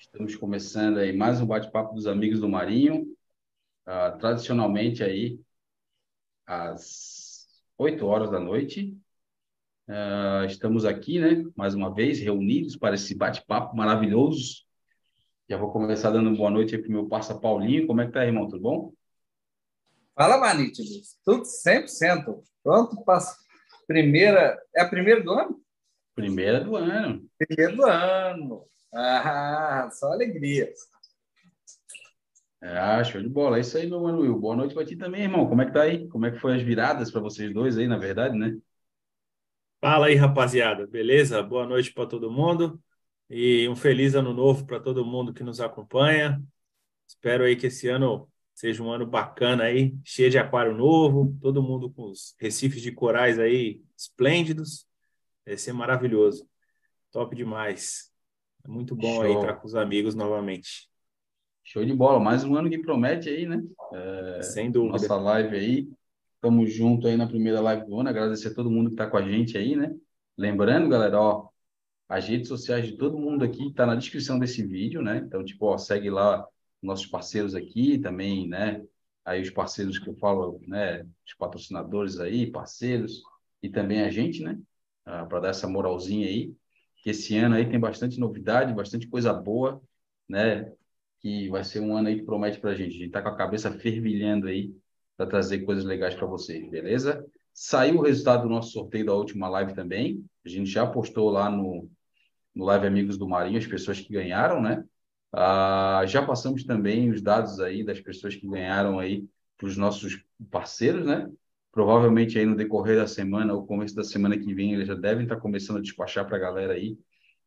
Estamos começando aí mais um bate-papo dos amigos do Marinho. Uh, tradicionalmente aí, às 8 horas da noite. Uh, estamos aqui, né, mais uma vez, reunidos para esse bate-papo maravilhoso. Já vou começar dando boa noite aí para o meu parça Paulinho. Como é que tá, irmão? Tudo bom? Fala, Manite. Tudo 100%. Pronto para primeira... É a primeira do ano? Primeira do ano. Primeira do ano. Ah, só alegria. Ah, show de bola. É isso aí, meu mano Will. Boa noite para ti também, irmão. Como é que tá aí? Como é que foi as viradas para vocês dois aí, na verdade, né? Fala aí, rapaziada. Beleza? Boa noite para todo mundo e um feliz ano novo para todo mundo que nos acompanha. Espero aí que esse ano seja um ano bacana aí, cheio de aquário novo, todo mundo com os recifes de corais aí esplêndidos. Vai ser maravilhoso. Top demais. Muito bom Show. aí estar com os amigos novamente. Show de bola. Mais um ano que promete aí, né? É, Sem dúvida. Nossa live aí. Estamos juntos aí na primeira live do ano. Agradecer a todo mundo que está com a gente aí, né? Lembrando, galera, ó, as redes sociais de todo mundo aqui está na descrição desse vídeo, né? Então, tipo, ó, segue lá nossos parceiros aqui também, né? Aí os parceiros que eu falo, né? Os patrocinadores aí, parceiros e também a gente, né? ah, para dar essa moralzinha aí, que esse ano aí tem bastante novidade, bastante coisa boa, né? Que vai ser um ano aí que promete para a gente. A gente está com a cabeça fervilhando aí para trazer coisas legais para vocês, beleza? Saiu o resultado do nosso sorteio da última live também. A gente já postou lá no, no Live Amigos do Marinho as pessoas que ganharam, né? Ah, já passamos também os dados aí das pessoas que ganharam aí para os nossos parceiros, né? Provavelmente aí no decorrer da semana, ou começo da semana que vem, eles já devem estar começando a despachar para a galera aí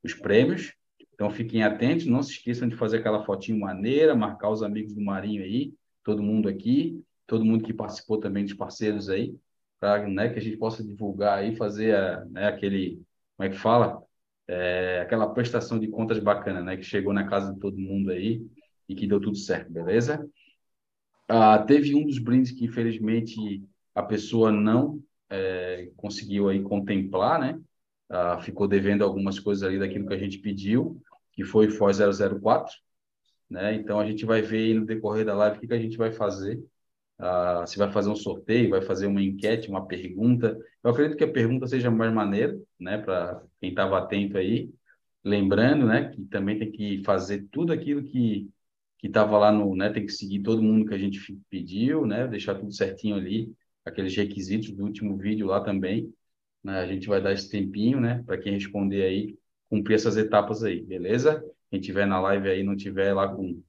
os prêmios. Então fiquem atentos, não se esqueçam de fazer aquela fotinho maneira, marcar os amigos do Marinho aí, todo mundo aqui, todo mundo que participou também dos parceiros aí, para né, que a gente possa divulgar aí, fazer a, né, aquele, como é que fala? É, aquela prestação de contas bacana, né? Que chegou na casa de todo mundo aí e que deu tudo certo, beleza? Ah, teve um dos brindes que infelizmente a pessoa não é, conseguiu aí contemplar, né? Ah, ficou devendo algumas coisas ali daquilo que a gente pediu, que foi FOI 004, né? Então a gente vai ver aí no decorrer da live o que, que a gente vai fazer. Ah, se vai fazer um sorteio, vai fazer uma enquete, uma pergunta. Eu acredito que a pergunta seja mais maneira, né? Para quem estava atento aí. Lembrando, né? Que também tem que fazer tudo aquilo que que estava lá no, né? Tem que seguir todo mundo que a gente pediu, né? Deixar tudo certinho ali aqueles requisitos do último vídeo lá também. Né? A gente vai dar esse tempinho, né? Para quem responder aí, cumprir essas etapas aí, beleza? Quem tiver na live aí, não tiver lá com,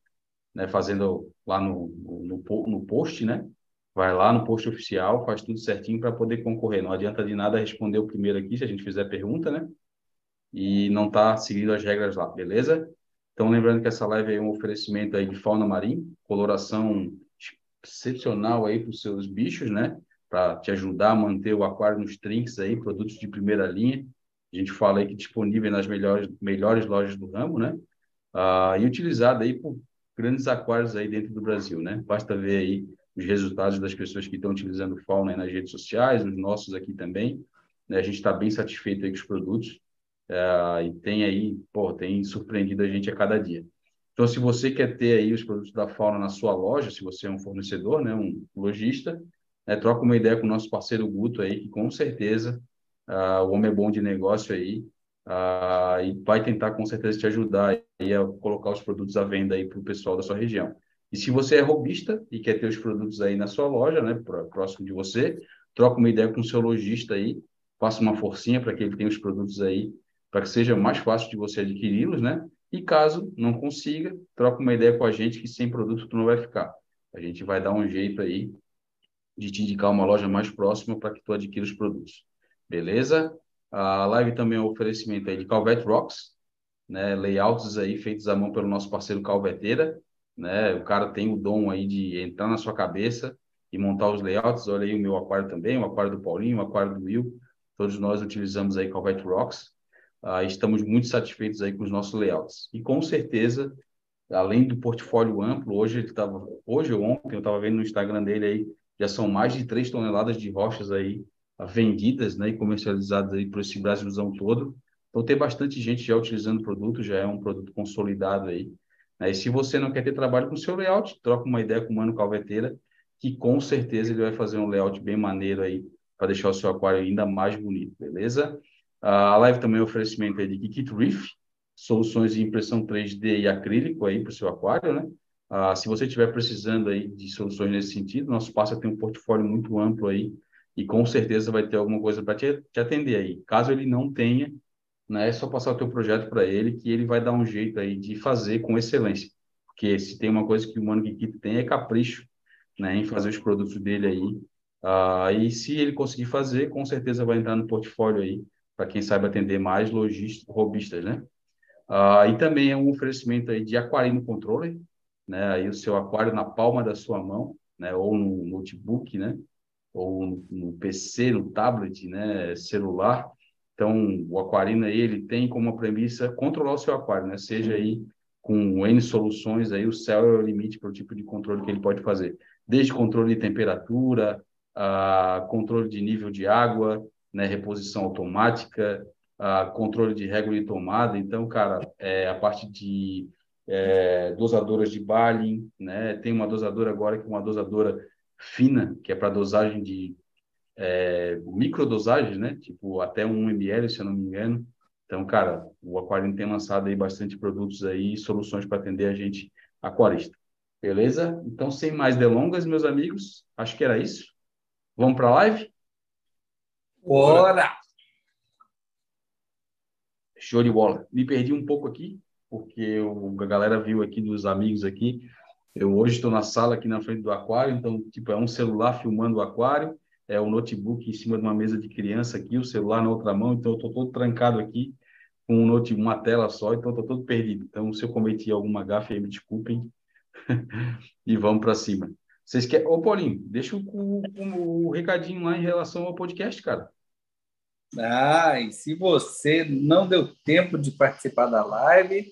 né, fazendo lá no, no, no post, né? Vai lá no post oficial, faz tudo certinho para poder concorrer. Não adianta de nada responder o primeiro aqui, se a gente fizer pergunta, né? E não tá seguindo as regras lá, beleza? Então, lembrando que essa live é um oferecimento aí de fauna marinha, coloração excepcional aí para os seus bichos, né? Para te ajudar a manter o aquário nos trinks aí, produtos de primeira linha. A gente fala aí que disponível nas melhores, melhores lojas do ramo, né? Ah, e utilizado aí por grandes aquários aí dentro do Brasil, né? Basta ver aí os resultados das pessoas que estão utilizando fauna nas redes sociais, os nossos aqui também. Né? A gente está bem satisfeito aí com os produtos é, e tem aí, pô, tem surpreendido a gente a cada dia. Então, se você quer ter aí os produtos da Fauna na sua loja, se você é um fornecedor, né, um lojista, né, troca uma ideia com o nosso parceiro Guto aí, que com certeza uh, o homem é bom de negócio aí uh, e vai tentar com certeza te ajudar aí a colocar os produtos à venda aí para o pessoal da sua região. E se você é robista e quer ter os produtos aí na sua loja, né, próximo de você, troca uma ideia com o seu lojista aí, faça uma forcinha para que ele tenha os produtos aí, para que seja mais fácil de você adquiri-los, né? E caso não consiga, troca uma ideia com a gente que sem produto tu não vai ficar. A gente vai dar um jeito aí de te indicar uma loja mais próxima para que tu adquira os produtos. Beleza? A live também é um oferecimento aí de Calvet Rocks, né? Layouts aí feitos à mão pelo nosso parceiro Calveteira, né? O cara tem o dom aí de entrar na sua cabeça e montar os layouts. Olha aí o meu aquário também, o aquário do Paulinho, o aquário do Will. Todos nós utilizamos aí Calvet Rocks. Uh, estamos muito satisfeitos aí com os nossos layouts. E com certeza, além do portfólio amplo, hoje ele estava, hoje ou ontem, eu estava vendo no Instagram dele aí, já são mais de 3 toneladas de rochas aí uh, vendidas né, e comercializadas aí por esse Brasilzão todo. Então, tem bastante gente já utilizando o produto, já é um produto consolidado aí. Né? E se você não quer ter trabalho com o seu layout, troca uma ideia com o Mano Calveteira, que com certeza ele vai fazer um layout bem maneiro aí, para deixar o seu aquário ainda mais bonito, beleza? A live também é um oferecimento aí de Kikit Reef, soluções de impressão 3D e acrílico aí para o seu aquário, né? Ah, se você estiver precisando aí de soluções nesse sentido, nosso parceiro tem um portfólio muito amplo aí e com certeza vai ter alguma coisa para te, te, atender aí. Caso ele não tenha, né, é só passar o teu projeto para ele que ele vai dar um jeito aí de fazer com excelência. Porque se tem uma coisa que o Mano Kikito tem é capricho, né, em fazer os produtos dele aí. Ah, e se ele conseguir fazer, com certeza vai entrar no portfólio aí para quem sabe atender mais lojistas, robistas, né? Ah, e também é um oferecimento aí de aquarino controller, né? Aí o seu aquário na palma da sua mão, né? Ou no notebook, né? Ou no PC, no tablet, né? Celular. Então, o aquarino aí, ele tem como premissa controlar o seu aquário, né? Seja aí com N soluções, aí o céu é o limite para o tipo de controle que ele pode fazer. Desde controle de temperatura, a controle de nível de água, né? reposição automática, controle de régua de tomada. Então, cara, é, a parte de é, dosadoras de Balin, né? Tem uma dosadora agora que é uma dosadora fina, que é para dosagem de é, microdosagens, né? Tipo até um ml, se eu não me engano. Então, cara, o Aquarium tem lançado aí bastante produtos aí, soluções para atender a gente aquarista. Beleza? Então, sem mais delongas, meus amigos, acho que era isso. Vamos para a live? Bora! Show de bola. Me perdi um pouco aqui, porque o, a galera viu aqui dos amigos aqui. Eu hoje estou na sala aqui na frente do aquário, então, tipo, é um celular filmando o aquário, é um notebook em cima de uma mesa de criança aqui, o celular na outra mão, então eu estou todo trancado aqui com um note, uma tela só, então estou todo perdido. Então, se eu cometi alguma gafe aí, me desculpem. e vamos para cima. Vocês querem... Ô, Paulinho, deixa o, o, o recadinho lá em relação ao podcast, cara. Ah, e se você não deu tempo de participar da live,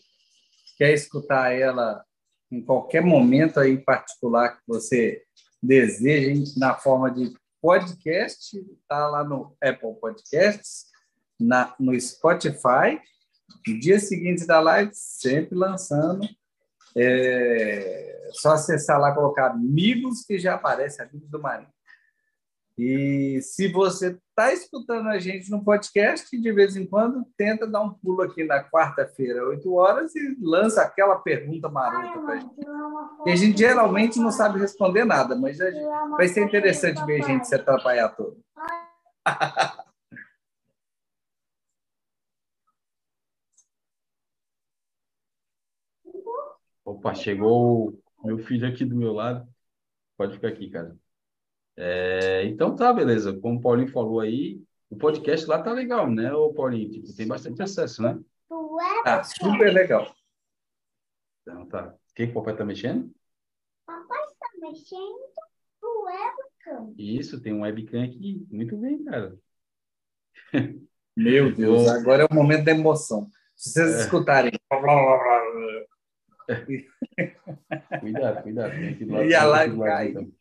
quer escutar ela em qualquer momento aí particular que você deseje, na forma de podcast, está lá no Apple Podcasts, na, no Spotify. No dia seguinte da live, sempre lançando. É só acessar lá, colocar amigos, que já aparece Amigos do Marinho. E se você está escutando a gente no podcast, de vez em quando, tenta dar um pulo aqui na quarta-feira, 8 horas, e lança aquela pergunta marota para a gente. E a gente geralmente não sabe responder nada, mas vai ser interessante ver a gente se atrapalhar todo. Opa, chegou o meu filho aqui do meu lado. Pode ficar aqui, cara. É, então tá, beleza. Como o Paulinho falou aí, o podcast lá tá legal, né, ô Paulinho? Tipo, tem bastante acesso, né? Ah, super legal. Então tá. O que, que o papai tá mexendo? Papai está mexendo no webcam. Isso, tem um webcam aqui. Muito bem, cara. Meu Deus, agora é o momento da emoção. Se vocês é. escutarem. cuidado, cuidado. E a live cai. Então.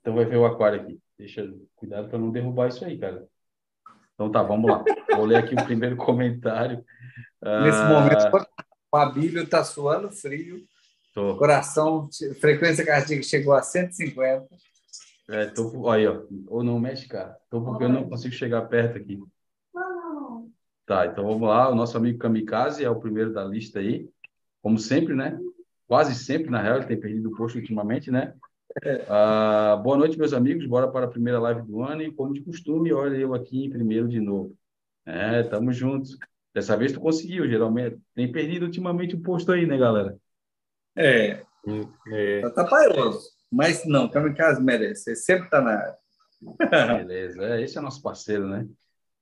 Então vai ver o aquário aqui. Deixa cuidado para não derrubar isso aí, cara. Então tá, vamos lá. Vou ler aqui o primeiro comentário. Nesse ah... momento, a Bíblia está suando frio. Tô. Coração, frequência cardíaca chegou a 150. É, tô, aí, ó. Ou não mexe, cara. Tô porque eu não consigo chegar perto aqui. Tá, então vamos lá. O nosso amigo Kamikaze é o primeiro da lista aí. Como sempre, né? Quase sempre, na real, ele tem perdido o posto ultimamente, né? Ah, boa noite, meus amigos. Bora para a primeira live do ano e, como de costume, olha eu aqui em primeiro de novo. É, tamo juntos. Dessa vez tu conseguiu, geralmente. Tem perdido ultimamente o posto aí, né, galera? É. é. Tá paioso. Mas não, Kamikaze merece. Ele sempre tá na área. Beleza. É, esse é nosso parceiro, né?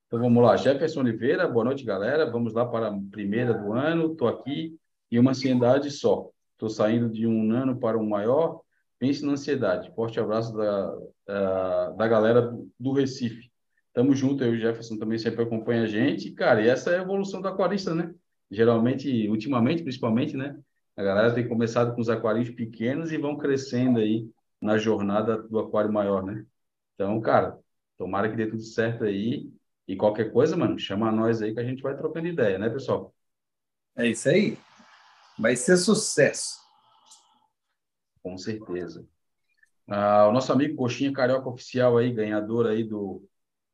Então vamos lá. Jefferson Oliveira, boa noite, galera. Vamos lá para a primeira do ano. Estou aqui e uma ansiedade só. Estou saindo de um ano para um maior Pense na ansiedade. Forte abraço da, da, da galera do Recife. Tamo junto, eu e o Jefferson também sempre acompanha a gente. Cara, e essa é a evolução do aquarista, né? Geralmente, ultimamente, principalmente, né? A galera tem começado com os aquários pequenos e vão crescendo aí na jornada do aquário maior, né? Então, cara, tomara que dê tudo certo aí. E qualquer coisa, mano, chama nós aí que a gente vai trocando ideia, né, pessoal? É isso aí. Vai ser sucesso. Com certeza. Ah, o nosso amigo Coxinha Carioca Oficial aí, ganhador aí do,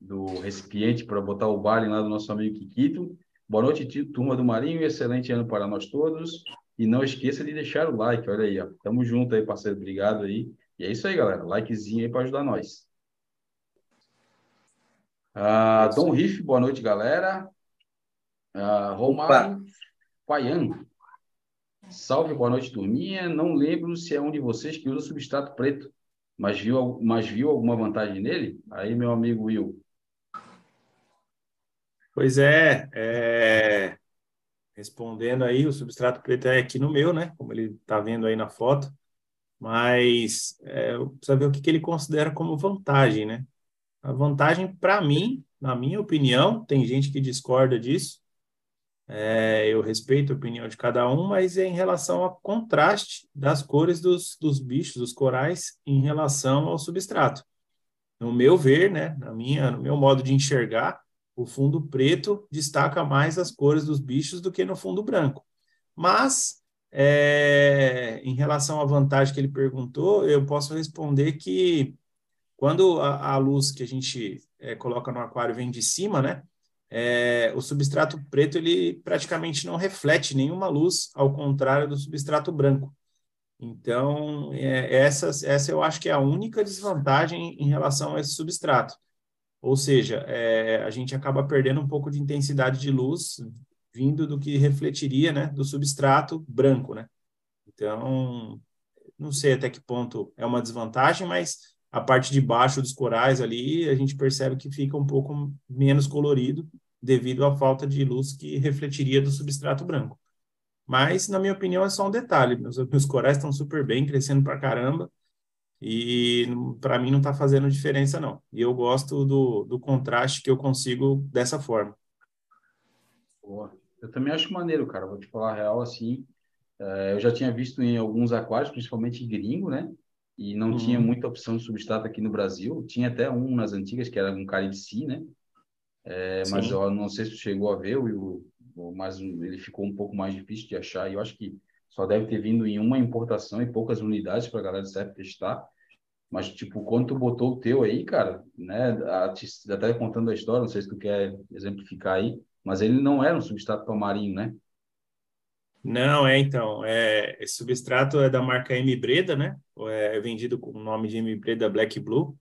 do recipiente para botar o baile lá do nosso amigo Kikito. Boa noite, turma do Marinho. Excelente ano para nós todos. E não esqueça de deixar o like. Olha aí, ó. Tamo junto aí, parceiro. Obrigado aí. E é isso aí, galera. Likezinho aí para ajudar nós. Ah, Dom Riff, boa noite, galera. Ah, Romário Paian. Salve, boa noite, turminha. Não lembro se é um de vocês que usa substrato preto, mas viu, mas viu alguma vantagem nele? Aí, meu amigo Will. Pois é, é, respondendo aí, o substrato preto é aqui no meu, né? Como ele está vendo aí na foto, mas é, precisa ver o que, que ele considera como vantagem, né? A vantagem, para mim, na minha opinião, tem gente que discorda disso, é, eu respeito a opinião de cada um, mas é em relação ao contraste das cores dos, dos bichos, dos corais, em relação ao substrato. No meu ver, né, na minha, no meu modo de enxergar, o fundo preto destaca mais as cores dos bichos do que no fundo branco. Mas, é, em relação à vantagem que ele perguntou, eu posso responder que quando a, a luz que a gente é, coloca no aquário vem de cima, né? É, o substrato preto ele praticamente não reflete nenhuma luz, ao contrário do substrato branco. Então, é, essa, essa eu acho que é a única desvantagem em relação a esse substrato. Ou seja, é, a gente acaba perdendo um pouco de intensidade de luz vindo do que refletiria né, do substrato branco. Né? Então, não sei até que ponto é uma desvantagem, mas a parte de baixo dos corais ali, a gente percebe que fica um pouco menos colorido devido à falta de luz que refletiria do substrato branco. Mas, na minha opinião, é só um detalhe. Meus, meus corais estão super bem, crescendo pra caramba, e para mim não está fazendo diferença, não. E eu gosto do, do contraste que eu consigo dessa forma. Boa. Eu também acho maneiro, cara. Vou te falar a real, assim, é, eu já tinha visto em alguns aquários, principalmente gringo, né? E não uhum. tinha muita opção de substrato aqui no Brasil. Tinha até um nas antigas, que era um Caribe né? É, mas eu não sei se chegou a ver, o, o, mas ele ficou um pouco mais difícil de achar. E eu acho que só deve ter vindo em uma importação e poucas unidades para a galera do testar. Mas, tipo, quando tu botou o teu aí, cara, né? Até contando a história, não sei se tu quer exemplificar aí, mas ele não era um substrato para marinho, né? Não, é então, é, esse substrato é da marca M Breda, né? É vendido com o nome de M Breda Black Blue.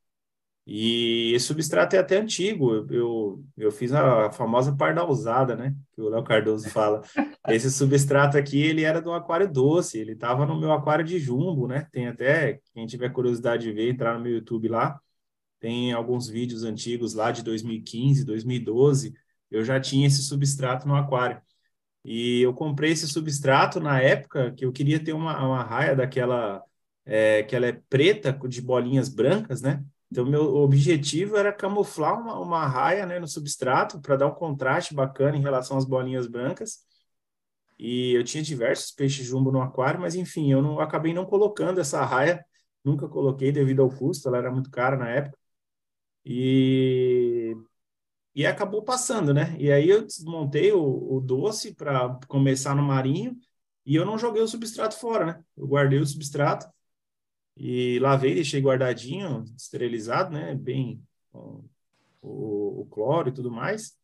E esse substrato é até antigo. Eu, eu, fiz a famosa pardalzada, né? Que o Léo Cardoso fala. Esse substrato aqui, ele era do aquário doce. Ele estava no meu aquário de jumbo, né? Tem até, quem tiver curiosidade de ver, entrar no meu YouTube lá. Tem alguns vídeos antigos lá de 2015, 2012. Eu já tinha esse substrato no aquário. E eu comprei esse substrato na época que eu queria ter uma, uma raia daquela é, que ela é preta de bolinhas brancas, né? Então, meu objetivo era camuflar uma, uma raia né, no substrato para dar um contraste bacana em relação às bolinhas brancas. E eu tinha diversos peixes jumbo no aquário, mas enfim, eu não acabei não colocando essa raia, nunca coloquei devido ao custo, ela era muito cara na época. E e acabou passando, né? E aí eu desmontei o, o doce para começar no marinho e eu não joguei o substrato fora, né? Eu guardei o substrato e lavei, deixei guardadinho, esterilizado, né? Bem o, o, o cloro e tudo mais.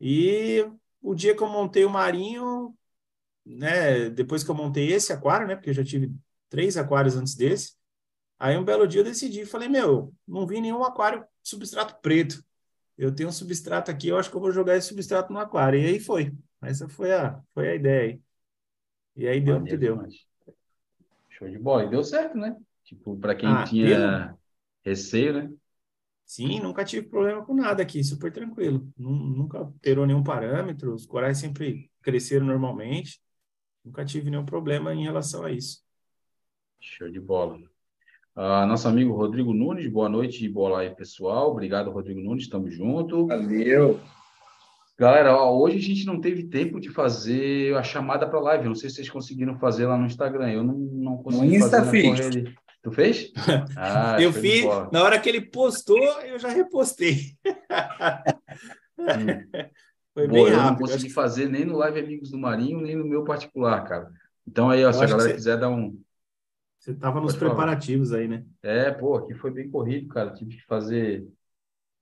E o dia que eu montei o marinho, né? Depois que eu montei esse aquário, né? Porque eu já tive três aquários antes desse. Aí um belo dia eu decidi, falei, meu, não vi nenhum aquário substrato preto eu tenho um substrato aqui, eu acho que eu vou jogar esse substrato no aquário. E aí foi. Essa foi a, foi a ideia aí. E aí deu o que deu. Show de bola. E deu certo, né? Tipo, para quem ah, tinha deu. receio, né? Sim, nunca tive problema com nada aqui, super tranquilo. Nunca alterou nenhum parâmetro, os corais sempre cresceram normalmente. Nunca tive nenhum problema em relação a isso. Show de bola. Uh, nosso amigo Rodrigo Nunes, boa noite e boa live, pessoal. Obrigado, Rodrigo Nunes, estamos juntos. Valeu. Galera, ó, hoje a gente não teve tempo de fazer a chamada para live. Não sei se vocês conseguiram fazer lá no Instagram. Eu não, não consegui no Insta fazer fiz. Tu fez? Ah, eu fiz. Na hora que ele postou, eu já repostei. Foi Boa, bem eu não rápido. consegui Acho fazer nem no Live Amigos do Marinho, nem no meu particular, cara. Então aí, ó, se a que galera quiser dar um. Você estava nos Pode falar. preparativos aí, né? É, pô, aqui foi bem corrido, cara. Tive que fazer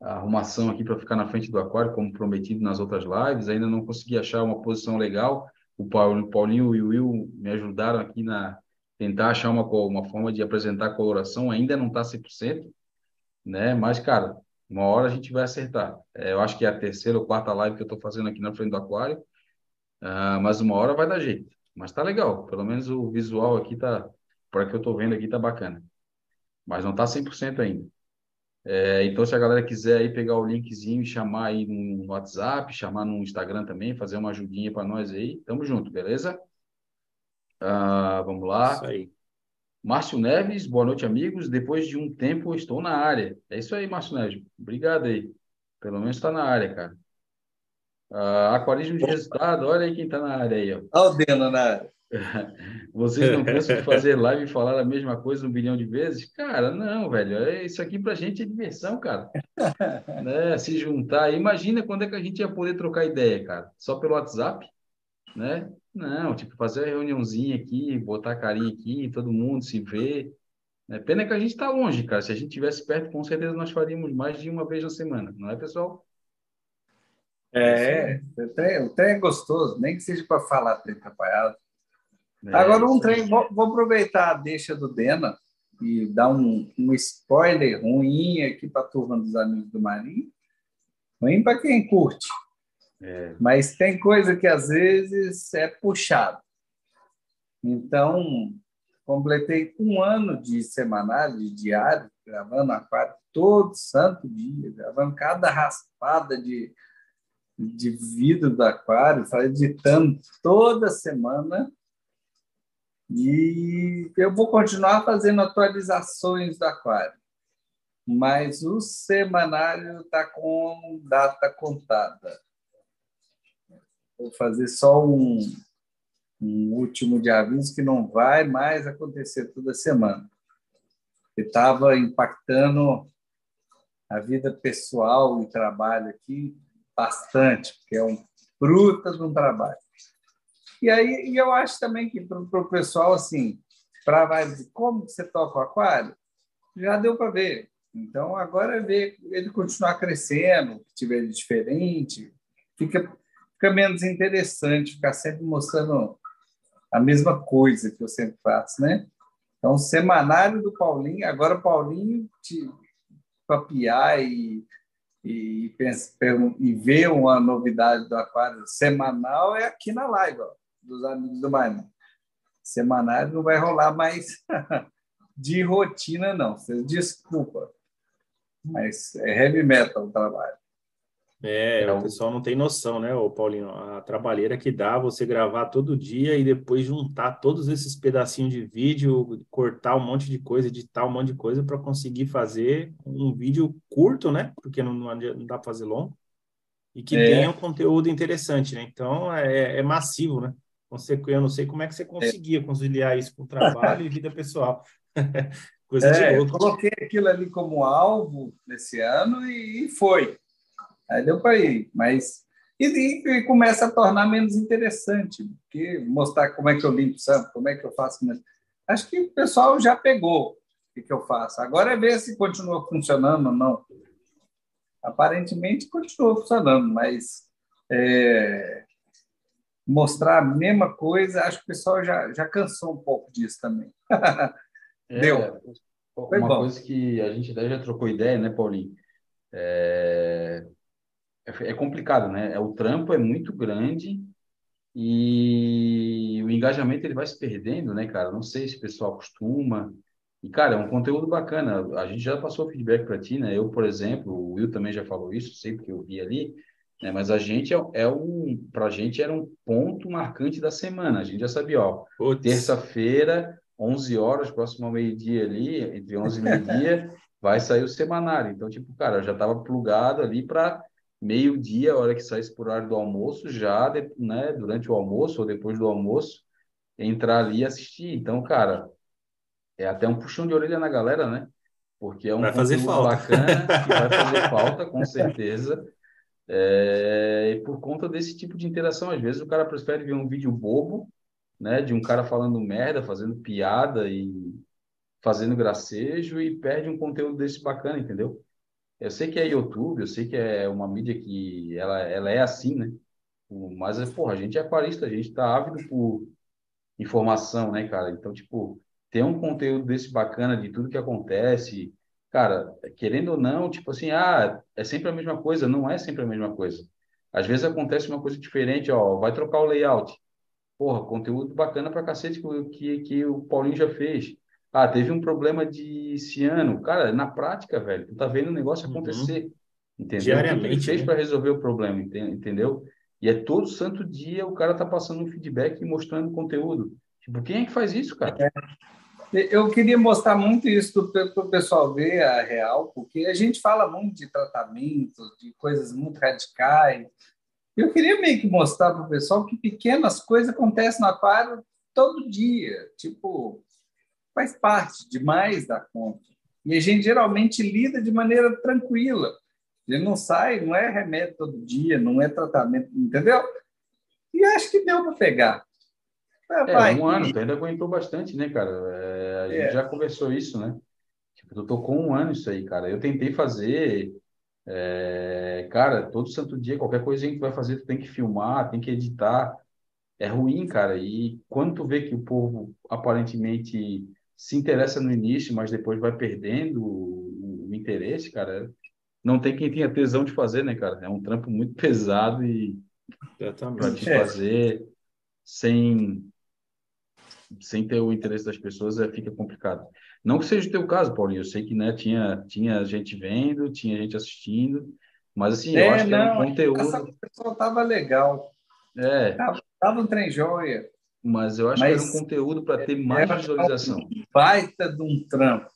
a arrumação aqui para ficar na frente do aquário, como prometido nas outras lives. Ainda não consegui achar uma posição legal. O Paulinho e o Will me ajudaram aqui na tentar achar uma, uma forma de apresentar a coloração. Ainda não está 100%, né? Mas, cara, uma hora a gente vai acertar. É, eu acho que é a terceira ou quarta live que eu estou fazendo aqui na frente do aquário. Ah, mas uma hora vai dar jeito. Mas tá legal. Pelo menos o visual aqui tá, para que eu estou vendo aqui, tá bacana. Mas não tá 100% ainda. É, então, se a galera quiser aí pegar o linkzinho e chamar aí no WhatsApp, chamar no Instagram também, fazer uma ajudinha para nós aí, tamo junto, beleza? Ah, vamos lá. Isso aí. Márcio Neves, boa noite, amigos. Depois de um tempo, estou na área. É isso aí, Márcio Neves. Obrigado aí. Pelo menos está na área, cara. Ah, aquarismo de resultado, olha aí quem está na área aí, ó. Olha o Deno na área. Vocês não cansam de fazer live e falar a mesma coisa um bilhão de vezes? Cara, não, velho. É, isso aqui pra gente é diversão, cara. Né? Se juntar. Imagina quando é que a gente ia poder trocar ideia, cara. Só pelo WhatsApp, né? Não, tipo, fazer a reuniãozinha aqui, botar a carinha aqui, todo mundo se ver. né? Pena que a gente tá longe, cara. Se a gente tivesse perto, com certeza nós faríamos mais de uma vez na semana, não é, pessoal? É, o trem, o trem é gostoso, nem que seja para falar trem atrapalhado. É, Agora, um trem, vou, vou aproveitar a deixa do Dena e dar um, um spoiler ruim aqui para a turma dos amigos do Marinho. Ruim para quem curte, É, mas tem coisa que às vezes é puxado. Então, completei um ano de semanário, de diário, gravando aquário todo santo dia, gravando cada raspada de, de vidro do aquário, editando toda semana. E eu vou continuar fazendo atualizações do aquário, mas o semanário está com data contada. Vou fazer só um, um último de aviso que não vai mais acontecer toda semana. Estava impactando a vida pessoal e trabalho aqui bastante, porque é um bruta de um trabalho. E aí e eu acho também que para o pessoal, assim, para vai dizer como que você toca o aquário, já deu para ver. Então, agora é ver ele continuar crescendo, tiver diferente, fica, fica menos interessante ficar sempre mostrando a mesma coisa que eu sempre faço, né? Então, semanário do Paulinho, agora o Paulinho papiar e, e, e ver uma novidade do aquário semanal é aqui na live, ó, dos amigos do Marinho. Semanário não vai rolar mais de rotina, não. Desculpa. Mas é heavy metal o trabalho. É, É o o- pessoal não tem noção, né, ô Paulinho? A trabalheira que dá você gravar todo dia e depois juntar todos esses pedacinhos de vídeo, cortar um monte de coisa, editar um monte de coisa para conseguir fazer um vídeo curto, né? Porque não, não dá para fazer longo e que É. tenha um conteúdo interessante, né? Então é, é massivo, né? Eu não sei como é que você conseguia conciliar isso com trabalho e vida pessoal. Coisa É, de eu louco. coloquei aquilo ali como alvo nesse ano e foi. Aí deu para ir, mas e, e- e começa a tornar menos interessante, porque mostrar como é que eu limpo sampo, como é que eu faço. Acho que o pessoal já pegou o que, que eu faço. Agora é ver se continua funcionando ou não. Aparentemente continua funcionando, mas é, mostrar a mesma coisa, acho que o pessoal já, já cansou um pouco disso também. É, Deu. Foi Uma bom. coisa que a gente até já trocou ideia, né, Paulinho? É, é é complicado, né? É, O trampo é muito grande e o engajamento ele vai se perdendo, né, cara? Não sei se o pessoal acostuma. E, cara, é um conteúdo bacana. A gente já passou feedback para ti, né? Eu, por exemplo, o Will também já falou isso, sei porque eu vi ali, né? Mas a gente é, é um, pra gente era um ponto marcante da semana. A gente já sabia, ó, terça-feira, 11 horas, próximo ao meio-dia ali, entre 11 e meio-dia, vai sair o semanário. Então, tipo, cara, eu já estava plugado ali para meio-dia, a hora que saísse por horário do almoço, já, de- né, durante o almoço ou depois do almoço, entrar ali e assistir. Então, cara, é até um puxão de orelha na galera, né? Porque é um Vai fazer falta. bacana que vai fazer falta, com certeza. É, e por conta desse tipo de interação, às vezes o cara prefere ver um vídeo bobo, né, de um cara falando merda, fazendo piada e fazendo gracejo e perde um conteúdo desse bacana, entendeu? Eu sei que é YouTube, eu sei que é uma mídia que ela, ela é assim, né? Mas, porra, a gente é aquarista, a gente tá ávido por informação, né, cara? Então, tipo, ter um conteúdo desse bacana de tudo que acontece, cara, querendo ou não, tipo assim, ah, é sempre a mesma coisa, não é sempre a mesma coisa. Às vezes acontece uma coisa diferente, ó, vai trocar o layout. Porra, conteúdo bacana pra cacete que, que, que o Paulinho já fez. Ah, teve um problema de ciano. Cara, na prática, velho, tu tá vendo o negócio Uhum. acontecer. Entendeu? O que ele Diariamente, fez né? para resolver o problema, enten- entendeu? E é todo santo dia o cara tá passando um feedback e mostrando conteúdo. Tipo, quem é que faz isso, cara? Eu queria mostrar muito isso para o pessoal ver a real, porque a gente fala muito de tratamentos, de coisas muito radicais. Eu queria meio que mostrar para o pessoal que pequenas coisas acontecem no aquário todo dia. Tipo, faz parte demais da conta. E a gente geralmente lida de maneira tranquila. Ele não sai, não é remédio todo dia, não é tratamento, entendeu? E acho que deu para pegar. É, Vai, um ano, tu ainda aguentou bastante, né, cara? É, a gente É. já conversou isso, né? Tipo, tu tocou um ano isso aí, cara. Eu tentei fazer, é, cara, todo santo dia, qualquer coisinha que tu vai fazer, tu tem que filmar, tem que editar. É ruim, cara. E quando tu vê que o povo aparentemente se interessa no início, mas depois vai perdendo o, o interesse, cara, não tem quem tenha tesão de fazer, né, cara? É um trampo muito pesado e para Exatamente. te É. fazer sem sem ter o interesse das pessoas é, fica complicado. Não que seja o teu caso, Paulinho, eu sei que né, tinha, tinha gente vendo, tinha gente assistindo, mas assim, eu É, acho que é um não, conteúdo, essa pessoa estava legal. é, Tava um trem joia. mas eu acho Mas- que era um conteúdo para ter mais visualização. Baita de um trampo.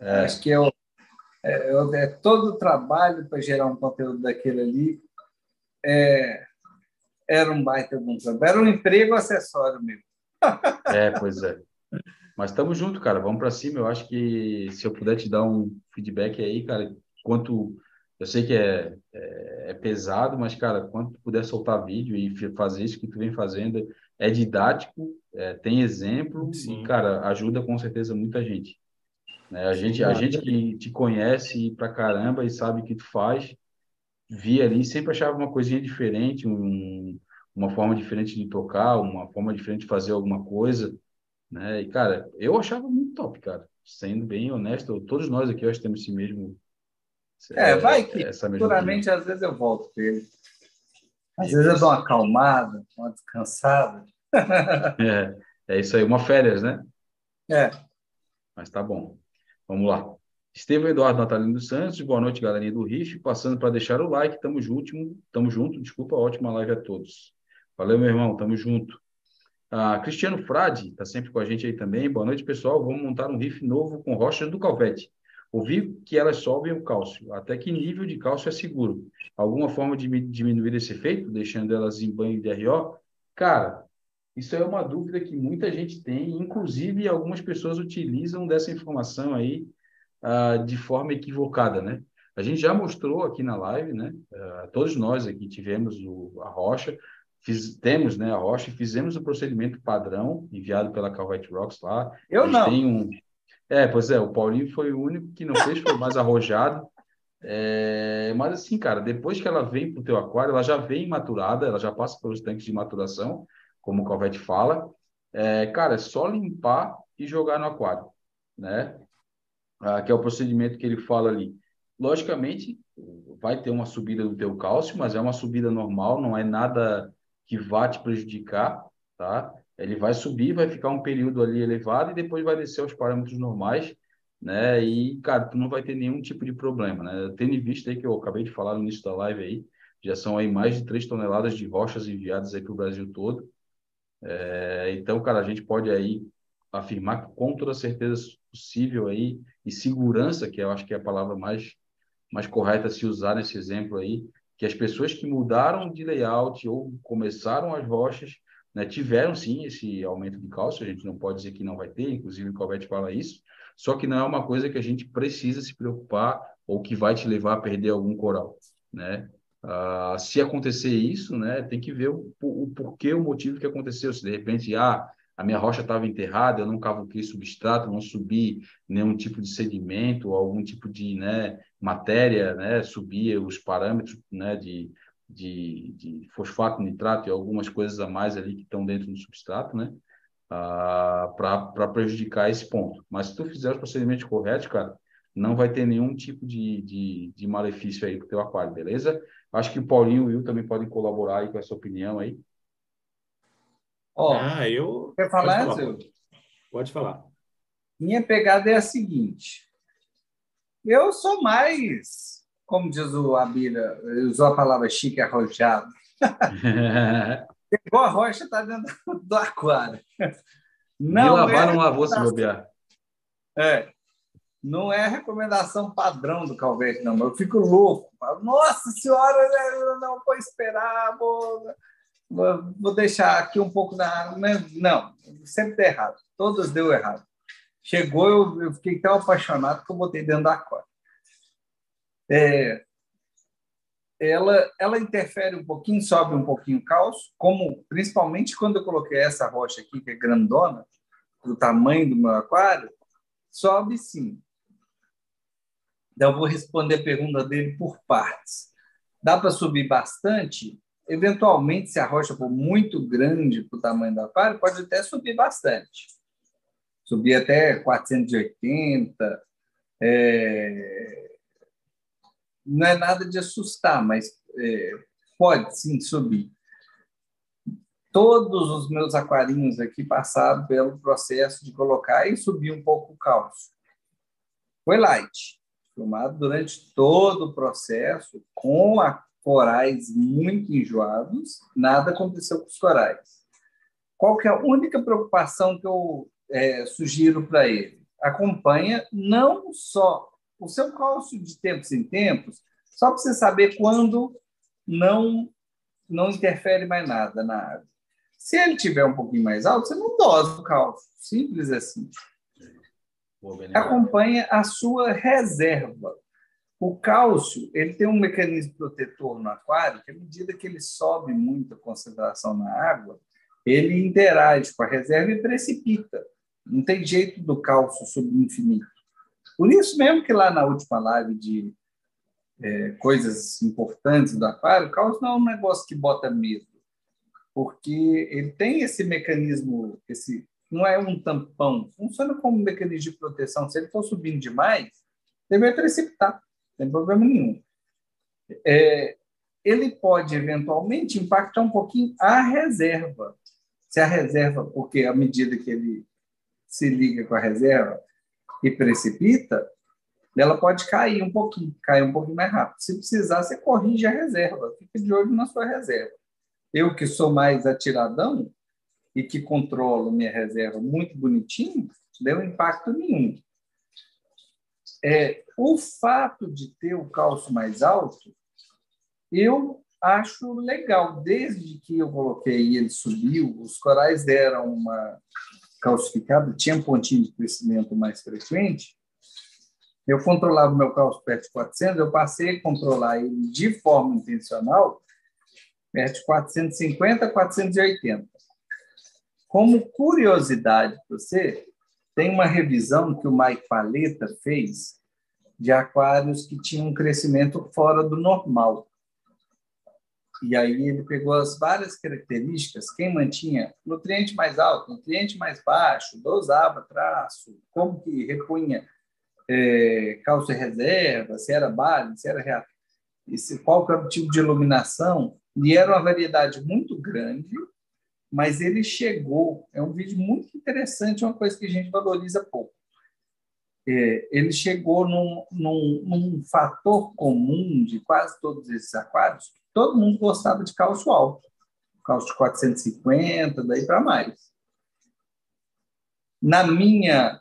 É, Acho que é, o- é, o- é todo o trabalho para gerar um conteúdo daquele ali. É, era um baita de um trampo. Era um emprego acessório mesmo. É, pois é. Mas estamos junto, cara, vamos para cima. Eu acho que se eu puder te dar um feedback aí, cara, quanto eu sei que é, é, é pesado, mas, cara, quando tu puder soltar vídeo e fazer isso que tu vem fazendo, é didático, é, tem exemplo Sim. e, cara, ajuda com certeza muita gente. Né? A gente, a gente que te conhece pra caramba e sabe o que tu faz, via ali, sempre achava uma coisinha diferente, um, uma forma diferente de tocar, uma forma diferente de fazer alguma coisa, né? E, cara, eu achava muito top, cara. Sendo bem honesto, todos nós aqui, eu acho que temos esse mesmo... É, vai que futuramente, às vezes, eu volto com ele. Às vezes eu dou uma acalmada, uma descansada. É, é isso aí, uma férias, né? É, Mas tá bom. Vamos lá. Estevam Eduardo Natalino dos Santos, boa noite, galerinha do RIF. Passando para deixar o like, tamo junto, tamo junto, desculpa, ótima live a todos. Valeu, meu irmão, tamo junto. Ah, Cristiano Frade está sempre com a gente aí também. Boa noite, pessoal. Vamos montar um RIF novo com rochas do Calvete. Ouvi que elas sobem o cálcio. Até que nível de cálcio é seguro? Alguma forma de mi- diminuir esse efeito, deixando elas em banho de RO? Cara, isso é uma dúvida que muita gente tem, inclusive algumas pessoas utilizam dessa informação aí ah, de forma equivocada, né? A gente já mostrou aqui na live, né? Ah, todos nós aqui tivemos o, a rocha, fiz, temos, né, a rocha, e fizemos o procedimento padrão enviado pela Calvete Rocks lá. eu não. um... É, pois é, o Paulinho foi o único que não fez, foi mais arrojado. É, mas assim, cara, depois que ela vem para o teu aquário, ela já vem maturada, ela já passa pelos tanques de maturação, como o Calvete fala. É, cara, é só limpar e jogar no aquário, né? Ah, que é o procedimento que ele fala ali. Logicamente, vai ter uma subida do teu cálcio, mas é uma subida normal, não é nada que vá te prejudicar, tá? Ele vai subir, vai ficar um período ali elevado e depois vai descer aos parâmetros normais, né? E, cara, tu não vai ter nenhum tipo de problema, né? Tendo em vista aí que eu acabei de falar no início da live aí, já são aí mais de 3 toneladas de rochas enviadas aí para o Brasil todo. É, então, cara, a gente pode aí afirmar com toda certeza possível aí e segurança, que eu acho que é a palavra mais mais correta a se usar nesse exemplo aí, que as pessoas que mudaram de layout ou começaram as rochas, né, tiveram sim esse aumento de cálcio, a gente não pode dizer que não vai ter, inclusive o Calvete fala isso, só que não é uma coisa que a gente precisa se preocupar ou que vai te levar a perder algum coral, né? Uh, se acontecer isso, né, tem que ver o, o, o, porquê, o motivo que aconteceu. Se de repente, ah, a minha rocha estava enterrada, eu não cavoquei substrato, não subi nenhum tipo de sedimento, algum tipo de né, matéria, né, subia os parâmetros né, de, de, de fosfato, nitrato e algumas coisas a mais ali que estão dentro do substrato, né, uh, para prejudicar esse ponto. Mas se tu fizer os procedimentos corretos, cara, não vai ter nenhum tipo de, de, de malefício aí para o teu aquário, beleza? Acho que o Paulinho e o Will também podem colaborar aí com essa opinião aí. Ó, ah, eu... Quer falar, Pode falar. Pode falar. Minha pegada é a seguinte. Eu sou mais, como diz o Abília, usou a palavra chique, arrojado. Pegou a rocha, está dentro do aquário. Não e lavar é... não lavou se bobear. É não é recomendação padrão do Calvete, não. Eu fico louco. Nossa Senhora, né, não vou esperar, vou, vou deixar aqui um pouco na água. Não, sempre deu errado. Todas deu errado. Chegou, eu, eu fiquei tão apaixonado que eu botei dentro da aquário. É, ela, ela interfere um pouquinho, sobe um pouquinho o cálcio, como principalmente quando eu coloquei essa rocha aqui, que é grandona, do tamanho do meu aquário, sobe sim. Então, eu vou responder a pergunta dele por partes. Dá para subir bastante? Eventualmente, se a rocha for muito grande para o tamanho do aquário, pode até subir bastante. Subir até 480. É... Não é nada de assustar, mas é... pode sim subir. Todos os meus aquarinhos aqui passaram pelo processo de colocar e subir um pouco o cálcio. Foi light filmado durante todo o processo, com corais muito enjoados, nada aconteceu com os corais. Qual que é a única preocupação que eu é, sugiro para ele? Acompanha não só o seu cálcio de tempos em tempos, só para você saber quando não não interfere mais nada na água. Se ele tiver um pouquinho mais alto, você não dosa o cálcio, simples assim acompanha a sua reserva. O cálcio ele tem um mecanismo protetor no aquário que, à medida que ele sobe muito a concentração na água, ele interage com a reserva e precipita. Não tem jeito do cálcio subir infinito. Por isso mesmo que lá na última live de é, coisas importantes do aquário, o cálcio não é um negócio que bota medo, porque ele tem esse mecanismo, esse não é um tampão, funciona como um mecanismo de proteção. Se ele for subindo demais, ele vai precipitar, tem problema nenhum. É, ele pode, eventualmente, impactar um pouquinho a reserva. Se a reserva, porque à medida que ele se liga com a reserva e precipita, ela pode cair um pouquinho, cair um pouquinho mais rápido. Se precisar, você corrige a reserva, fica de olho na sua reserva. Eu, que sou mais atiradão, e que controlo minha reserva muito bonitinho, deu impacto nenhum. É, o fato de ter o cálcio mais alto, eu acho legal. Desde que eu coloquei ele subiu, os corais deram uma calcificada, tinha um pontinho de crescimento mais frequente, eu controlava o meu cálcio perto de 400, eu passei a controlar ele de forma intencional perto de 450 480. Como curiosidade para você, tem uma revisão que o Mike Paleta fez de aquários que tinham um crescimento fora do normal. E aí ele pegou as várias características, quem mantinha nutriente mais alto, nutriente mais baixo, dosava traço, como que repunha é, cálcio reserva, se era base, se era reator, qual era o tipo de iluminação, e era uma variedade muito grande mas ele chegou. É um vídeo muito interessante, uma coisa que a gente valoriza pouco. É, ele chegou num, num, num, fator comum de quase todos esses aquários, todo mundo gostava de cálcio alto, cálcio 450, daí para mais. Na minha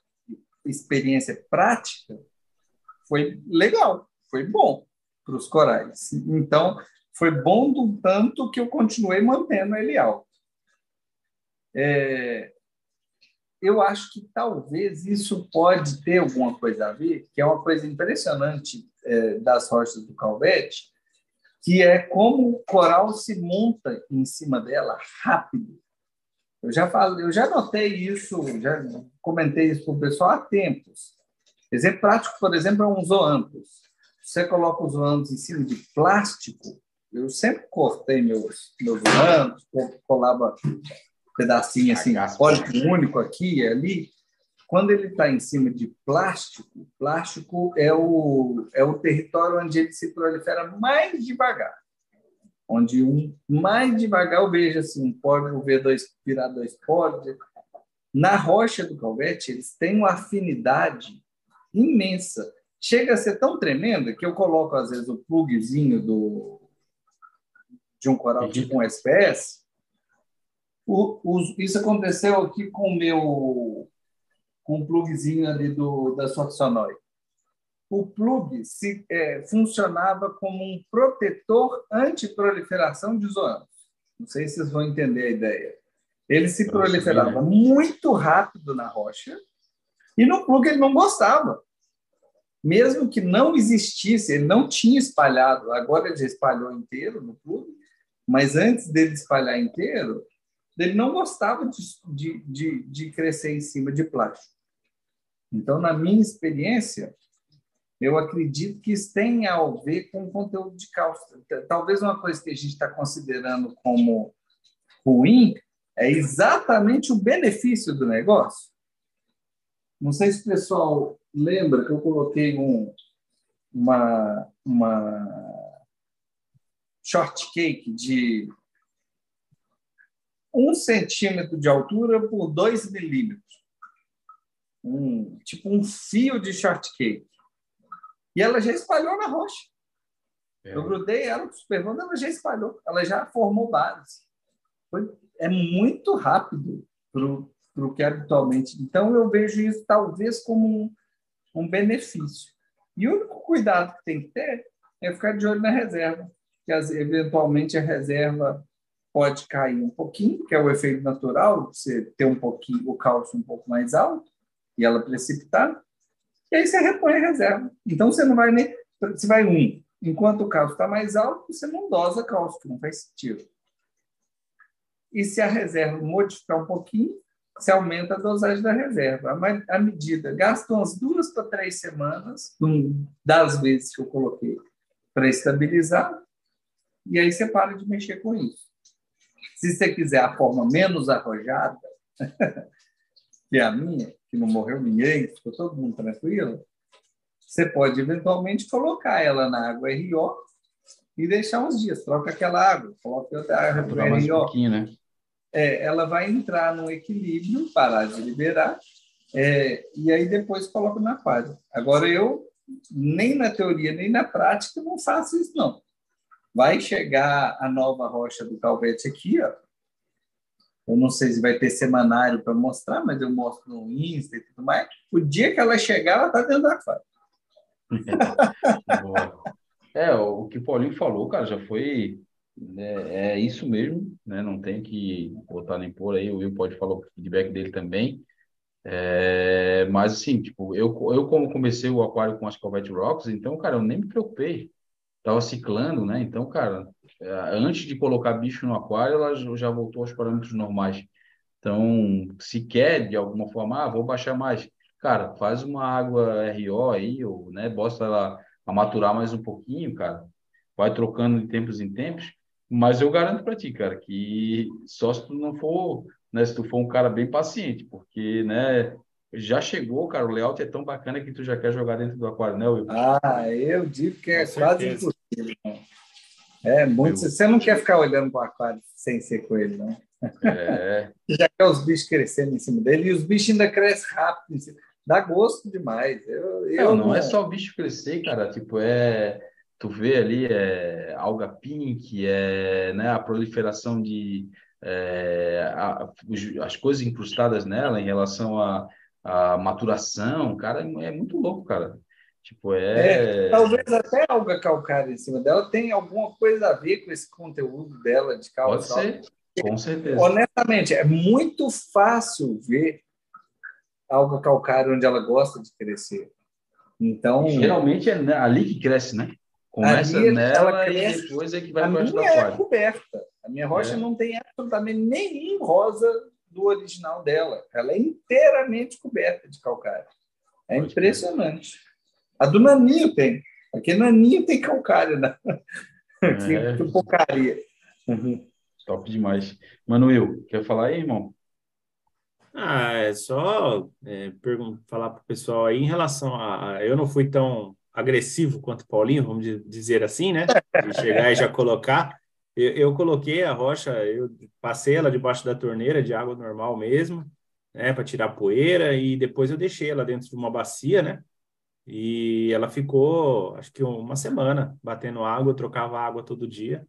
experiência prática, foi legal, foi bom para os corais. Então, foi bom do tanto que eu continuei mantendo ele alto. É, eu acho que talvez isso pode ter alguma coisa a ver, que é uma coisa impressionante é, das rochas do Calvete, que é como o coral se monta em cima dela rápido. Eu já falei, eu já notei isso, já comentei isso com o pessoal há tempos. Exemplo prático, por exemplo, é um zoanthus. Você coloca os zoanthus em cima de plástico, eu sempre cortei meus, meus zoanthus, colava pedacinho assim, óleo único aqui e ali. Quando ele está em cima de plástico, plástico é o, é o território onde ele se prolifera mais devagar. Onde um mais devagar eu vejo assim, um pódio V2 virar dois pódios. Na rocha do calvete, eles têm uma afinidade imensa. Chega a ser tão tremenda que eu coloco, às vezes, o plugzinho do, de um coral tipo um SPS. O, o, isso aconteceu aqui com o meu com o plugzinho ali do, da Soxonoid. O plug se, é, funcionava como um protetor anti-proliferação de zoantes. Não sei se vocês vão entender a ideia. Ele se proliferava muito rápido na rocha e no plug ele não gostava. Mesmo que não existisse, ele não tinha espalhado, agora ele já espalhou inteiro no plug, mas antes dele espalhar inteiro, ele não gostava de, de, de crescer em cima de plástico. Então, na minha experiência, eu acredito que isso tem a ver com o conteúdo de cálcio. Talvez uma coisa que a gente está considerando como ruim é exatamente o benefício do negócio. Não sei se o pessoal lembra que eu coloquei um, uma, uma shortcake de um centímetro de altura por dois milímetros um tipo um fio de shortcake. E ela já espalhou na rocha. É. Eu grudei ela com o superbando, ela já espalhou, ela já formou base. Foi, é muito rápido para o que habitualmente. Então, eu vejo isso talvez como um, um benefício. E o único cuidado que tem que ter é ficar de olho na reserva, que as, eventualmente a reserva pode cair um pouquinho, que é o efeito natural, você ter um pouquinho o cálcio um pouco mais alto, e ela precipitar, e aí você repõe a reserva. Então você não vai nem. Você vai um. Enquanto o cálcio está mais alto, você não dosa cálcio, não faz sentido. E se a reserva modificar um pouquinho, você aumenta a dosagem da reserva. A medida gasta umas duas para três semanas, das vezes que eu coloquei, para estabilizar, e aí você para de mexer com isso. Se você quiser a forma menos arrojada, que é a minha, que não morreu ninguém, ficou todo mundo tranquilo, você pode eventualmente colocar ela na água RO e deixar uns dias. Troca aquela água, coloca outra água para RO. Um né? É, ela vai entrar no equilíbrio, parar de liberar, é, e aí depois coloca na aquário. Agora, eu, nem na teoria, nem na prática, não faço isso, não. Vai chegar a nova rocha do Calvete aqui, ó, eu não sei se vai ter semanário para mostrar, mas eu mostro no Insta e tudo mais. O dia que ela chegar, ela está dentro da aquário. é, o que o Paulinho falou, cara, já foi. É, é, isso mesmo, né? Não tem que botar nem por aí. O Will pode falar o feedback dele também. É, mas assim, tipo, eu, eu como comecei o aquário com as Corvette Rocks, então, cara, eu nem me preocupei. Tava ciclando, né? Então, cara, é, antes de colocar bicho no aquário, ela já voltou aos parâmetros normais. Então, se quer de alguma forma, ah, vou baixar mais, cara, faz uma água RO aí, ou, né, bota ela a maturar mais um pouquinho, cara, vai trocando de tempos em tempos, mas eu garanto para ti, cara, que só se tu não for, né, se tu for um cara bem paciente, porque, né, já chegou, cara, o layout é tão bacana que tu já quer jogar dentro do aquário, né, Will? Ah, eu digo que é quase impossível. É muito. Você não quer ficar olhando para o aquário sem ser com ele, não? É. Já quer os bichos crescendo em cima dele e os bichos ainda crescem rápido. Dá gosto demais. Eu, eu não, não, não é só o bicho crescer, cara. Tipo, é. Tu vê ali é, alga pink, é, né, a proliferação de é, a, as coisas incrustadas nela em relação à, à maturação, cara, é muito louco, cara. Tipo, é... é... Talvez até a calcária em cima dela tenha alguma coisa a ver com esse conteúdo dela de cálcio. Pode ser, com certeza. Honestamente, é muito fácil ver alga calcária onde ela gosta de crescer. Então... Geralmente é ali que cresce, né? Começa Ali nela ela e cresce. depois é que vai A minha é coberta. A minha rocha É. não tem absolutamente nenhum rosa do original dela. Ela é inteiramente coberta de calcário. É impressionante. A do Naninho tem. Aqui Naninho tem calcário, né? que, É. que porcaria. Top demais. Manuel, quer falar aí, irmão? Ah, é só é, falar para o pessoal aí em relação a, a- Eu não fui tão agressivo quanto o Paulinho, vamos di- dizer assim, né? De chegar e já colocar. Eu, eu coloquei a rocha, eu passei ela debaixo da torneira de água normal mesmo, né? Para tirar poeira, e depois eu deixei ela dentro de uma bacia, né? E ela ficou, acho que uma semana batendo água, eu trocava água todo dia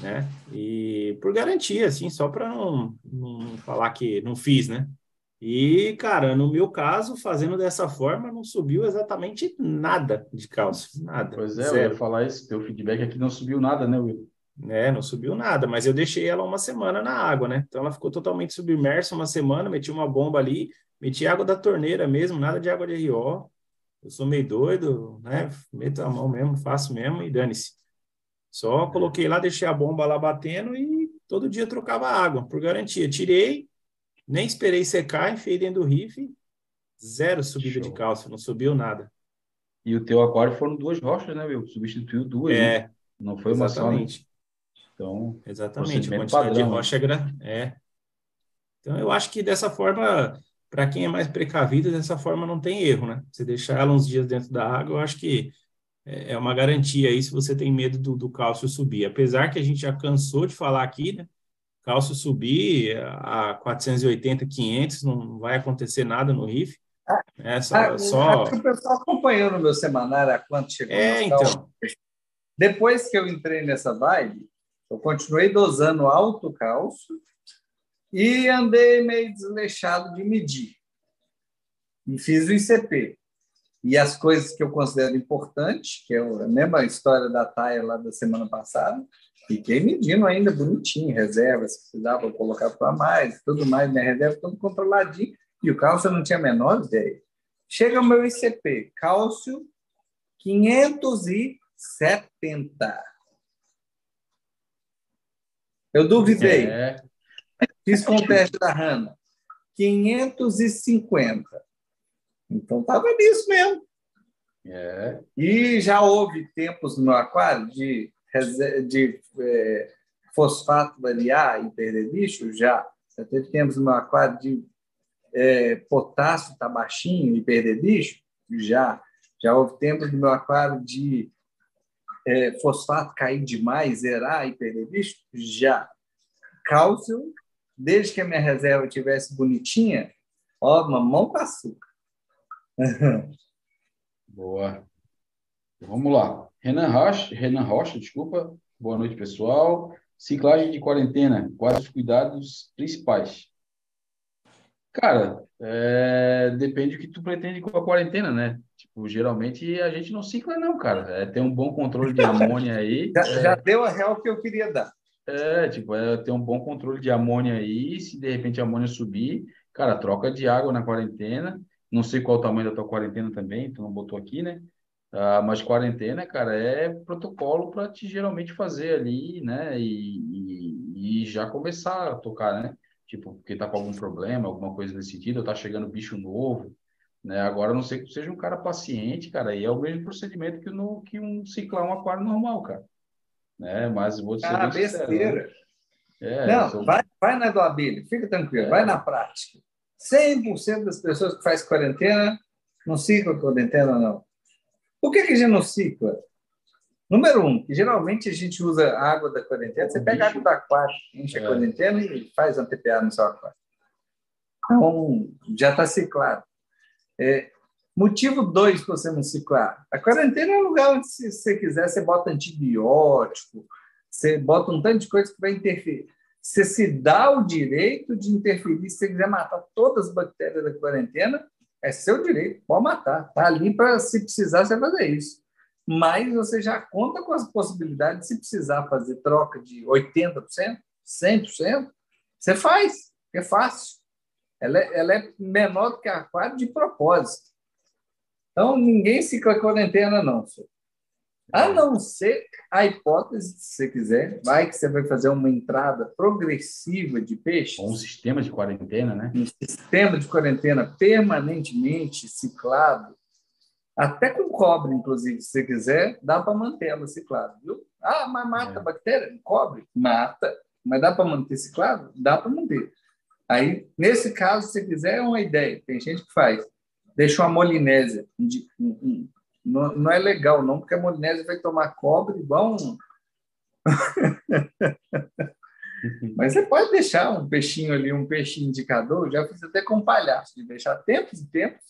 né? E por garantia, assim, só para não, não falar que não fiz, né? E, cara, no meu caso, fazendo dessa forma, não subiu exatamente nada de cálcio, nada, Pois é, eu ia zero, falar isso. Teu feedback aqui não subiu nada, né, Will? Né? Não subiu nada, mas eu deixei ela uma semana na água, né? Então ela ficou totalmente submersa uma semana, meti uma bomba ali, meti água da torneira mesmo, nada de água de RO. Eu sou meio doido, né? Meto a mão mesmo, faço mesmo e dane-se. Só coloquei lá, deixei a bomba lá batendo e todo dia trocava água, por garantia. Tirei, nem esperei secar, enfiei dentro do riff, zero subida de Show. cálcio, não subiu nada. E o teu aquário foram duas rochas, né, Will? Substituiu duas, né? É, Não foi uma só, né? Exatamente. Então, Exatamente, a quantidade de padrão, né? rocha é grande. É. Então, eu acho que dessa forma, para quem é mais precavido, dessa forma não tem erro, né? Você deixar ela uns dias dentro da água, eu acho que é é uma garantia aí se você tem medo do, do cálcio subir. Apesar que a gente já cansou de falar aqui, né? Cálcio subir a 480, 500, não vai acontecer nada no riff. É só, Ah, só... Acho que o pessoal acompanhou no meu semanário a quanto chegou. É, então. Depois que eu entrei nessa vibe, eu continuei dosando alto cálcio e andei meio desleixado de medir. E fiz o ICP. E as coisas que eu considero importantes, que é a mesma história da Taia lá da semana passada, fiquei medindo ainda bonitinho, reservas, se precisava colocar para mais, tudo mais, minha reserva tudo controladinho, e o cálcio eu não tinha a menor ideia. Chega o meu ICP, cálcio 570. Eu duvidei. é, Fiz com o teste da Hanna. 550. Então, estava nisso mesmo. é, E já houve tempos no meu aquário de, de eh, fosfato variar e perder lixo? Já. Já teve tempos no meu aquário de eh, potássio estar baixinho e perder lixo? Já. Já houve tempos no meu aquário de eh, fosfato cair demais, zerar e perder lixo? Já. Cálcio, desde que a minha reserva estivesse bonitinha, ó, mamão com açúcar. boa. Vamos lá. Renan Rocha, Renan Rocha, desculpa. Boa noite, pessoal. Ciclagem de quarentena, quais os cuidados principais? Cara, é, depende do que tu pretende com a quarentena, né? Tipo, geralmente a gente não cicla não, cara. É ter um bom controle de amônia aí. Já, já deu a real que eu queria dar. É, tipo, é ter um bom controle de amônia aí. Se de repente a amônia subir, cara, troca de água na quarentena. Não sei qual o tamanho da tua quarentena também, tu não botou aqui, né? Ah, mas quarentena, cara, é protocolo para te geralmente fazer ali, né? E, e, e já começar a tocar, né? Tipo, porque tá com algum problema, alguma coisa nesse sentido, ou tá chegando bicho novo, né? Agora, a não sei que seja um cara paciente, cara, e é o mesmo procedimento que, no, que um ciclar um aquário normal, cara. Né? Mas vou ser Ah, sincero, né? besteira. É, Não, são- vai, vai na do fica tranquilo, É. vai na prática. 100% das pessoas que faz quarentena não ciclam quarentena, não. Por que, que a gente não cicla? Número um, que geralmente a gente usa a água da quarentena, você pega a água do aquário, enche É. a quarentena e faz uma TPA no seu aquário. Então, já está ciclado. É, motivo dois para você não ciclar. A quarentena é um lugar onde, se você quiser, você bota antibiótico, você bota um tanto de coisa que vai interferir. Você se dá o direito de interferir. Se você quiser matar todas as bactérias da quarentena, é seu direito, pode matar. Está ali para, se precisar, você fazer isso. Mas você já conta com as possibilidades de, se precisar fazer troca de 80%, 100%, você faz, é fácil. Ela é, ela é menor do que a aquário de propósito. Então, ninguém cicla quarentena, não. senhor. A não ser a hipótese, se você quiser, vai que você vai fazer uma entrada progressiva de peixes. Um sistema de quarentena, né? Um sistema de quarentena permanentemente ciclado, até com cobre, inclusive, se você quiser, dá para manter ela ciclada, viu? Ah, mas mata É. a bactéria? Cobre? Mata. Mas dá para manter ciclado? Dá para manter. Aí, nesse caso, se quiser, é uma ideia. Tem gente que faz. Deixa uma molinésia. Não, não é legal, não, porque a molinésia vai tomar cobre igual um. Mas você pode deixar um peixinho ali, um peixinho indicador. Já fiz até com palhaço, de deixar tempos e tempos.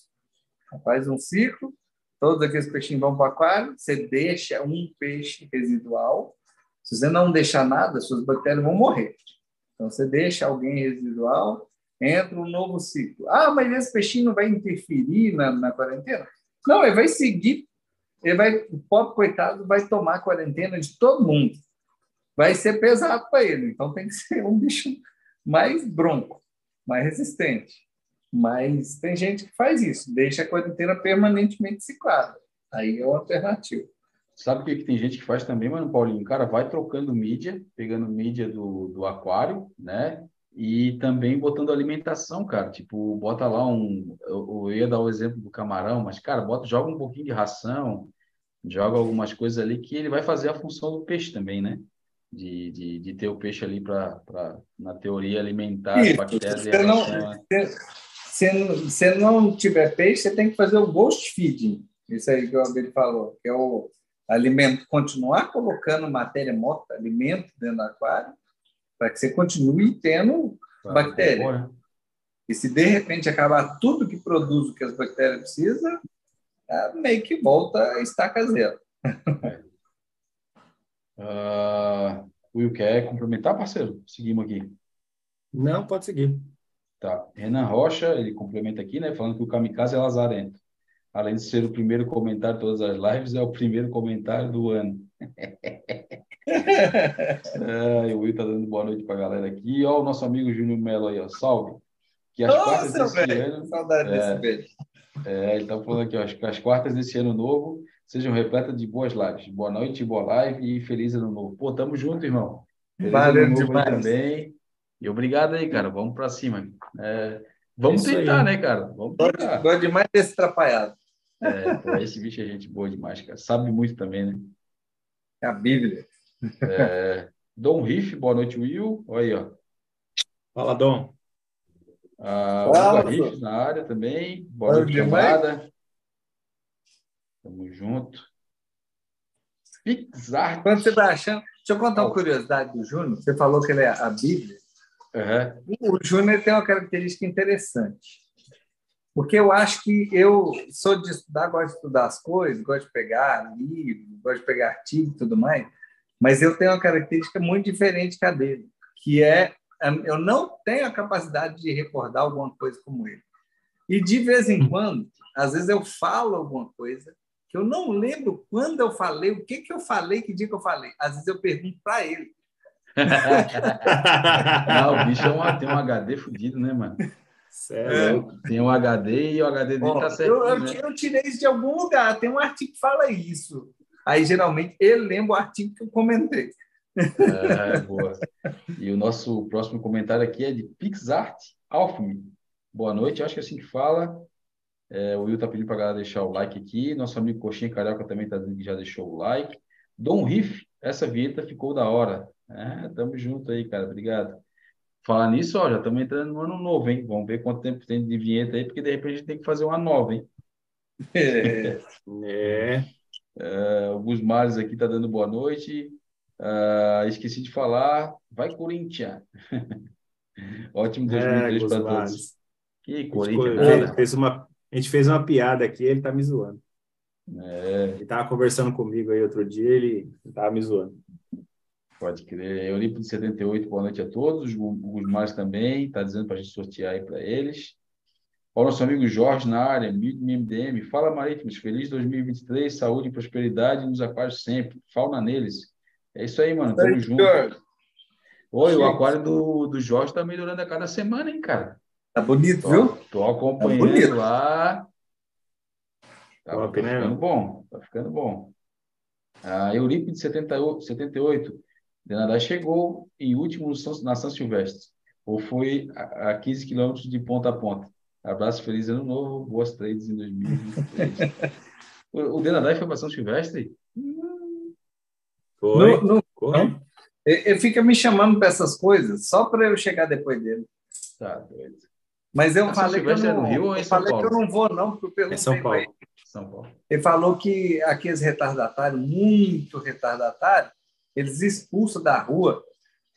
Faz um ciclo, todos aqueles peixinhos vão para o aquário, você deixa um peixe residual. Se você não deixar nada, suas bactérias vão morrer. Então, você deixa alguém residual, entra um novo ciclo. Ah, mas esse peixinho não vai interferir na, na quarentena? Não, ele vai seguir. Ele vai, o pobre coitado vai tomar a quarentena de todo mundo. Vai ser pesado para ele. Então, tem que ser um bicho mais bronco, mais resistente. Mas tem gente que faz isso, deixa a quarentena permanentemente ciclada. Aí é uma alternativa. Sabe o que, que tem gente que faz também, mano, Paulinho? O cara vai trocando mídia, pegando mídia do, do aquário, né? E também botando alimentação, cara. Tipo, bota lá um. Eu, eu ia dar o exemplo do camarão, mas, cara, bota, joga um pouquinho de ração, joga algumas coisas ali que ele vai fazer a função do peixe também, né? De, de, de ter o peixe ali para, na teoria, alimentar Isso, bactérias você não- Se não, se não tiver peixe, você tem que fazer o ghost feeding. Isso aí que o Abel falou, que é o alimento, continuar colocando matéria morta, alimento dentro do aquário, para que você continue tendo bactéria. né? E se de repente acabar tudo que produz o que as bactérias precisam, é, meio que volta a estaca zero. Ah, Will, quer complementar, parceiro? Seguimos aqui. Não, pode seguir. Tá. Renan Rocha, ele complementa aqui, né? Falando que o Kamikaze é lazarento. Além de ser o primeiro comentário de todas as lives, é o primeiro comentário do ano. É, o Will tá dando boa noite pra galera aqui. Ó, o nosso amigo Júnior Melo aí, ó. Salve. Que as quartas Nossa, desse velho, ano. saudade É. desse beijo. É, ele tá falando aqui, ó, que as quartas desse ano novo sejam repletas de boas lives. Boa noite, boa live e feliz ano novo. Pô, tamo junto, irmão. Feliz Valeu ano novo aí demais. também. E obrigado aí, cara. Vamos pra cima. É, vamos Isso aí. tentar, né, cara? Vamos tentar. gosto demais desse atrapalhado. É, pô, esse bicho é gente boa demais, cara. Sabe muito também, né? É a Bíblia. É, Dom Riff, boa noite, Will. Olha aí, ó. Fala, Dom. Ah, Fala, Uga Riff na área também. Boa Valeu noite, camarada. Tamo junto. Pixar. Quando você vai achando. Deixa eu contar uma curiosidade do Júnior. Você falou que ele é a Bíblia. Aham. O Júnior tem uma característica interessante. Porque eu acho que eu sou de estudar, gosto de estudar as coisas, gosto de pegar livro, gosto de pegar artigo e tudo mais, mas eu tenho uma característica muito diferente que a dele, que é hum, eu não tenho a capacidade de recordar alguma coisa como ele. E de vez em quando, às vezes eu falo alguma coisa que eu não lembro quando eu falei, o que, que eu falei, que dia que eu falei. Às vezes eu pergunto para ele. Não, o bicho é uma, tem um HD fudido, né, mano? Sério. Tem um HD e o HD dele Ó, tá eu, né? eu tirei isso de algum lugar, tem um artigo que fala isso. Aí, geralmente, ele lembra o artigo que eu comentei. É, boa. E o nosso próximo comentário aqui é de Pixart Alfme. Boa noite, acho que é assim que fala. É, o Will tá pedindo pra galera deixar o like aqui. Nosso amigo Coxinha Carioca também tá dizendo que já deixou o like. Dom Riff, essa vinheta ficou da hora. É, tamo junto aí, cara. Obrigado. Falar nisso, ó, já estamos entrando no ano novo, hein? Vamos ver quanto tempo tem de vinheta aí, porque de repente a gente tem que fazer uma nova, hein? É, É. É, o Gusmares aqui tá dando boa noite. Ah, esqueci de falar. Vai, Corinthians! Ótimo 2003 para todos. Que A gente Corinthians, co- nada. fez uma, a gente fez uma piada aqui, ele tá me zoando. É, Ele tava conversando comigo aí outro dia, ele tava me zoando. Pode crer. Eurípides de 78, boa noite a todos. O Gusmares também está dizendo para a gente sortear aí para eles. Ó, nosso amigo Jorge na área, amigo MDM. Fala, Marítimos. Feliz 2023, saúde e prosperidade nos aquários sempre. Fauna neles. É isso aí, mano. Tamo junto. Oi, o aquário do, do Jorge tá melhorando a cada semana, hein, cara? Tá bonito, Tô, viu? tô acompanhando bonito. lá. Tá, Top, tá né, ficando meu? bom. Tá ficando bom. A Eurípides 78, 78. Denadá chegou em último na São Silvestre, ou foi a, a 15 quilômetros de ponta a ponta. Abraço, feliz ano novo, boas trades em 2023. o, o Denadá foi para São Silvestre? Foi. Não, não, foi. não. Ele ele fica me chamando para essas coisas só para eu chegar depois dele. Tá, doido. Mas eu Ah, falei que eu Silvestre é não, Rio é eu falei que eu não vou não, porque eu perguntei É São Paulo. São Paulo. Ele falou que aqueles retardatários, muito retardatários, eles expulsam da rua,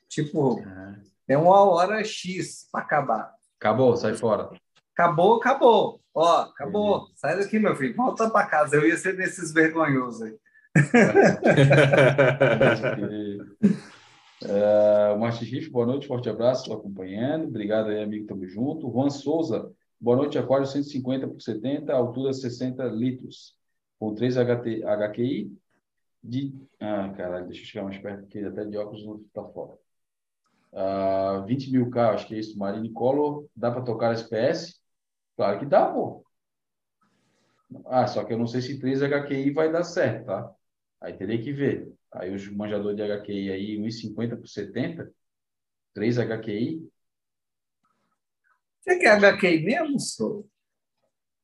tipo, Ah, é uma hora X para acabar. Acabou, sai fora. Acabou, acabou. Ó, acabou. Sai daqui, meu filho. Volta para casa. Eu ia ser desses vergonhosos aí. É, o Márcio Riff, boa noite, forte abraço, estou acompanhando. Obrigado aí, amigo, tamo junto. Juan Souza, boa noite, aquário 150 por 70, altura 60 litros, com 3 HT, HQI. De... Ah, caralho, deixa eu chegar mais perto, porque até de óculos não tá fora. Ah, 20 mil K, acho que é isso, Marine Color. Dá para tocar SPS? Claro que dá, pô. Ah, só que eu não sei se 3 HQI vai dar certo, tá? Aí teria que ver. Aí os manjadores de HQI aí, 1,50 por 70, 3 HQI, Você quer HQ mesmo, sou?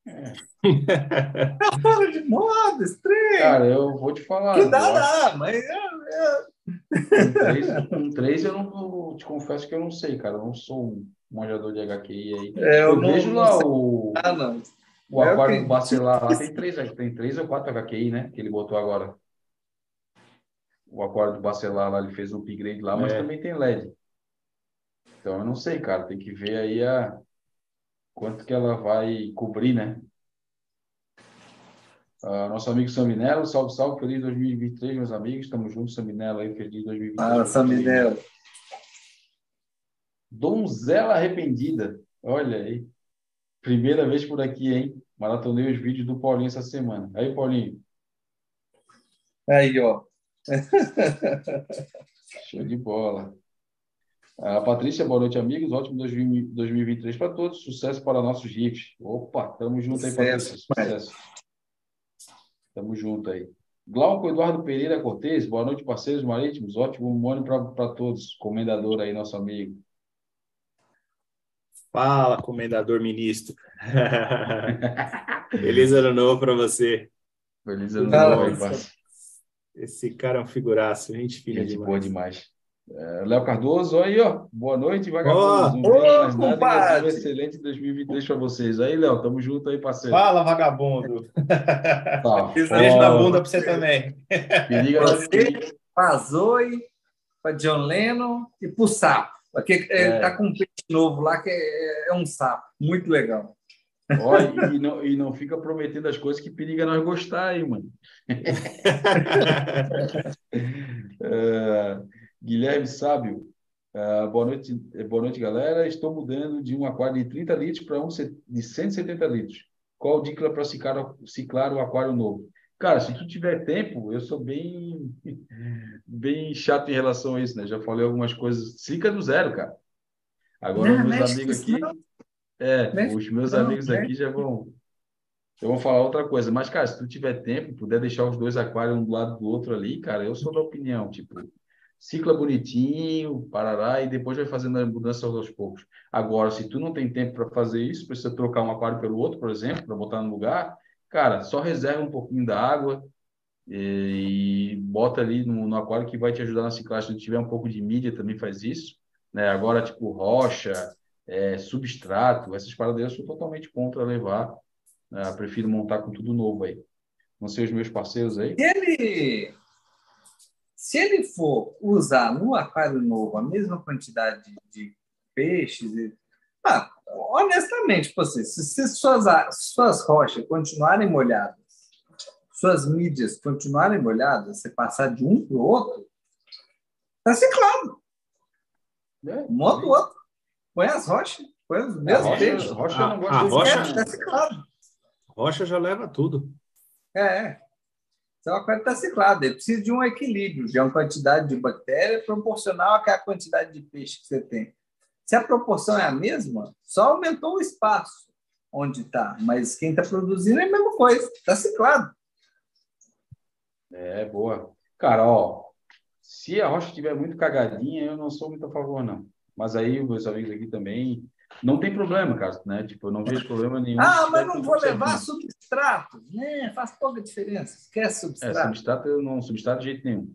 É fora de moda, estranho. cara, eu vou te falar. que dá, mas... é, é. Com 3, com três eu não eu te confesso que eu não sei, cara. Eu não sou um manjador de HQI aí. É, eu eu não- vejo não lá sei. o, Ah, não. o É aquário que- do Bacelar lá, tem três, tem três ou quatro HQI, né? Que ele botou agora. O aquário do Bacelar lá, ele fez um upgrade lá, mas É. também tem LED. Então eu não sei, cara. Tem que ver aí a quanto que ela vai cobrir, né? Ah, nosso amigo Saminello, salve, salve, feliz 2023, meus amigos. Estamos juntos, Saminello aí, feliz 2023. Ah, Saminel. Donzela arrependida. Olha aí. Primeira vez por aqui, hein? Maratonei os vídeos do Paulinho essa semana. Aí, Paulinho, Aí, ó. show de bola. A Patrícia, boa noite, amigos. Ótimo 2000 2023 para todos. Sucesso para nossos GIFs. Opa, tamo junto aí, Patrícia. Sucesso. Tamo junto aí. Glauco Eduardo Pereira Cortez, boa noite, parceiros marítimos. Ótimo ano para todos. Comendador aí, nosso amigo. Fala, comendador ministro. Feliz ano novo para você. Feliz ano novo parceiro. Esse cara é um figuraço, gente fina Gente boa demais. É, Léo Cardoso, aí, ó. Boa noite, vagabundo. Ó, um mais nada, e compadre. um excelente 2023 para vocês. Aí, Léo, tamo junto aí, parceiro. Fala, vagabundo. Tá, Beijo na bunda pra você também. Periga Você, pra Zoe, pra John Lennon e pro sapo. Aqui, É. Ele tá com um peixe novo lá que é, é um sapo. Muito legal. Ó, e, não, e não fica prometendo as coisas que periga nós gostar aí, mano. É, Guilherme Sábio, é, boa noite, boa noite, galera. Estou mudando de um aquário de 30 litros para um de 170 litros. Qual dica para ciclar, ciclar o aquário novo? Cara, se tu tiver tempo, eu sou bem, bem chato em relação a isso, né? Já falei algumas coisas. Cicla do zero, cara. Agora, Não, meus amigos aqui. não. É, Mexe os meus não, amigos aqui já vão, já vão falar outra coisa. Mas, cara, se tu tiver tempo, puder deixar os dois aquários um do lado do outro ali, cara, eu sou da opinião, tipo, cicla bonitinho, parará, e depois vai fazendo as mudanças aos poucos. Agora, se tu não tem tempo para fazer isso, precisa trocar um aquário pelo outro, por exemplo, para botar no lugar, cara, só reserva um pouquinho da água e, e bota ali no, no aquário que vai te ajudar na ciclagem. Se tiver um pouco de mídia, também faz isso. Né? Agora, tipo, rocha, é, substrato, essas paradas eu sou totalmente contra levar. né? prefiro montar com tudo novo aí. Não sei os meus parceiros aí. Ele, se ele for usar no aquário novo a mesma quantidade de, peixes, e- ah, honestamente, você, se, se suas, a- suas rochas continuarem molhadas, suas mídias continuarem molhadas, você passar de um para o outro, está ciclado. É, Monta o outro. Põe as rochas, põe os a mesmos rocha, peixes. rocha eu não A- gosto a rocha-. Está ciclado. Rocha já leva tudo. É, é. Seu aquário está ciclado, ele precisa de um equilíbrio, de uma quantidade de bactéria proporcional àquela quantidade de peixe que você tem. Se a proporção é a mesma, só aumentou o espaço onde está, mas quem está produzindo é a mesma coisa, está ciclado. É, boa. Cara, ó, se a rocha estiver muito cagadinha, eu não sou muito a favor, não. Mas aí, os meus amigos aqui também, não tem problema, cara, né? Tipo, eu não vejo problema nenhum. Ah, mas não vou levar substrato. Né? Faz pouca diferença. Esquece É, substrato. substrato eu não substrato de jeito nenhum.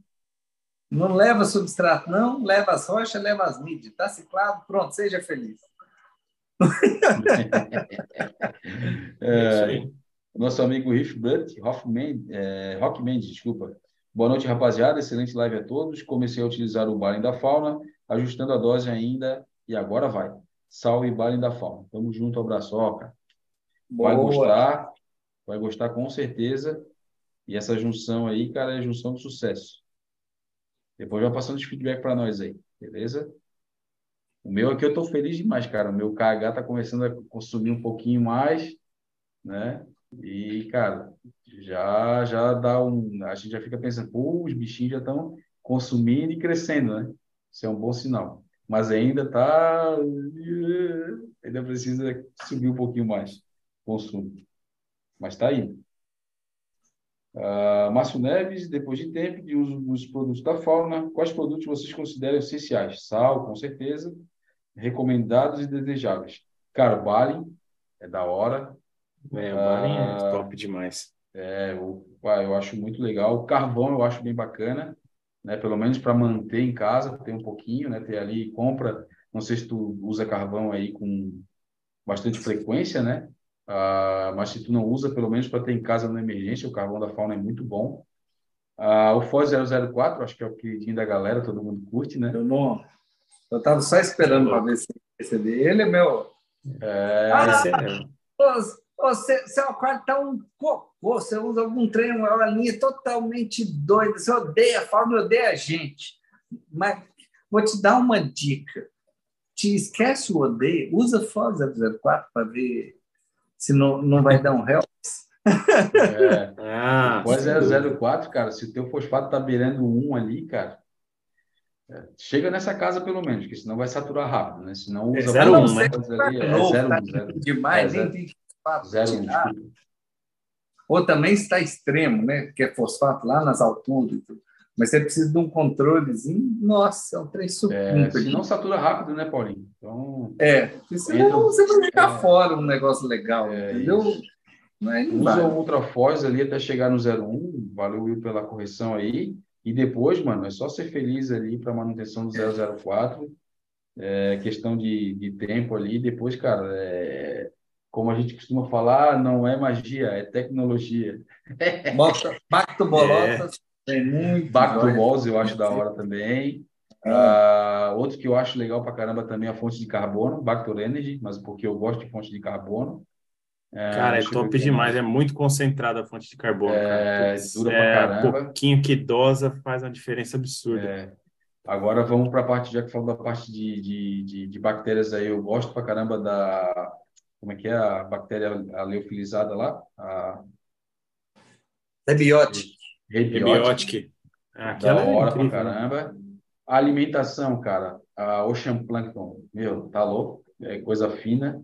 Não leva substrato, não. Leva as rochas, leva as mídias. Tá ciclado, pronto, seja feliz. É isso aí. Nosso amigo Riff Blunt, Hoffman, é, Rock Mendes, desculpa. Boa noite, rapaziada. Excelente live a todos. Comecei a utilizar o Balem da Fauna, ajustando a dose ainda, e agora vai. Salve, Balem da Fauna. Tamo junto, abraço, ó, cara. Vai Boa. gostar, vai gostar com certeza. E essa junção aí, cara, é junção de sucesso. Depois vai passando os feedback para nós aí, beleza? O meu aqui eu tô feliz demais, cara. O meu KH tá começando a consumir um pouquinho mais, né? E, cara, já já dá um. A gente já fica pensando, pô, os bichinhos já estão consumindo e crescendo, né? Isso é um bom sinal. Mas ainda tá. Ainda precisa subir um pouquinho mais consumo. Mas tá aí. Ah, Márcio Neves, depois de tempo de uso dos produtos da fauna, quais produtos vocês consideram essenciais? Sal, com certeza. Recomendados e desejáveis. Cara, o Bali é da hora. É, o Balin é Ah. top demais. É, o, eu acho muito legal. O carvão eu acho bem bacana, né? Pelo menos para manter em casa, ter um pouquinho, né? Ter ali, compra. Não sei se tu usa carvão aí com bastante frequência, né? Ah, mas se tu não usa, pelo menos para ter em casa na emergência, o carvão da fauna é muito bom. Ah, o Foz 004, acho que é o queridinho da galera, todo mundo curte, né? Eu não. Eu estava só esperando para ver se receber. Ele é meu. É, Ah, Esse é. Ô, Você, seu aquário tá um cocô. Você usa algum trem, uma linha totalmente doida. Você odeia a fauna, odeia a gente. Mas vou te dar uma dica. Te esquece o odeio, usa Foz 004 para ver se não, não vai dar um réu. é, Ah, sem dúvida. 004, cara, se o teu fosfato tá beirando um ali, cara, é, chega nessa casa pelo menos, porque senão vai saturar rápido, né? Se não É usa 0,1, mais né? coisas ali, é Novo, 0,1, tá 0,1, demais, É, nem tem fosfato. 0,1, desculpa. Ou também está extremo, né? Que é fosfato lá nas alturas. e tudo. Mas você precisa de um controlezinho. Nossa, é um trem É, supimpa. se não satura rápido, né, Paulinho? Então, É, senão Entra- você vai ficar é. fora um negócio legal, É entendeu? Mas não usa o Ultrafoz ali até chegar no 01, valeu Will pela correção aí, e depois, mano, é só ser feliz ali para manutenção do 004, é questão de, de tempo ali, depois, cara, é, como a gente costuma falar, não é magia, é tecnologia. Bota, Bacto Bolotas tem muito. Bacto joia. Balls eu acho da hora também. Ah, outro que eu acho legal pra caramba também é a fonte de carbono, Bactor Energy, mas porque eu gosto de fonte de carbono. É, Cara, é top demais, mais. é muito concentrada a fonte de carbono, É, cara. Putz, dura pra é, caramba. pouquinho que dosa faz uma diferença absurda. É, agora vamos para a parte, já que falou da parte de, de, de, de bactérias aí, eu gosto pra caramba da, como é que é a bactéria aleofilizada lá? A É Rebiótica. Ah, da Aquela é hora pra incrível, né? caramba. A alimentação, cara, a Ocean Plankton, meu, tá louco, é coisa fina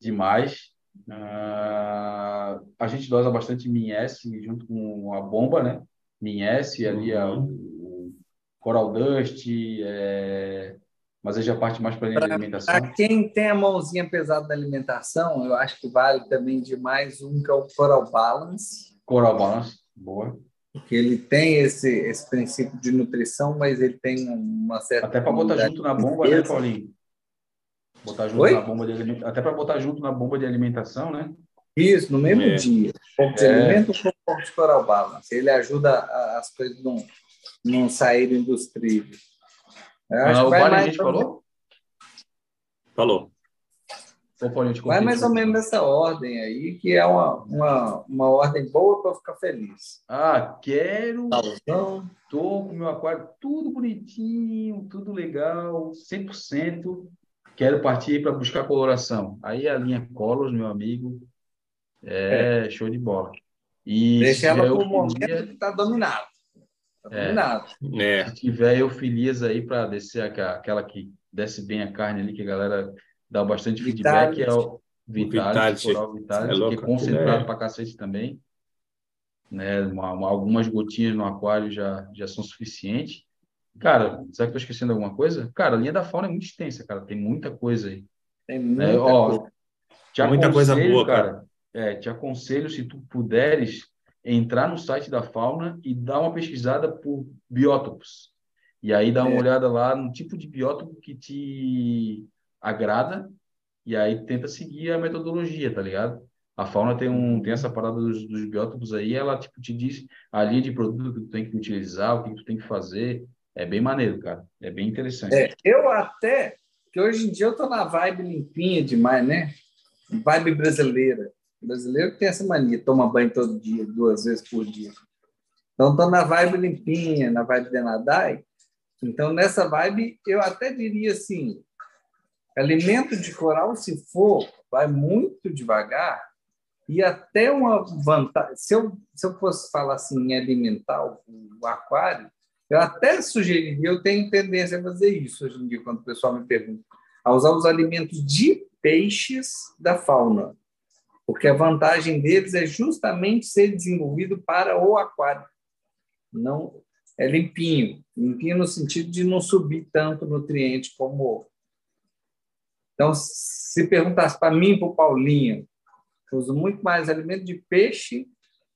demais. Ah, a gente dosa bastante MinS junto com a bomba, né? MinS ali a, Uhum. o Coral Dust, é, mas aí já parte mais para a alimentação. Para quem tem a mãozinha pesada da alimentação, eu acho que vale também demais um que é o Coral Balance, Coral Balance, boa. Porque ele tem esse, esse princípio de nutrição, mas ele tem uma certa. Até para botar junto na bomba, de né. Paulinho? Botar junto Oi? na bomba de alimentação. Até para botar junto na bomba de alimentação, né? Isso, no mesmo É. dia. Pouco de É. alimento com pouco de Coral Balance. Ele ajuda a- as coisas não, não saírem dos trilhos. Eu Ah, o a gente ou falou? Falou. Te Vai mais ou menos nessa ordem aí, que é uma, uma, uma ordem boa para eu ficar feliz. Ah, quero Então, Tô com meu aquário tudo bonitinho, tudo legal, 100%. Quero partir para buscar coloração. Aí a linha Colors, meu amigo, é, show de bola. E deixa ela o eufilia- momento que está dominado. Está É. dominado. É, se tiver eufilias aí para descer aquela, aquela que desce bem a carne ali, que a galera dá bastante feedback, Vitality. é o Vitality, É louco, que é concentrado aquilo é- pra cacete também. né? Uma, uma, algumas gotinhas no aquário já, já são suficientes. Cara, será que estou esquecendo alguma coisa? Cara, a linha da fauna é muito extensa, cara. Tem muita coisa aí. Tem muita É, ó, coisa. te Muita coisa aconselho, boa, cara. É, te aconselho, se tu puderes, entrar no site da fauna e dar uma pesquisada por biótopos. E aí dá uma É. olhada lá no tipo de biótopo que te agrada e aí tenta seguir a metodologia, tá ligado? A fauna tem um tem essa parada dos, dos biótopos aí, ela tipo te diz a linha de produto que tu tem que utilizar, o que tu tem que fazer. É bem maneiro, cara. É bem interessante. É, eu até, que hoje em dia eu tô na vibe limpinha demais, né? Vibe brasileira. O brasileiro tem essa mania, toma banho todo dia, duas vezes por dia. Então tô na vibe limpinha, na vibe de nadai. Então nessa vibe eu até diria assim, alimento de coral se for, vai muito devagar e até uma vantagem. Se eu, se eu fosse falar assim em alimentar o, o aquário, eu até sugeriria, eu tenho tendência a fazer isso hoje em dia, quando o pessoal me pergunta, a usar os alimentos de peixes da fauna, porque a vantagem deles é justamente ser desenvolvido para o aquário. Não é limpinho, limpinho no sentido de não subir tanto nutriente como. Então, se perguntasse para mim, para o Paulinho, eu uso muito mais alimento de peixe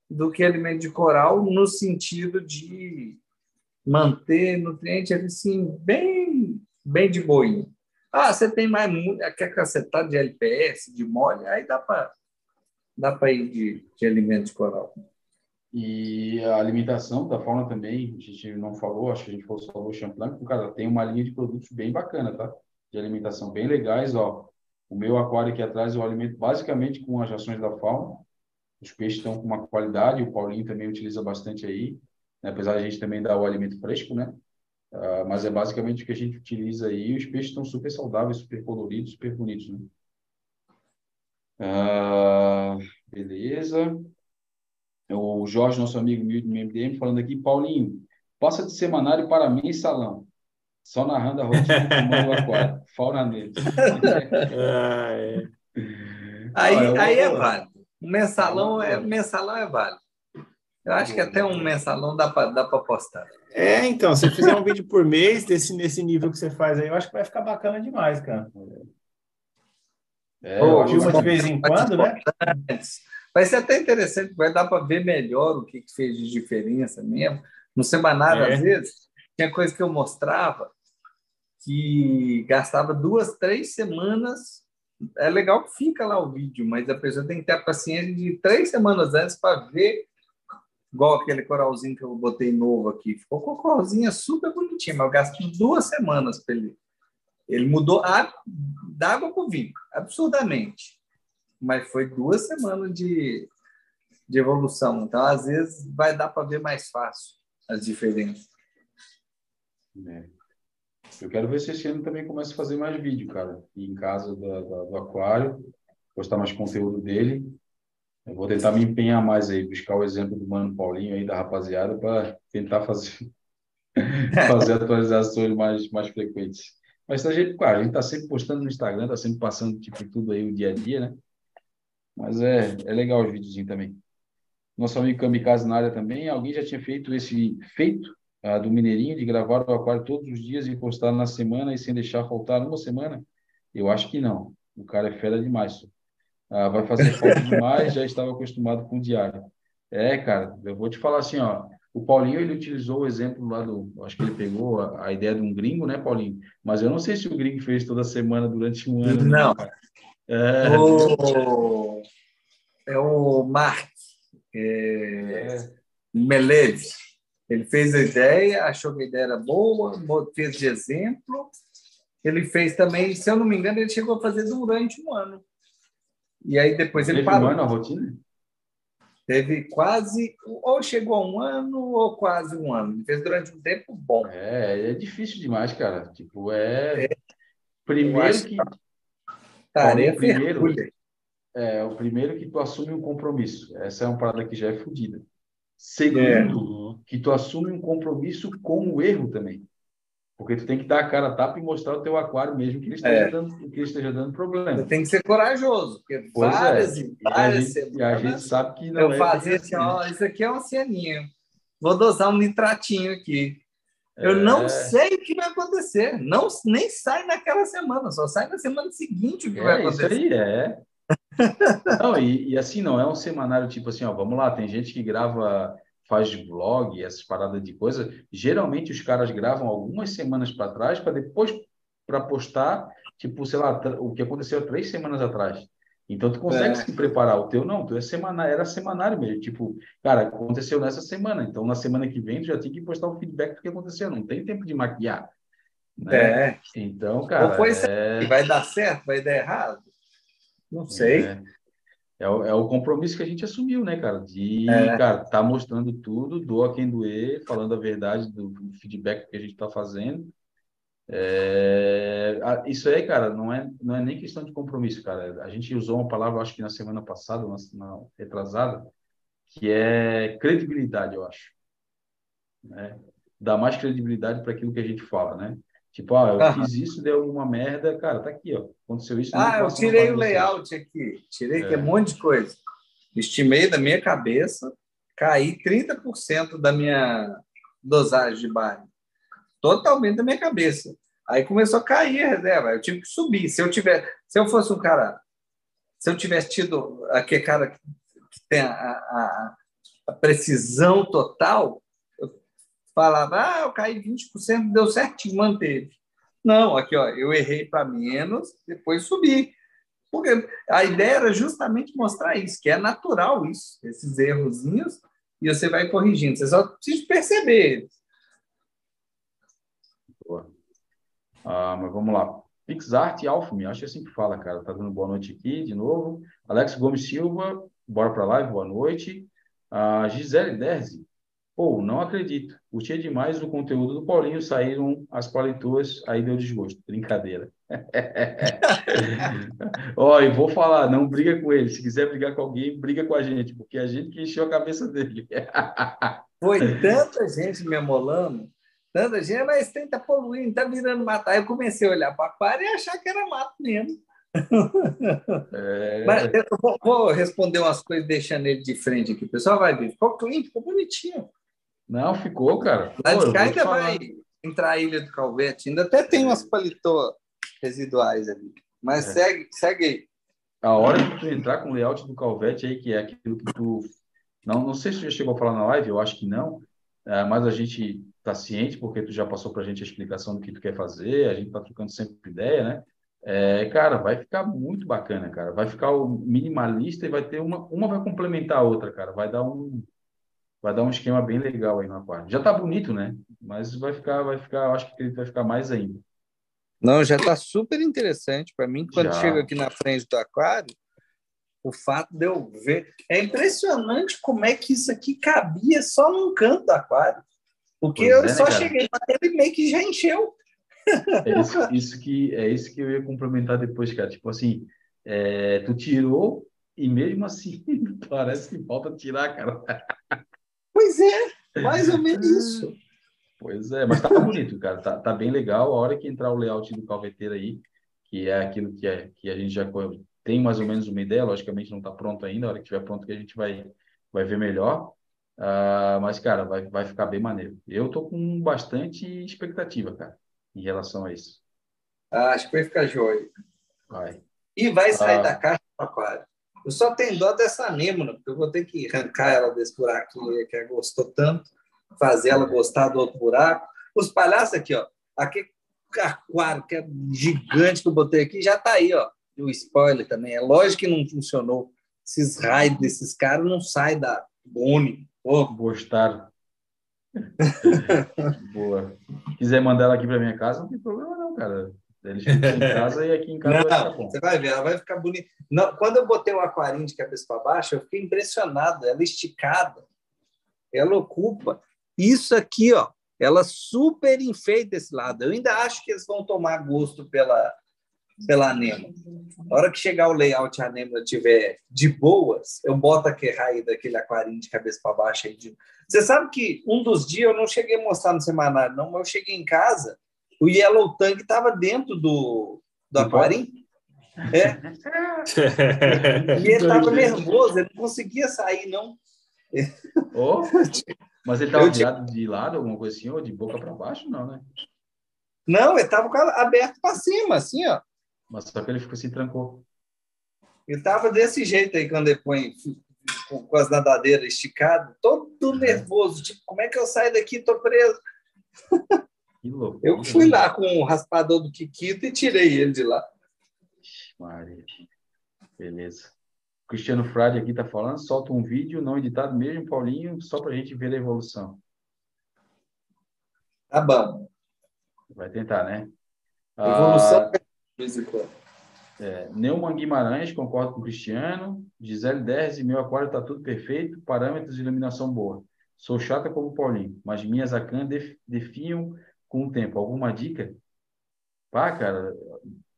do que alimento de coral, no sentido de manter nutriente assim, bem, bem de boinha. Ah, você tem mais mu- quer cacetar de LPS, de mole, aí dá para dá para ir de, de alimento de coral. E a alimentação da fauna também, a gente não falou, acho que a gente falou só o Champlain, cara, tem uma linha de produtos bem bacana, tá? De alimentação bem legais, ó. O meu aquário aqui atrás eu alimento basicamente com as rações da fauna. Os peixes estão com uma qualidade, o Paulinho também utiliza bastante aí, né? apesar de a gente também dar o alimento fresco, né? Ah, mas é basicamente o que a gente utiliza aí. Os peixes estão super saudáveis, super coloridos, super bonitos, né? Ah, beleza. O Jorge, nosso amigo humilde do MDM, falando aqui, Paulinho, passa de semanário para mensalão. Só narrando a rotina do aquário. Fauna nele. Aí, eu- aí é válido. Um mensalão é, mensalão é válido. Eu acho que até um mensalão dá para dá para postar. É, então, se fizer um vídeo por mês desse, nesse nível que você faz aí, eu acho que vai ficar bacana demais, cara. É, acho Filma de vez em quando, né? Vai ser até interessante, vai dar para ver melhor o que, que fez de diferença mesmo. No semanário, É. às vezes, tinha coisa que eu mostrava que gastava duas, três semanas. É legal que fica lá o vídeo, mas a pessoa tem que ter a paciência de três semanas antes para ver, igual aquele coralzinho que eu botei novo aqui. Ficou com coralzinha super bonitinha, mas eu gasto duas semanas para ele. Ele mudou a, da água para o vinho, absurdamente mas foi duas semanas de, de evolução. Então, às vezes, vai dar para ver mais fácil as diferenças. É. Eu quero ver se esse ano também começa a fazer mais vídeo, cara. E em casa da- da- do aquário, postar mais conteúdo dele. Eu vou tentar me empenhar mais aí, buscar o exemplo do Mano Paulinho aí, da rapaziada, para tentar fazer, fazer atualizações mais, mais frequentes. Mas a gente, claro, a gente tá sempre postando no Instagram, tá sempre passando tipo tudo aí o dia a dia, né? Mas é, é legal os videozinhos também. Nosso amigo Kamikaze na área também. Alguém já tinha feito esse feito do Mineirinho de gravar o aquário todos os dias e postar na semana e sem deixar faltar uma semana? Eu acho que não. O cara é fera demais. Ah, vai fazer falta demais, já estava acostumado com o diário. É, cara, eu vou te falar assim, ó. O Paulinho, ele utilizou o exemplo lá do. Acho que ele pegou a, a ideia de um gringo, né, Paulinho? Mas eu não sei se o gringo fez toda semana durante um ano. né, Não. cara? É, O, é o Mark é, é. Ele fez a ideia, achou que a ideia era boa, fez de exemplo. Ele fez também, se eu não me engano, ele chegou a fazer durante um ano. E aí depois ele teve um parou. ano a rotina? Teve quase, ou chegou a um ano, ou quase um ano. Ele fez durante um tempo bom. É, é difícil demais, cara. Tipo, é. Eu Primeiro que. Tarefa primeiro- hercúlea. É, o primeiro que tu assume um compromisso. Essa é uma parada que já é fodida. Segundo, que tu assume um compromisso com o erro também. Porque tu tem que dar a cara a tapa e mostrar o teu aquário mesmo que ele esteja, É. dando, que ele esteja dando problema. Você tem que ser corajoso, porque Pois é. várias E e a, várias gente, e a gente semanas sabe que não eu é fazia assim, ó, isso aqui é um cianinho. Vou dosar um nitratinho aqui. Eu É. não sei o que vai acontecer. Não, nem sai naquela semana, só sai na semana seguinte o que vai É, isso acontecer. aí, é. Não, e, e assim, não é um semanário tipo assim, ó, vamos lá, tem gente que grava, faz vlog, essas paradas de coisa. Geralmente os caras gravam algumas semanas para trás para depois para postar, tipo, sei lá, o que aconteceu três semanas atrás. Então tu consegue É. se preparar. O teu não, o teu é semanário, era semanário mesmo. Tipo, cara, aconteceu nessa semana. Então na semana que vem tu já tem que postar o feedback do que aconteceu. Não tem tempo de maquiar. Né? É, Então, cara, Ou foi é... vai dar certo, vai dar errado? Não sei. É, é, o, é o compromisso que a gente assumiu, né, cara? De, É. cara, tá mostrando tudo, doa quem doer, falando a verdade do feedback que a gente tá fazendo. É, isso aí, cara, não é, não é nem questão de compromisso, cara. A gente usou uma palavra, acho que na semana passada, na, na retrasada, que é credibilidade, eu acho. Né? Dar mais credibilidade para aquilo que a gente fala, né? Tipo, ah, eu Aham. fiz isso, deu alguma merda, cara, tá aqui, ó. Aconteceu isso. Ah, eu tirei o layout aqui, tirei é É. um monte de coisa. Estimei da minha cabeça, caí 30% da minha dosagem de barra. Totalmente da minha cabeça. Aí começou a cair a reserva, eu tive que subir. Se eu tiver, se eu fosse um cara, se eu tivesse tido aquele cara que tem a, a- a precisão total, falava, ah, eu caí 20%, deu certinho, manteve. Não, aqui, ó, eu errei para menos, depois subi. Porque a ideia era justamente mostrar isso, que é natural isso, esses errozinhos, e você vai corrigindo. Você só precisa perceber. Boa. Ah, mas vamos lá. PixArt Alfme, acho que é assim que fala, cara. Tá dando boa noite aqui de novo. Alex Gomes Silva, bora pra live, boa noite. Ah, Gisele Derzi, pô, não acredito. Curti demais o conteúdo do Paulinho, saíram as palituas, aí deu desgosto. Brincadeira. Ó, e vou falar, não briga com ele. Se quiser brigar com alguém, briga com a gente, porque é a gente que encheu a cabeça dele. Foi tanta gente me amolando, tanta gente, mas tem, tá poluindo, tá virando mato. Aí eu comecei a olhar para o aquário e achar que era mato mesmo. É, Mas eu vou, vou responder umas coisas deixando ele de frente aqui. O pessoal vai ver. Ficou clean, ficou bonitinho. Não, ficou, cara. Lá de cá ainda vai entrar a Ilha do Calvete. Ainda até tem umas paletô residuais ali. Mas É. segue, segue aí. A hora que tu entrar com o layout do Calvete aí, que é aquilo que tu. Não, não sei se tu já chegou a falar na live, eu acho que não, é, mas a gente está ciente, porque tu já passou para a gente a explicação do que tu quer fazer, a gente está trocando sempre ideia, né? É, cara, vai ficar muito bacana, cara. Vai ficar o minimalista e vai ter uma, uma vai complementar a outra, cara. Vai dar um, vai dar um esquema bem legal aí no aquário. Já tá bonito, né? Mas vai ficar, vai ficar, acho que ele vai ficar mais ainda. Não, já está super interessante para mim. Quando Já. chego aqui na frente do aquário, o fato de eu ver. É impressionante como é que isso aqui cabia só num canto do aquário. Porque Pois eu é, né, só cara? cheguei para ele e meio que já encheu. É isso, isso que é isso que eu ia complementar depois, cara. Tipo assim, é, tu tirou e mesmo assim parece que falta tirar, cara. Pois é, mais ou menos isso. Pois é, mas tá bonito, cara. Tá, tá bem legal. A hora que entrar o layout do calveteiro aí, que é aquilo que, é, que a gente já tem mais ou menos uma ideia, logicamente não tá pronto ainda. A hora que tiver pronto que a gente vai, vai ver melhor. Ah, mas, cara, vai, vai ficar bem maneiro. Eu tô com bastante expectativa, cara, em relação a isso. Ah, Acho que vai ficar joia. Vai. E vai sair Ah. da caixa do aquário. Eu só tenho dó dessa anêmona, porque eu vou ter que arrancar ela desse aí que ela gostou tanto, fazer ela gostar do outro buraco. Os palhaços aqui, ó. Aquele aquário que é gigante que eu botei aqui já tá aí, ó. O spoiler também. É lógico que não funcionou. Esses raios desses caras não saem da Boni. Pô, Gostaram. Boa. Quiser mandar ela aqui para minha casa, não tem problema não, cara. Eles ficam em casa e aqui em casa vai ficar Não, bom. você vai ver, ela vai ficar bonita. Não, quando eu botei o aquarinho de cabeça para baixo, eu fiquei impressionado. Ela esticada, ela ocupa. Isso aqui, ó, ela super enfeita esse lado. Eu ainda acho que eles vão tomar gosto pela, pela anêmona. Na hora que chegar o layout e a anêmona tiver de boas, eu boto aquele raio daquele aquarinho de cabeça para baixo. Aí de... Você sabe que um dos dias eu não cheguei a mostrar no semanário, não, mas eu cheguei em casa o Yellow Tang estava dentro do, do aquário. É, e ele estava nervoso, ele não conseguia sair, não. Ô, mas ele tava Eu te- virado de lado, alguma coisa assim, ou de boca para baixo, não, né? Não, ele estava aberto para cima, assim, ó. Mas só que ele ficou se trancou. Ele estava desse jeito aí, quando ele põe com, com as nadadeiras esticadas, todo nervoso, tipo, como é que eu saio daqui? Tô preso. Que louco. Eu fui lá com o raspador do Kikito e tirei ele de lá. Maria. Beleza. Cristiano Frade aqui tá falando, solta um vídeo não editado mesmo, Paulinho, só pra gente ver a evolução. Tá bom. Vai tentar, né? Evolução. Ah, de vez em quando. é, Neumann Guimarães, concordo com o Cristiano. Gisele 10 e meu aquário tá tudo perfeito, parâmetros de iluminação boa. Sou chata como Paulinho, mas minhas Acan def, defiam com o tempo. Alguma dica? Pá, cara,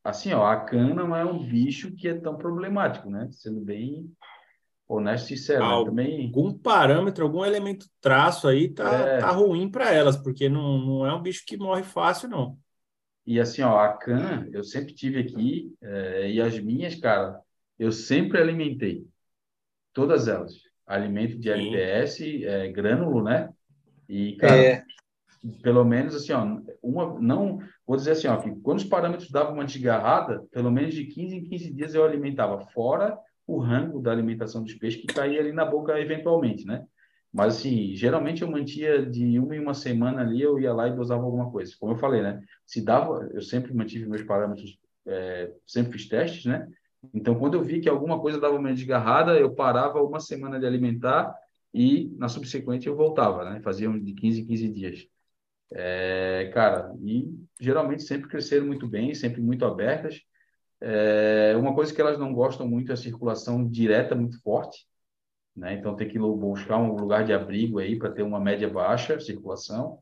assim, ó, a Acan não é um bicho que é tão problemático, né? Sendo bem honesto e sincero, né? Algo. Também Algum parâmetro, algum elemento traço aí tá, É. tá ruim para elas, porque não, não é um bicho que morre fácil, não. E assim, ó, a Can, eu sempre tive aqui, eh, e as minhas, cara, eu sempre alimentei. Todas elas. Alimento de Sim. LPS, eh, grânulo, né? E, cara, É, pelo menos assim, ó, uma, não, vou dizer assim, ó, que quando os parâmetros davam uma desgarrada, pelo menos de 15 em 15 dias eu alimentava, fora o rango da alimentação dos peixes que caía ali na boca eventualmente, né? Mas assim, geralmente eu mantia de uma em uma semana ali, eu ia lá e dosava alguma coisa. Como eu falei, né? Se dava, eu sempre mantive meus parâmetros, eh, sempre fiz testes, né? Então, quando eu vi que alguma coisa dava uma desgarrada, eu parava uma semana de alimentar e na subsequente eu voltava, né? Fazia de 15 em 15 dias. É, cara, e geralmente sempre cresceram muito bem, sempre muito abertas. É, uma coisa que elas não gostam muito é a circulação direta muito forte, né? Então tem que buscar um lugar de abrigo aí para ter uma média baixa circulação.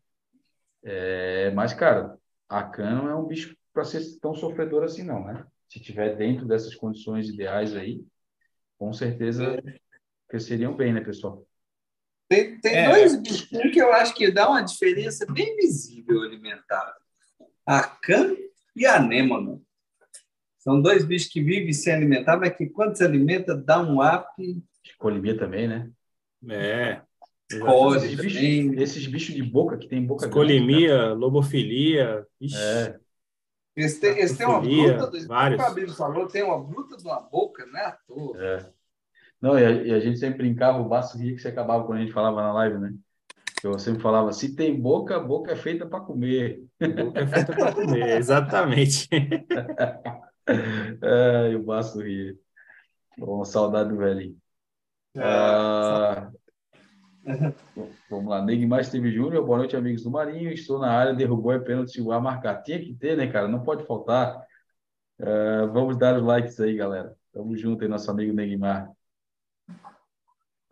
É, mas, cara, a cana não é um bicho para ser tão sofredor assim, não, né? Se tiver dentro dessas condições ideais aí, com certeza cresceriam bem, né, pessoal? Tem tem É. dois bichinhos que eu acho que dá uma diferença bem visível alimentar. A can e a anêmona. São dois bichos que vivem sem alimentar, mas que quando se alimenta, dá um up, Colimia também, né? É. Esses bichos, esses bichos de boca que tem boca grande, Escolimia, lobofilia. Ixi. É, Eles têm, eles têm uma bruta, do- vários. como o Fabrício falou, tem uma bruta de uma boca, não é à toa. é. Não, e a, e a gente sempre brincava, o Baço ria que você acabava quando a gente falava na live, né? Eu sempre falava, se tem boca, a boca é feita para comer. boca é feita para comer, exatamente. É, e o Baço ria. Bom, saudade do velhinho. Ah, vamos lá, Neymar Steve Júnior, boa noite, amigos do Marinho. Estou na área, derrubou é pênalti, o a marcar. Tinha que ter, né, cara? Não pode faltar. Ah, vamos dar os likes aí, galera. Tamo junto aí, nosso amigo Neymar.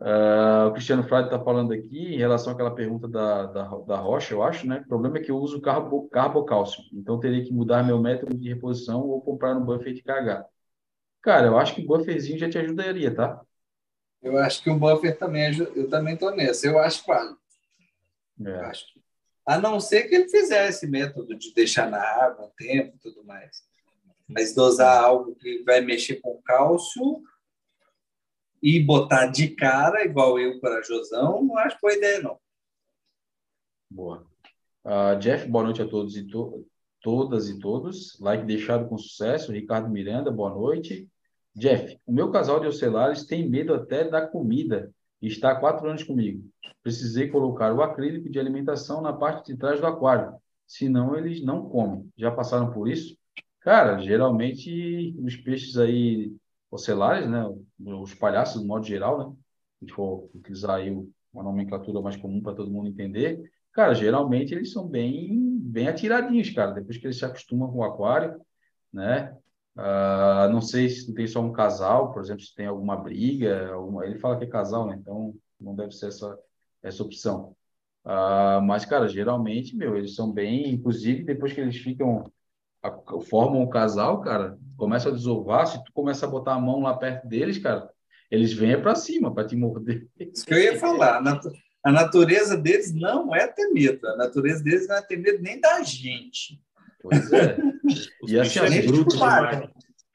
Ah, o Cristiano Frade está falando aqui em relação àquela pergunta da, da, da Rocha, eu acho, né? O problema é que eu uso carbo, carbocálcio, então teria que mudar meu método de reposição ou comprar um buffer de KH. Cara, eu acho que o bufferzinho já te ajudaria, tá? Eu acho que o buffer também ajuda. Eu também estou nessa. Eu acho. Eu É. acho. que- A não ser que ele fizesse método de deixar na água um tempo e tudo mais. Mas dosar algo que vai mexer com cálcio e botar de cara, igual eu para Josão, não acho boa ideia, não. Boa. Ah, Jeff, boa noite a todos e to todas e todos. Like deixado com sucesso. Ricardo Miranda, boa noite. Jeff, o meu casal de ocelares tem medo até da comida está há quatro anos comigo. Precisei colocar o acrílico de alimentação na parte de trás do aquário, senão eles não comem. Já passaram por isso? Cara, geralmente os peixes aí ocelares, né, os palhaços, de modo geral, né, se a gente for utilizar aí uma nomenclatura mais comum para todo mundo entender, Cara, geralmente eles são bem, bem atiradinhos, cara, depois que eles se acostumam com o aquário, né? Ah, não sei se tem só um casal, por exemplo, se tem alguma briga, alguma... ele fala que é casal, né? Então não deve ser essa, essa opção. Ah, mas, cara, geralmente, meu, eles são bem, inclusive depois que eles ficam, a- formam o casal, cara, começa a desovar, se tu começa a botar a mão lá perto deles, cara, eles vêm para cima para te morder. Isso que eu ia falar. A natu- a natureza deles não é ter medo. A natureza deles não é ter medo nem da gente. Pois é. Os E assim, bichos ó, é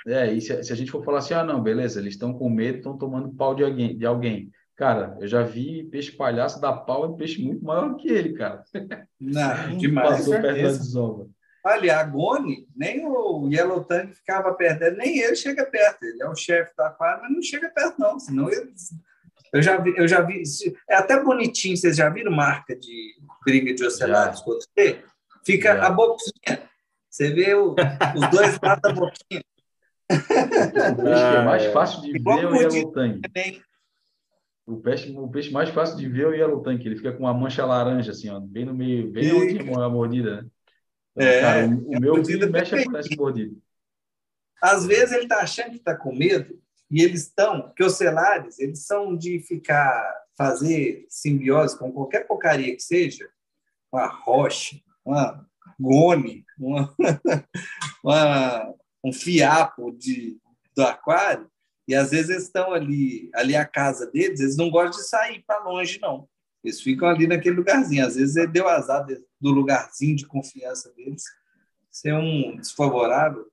demais. E se, se a gente for falar assim, ah, não, beleza, eles estão com medo, estão tomando pau de alguém, de alguém. Cara, eu já vi peixe palhaço dar pau em peixe muito maior que ele, cara. Não, demais. Passou perto da certeza. desova. Olha, a Goni, nem o Yellow Tang ficava perto nem ele chega perto. Ele é o chefe do aquário, mas não chega perto, não. Senão ele... Eu já vi, eu já vi. É até bonitinho, vocês já viram marca de briga de ocelários com você? Fica Já. a boquinha. Você vê o- os dois lados da boquinha. O peixe que é mais é. fácil de Igual ver é o. Yellow Tang. Também. O peixe, o peixe mais fácil de ver é o Yellow Tank. Ele fica com uma mancha laranja, assim, ó, bem no meio, bem onde é a mordida, né? Então, É, cara, o, o a meu que mexe parece mordido. Às vezes ele está achando que está com medo e eles estão, porque os celares, eles são de ficar, fazer simbiose com qualquer porcaria que seja, uma rocha, uma gome, uma, uma- um fiapo de, do aquário, e às vezes eles estão ali, ali é a casa deles, eles não gostam de sair para longe, não. Eles ficam ali naquele lugarzinho. Às vezes ele deu azar do lugarzinho de confiança deles ser um desfavorável.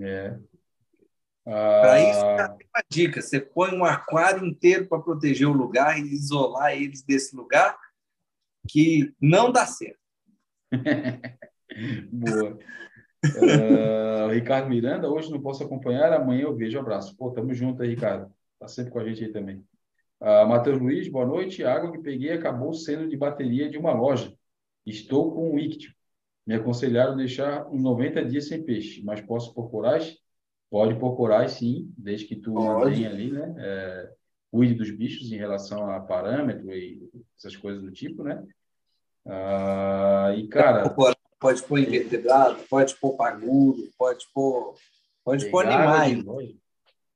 É. Para isso, Ah, já tem uma dica: você põe um aquário inteiro para proteger o lugar e isolar eles desse lugar, que não dá certo. boa. O Ricardo Miranda, hoje não posso acompanhar, amanhã eu vejo. Abraço. Pô, tamo junto aí, Ricardo. Tá sempre com a gente aí também. Ah, Matheus Luiz, boa noite. A água que peguei acabou sendo de bateria de uma loja. Estou com o íctio. Me aconselharam deixar uns 90 dias sem peixe, mas posso pôr corais? Pode pôr corais, sim, desde que tu Pode. mantenha ali, né? É, cuide dos bichos em relação a parâmetro e essas coisas do tipo, né? Ah, e, cara, Pode pôr invertebrado, pode pôr paguro, pode pôr, pode pôr animais.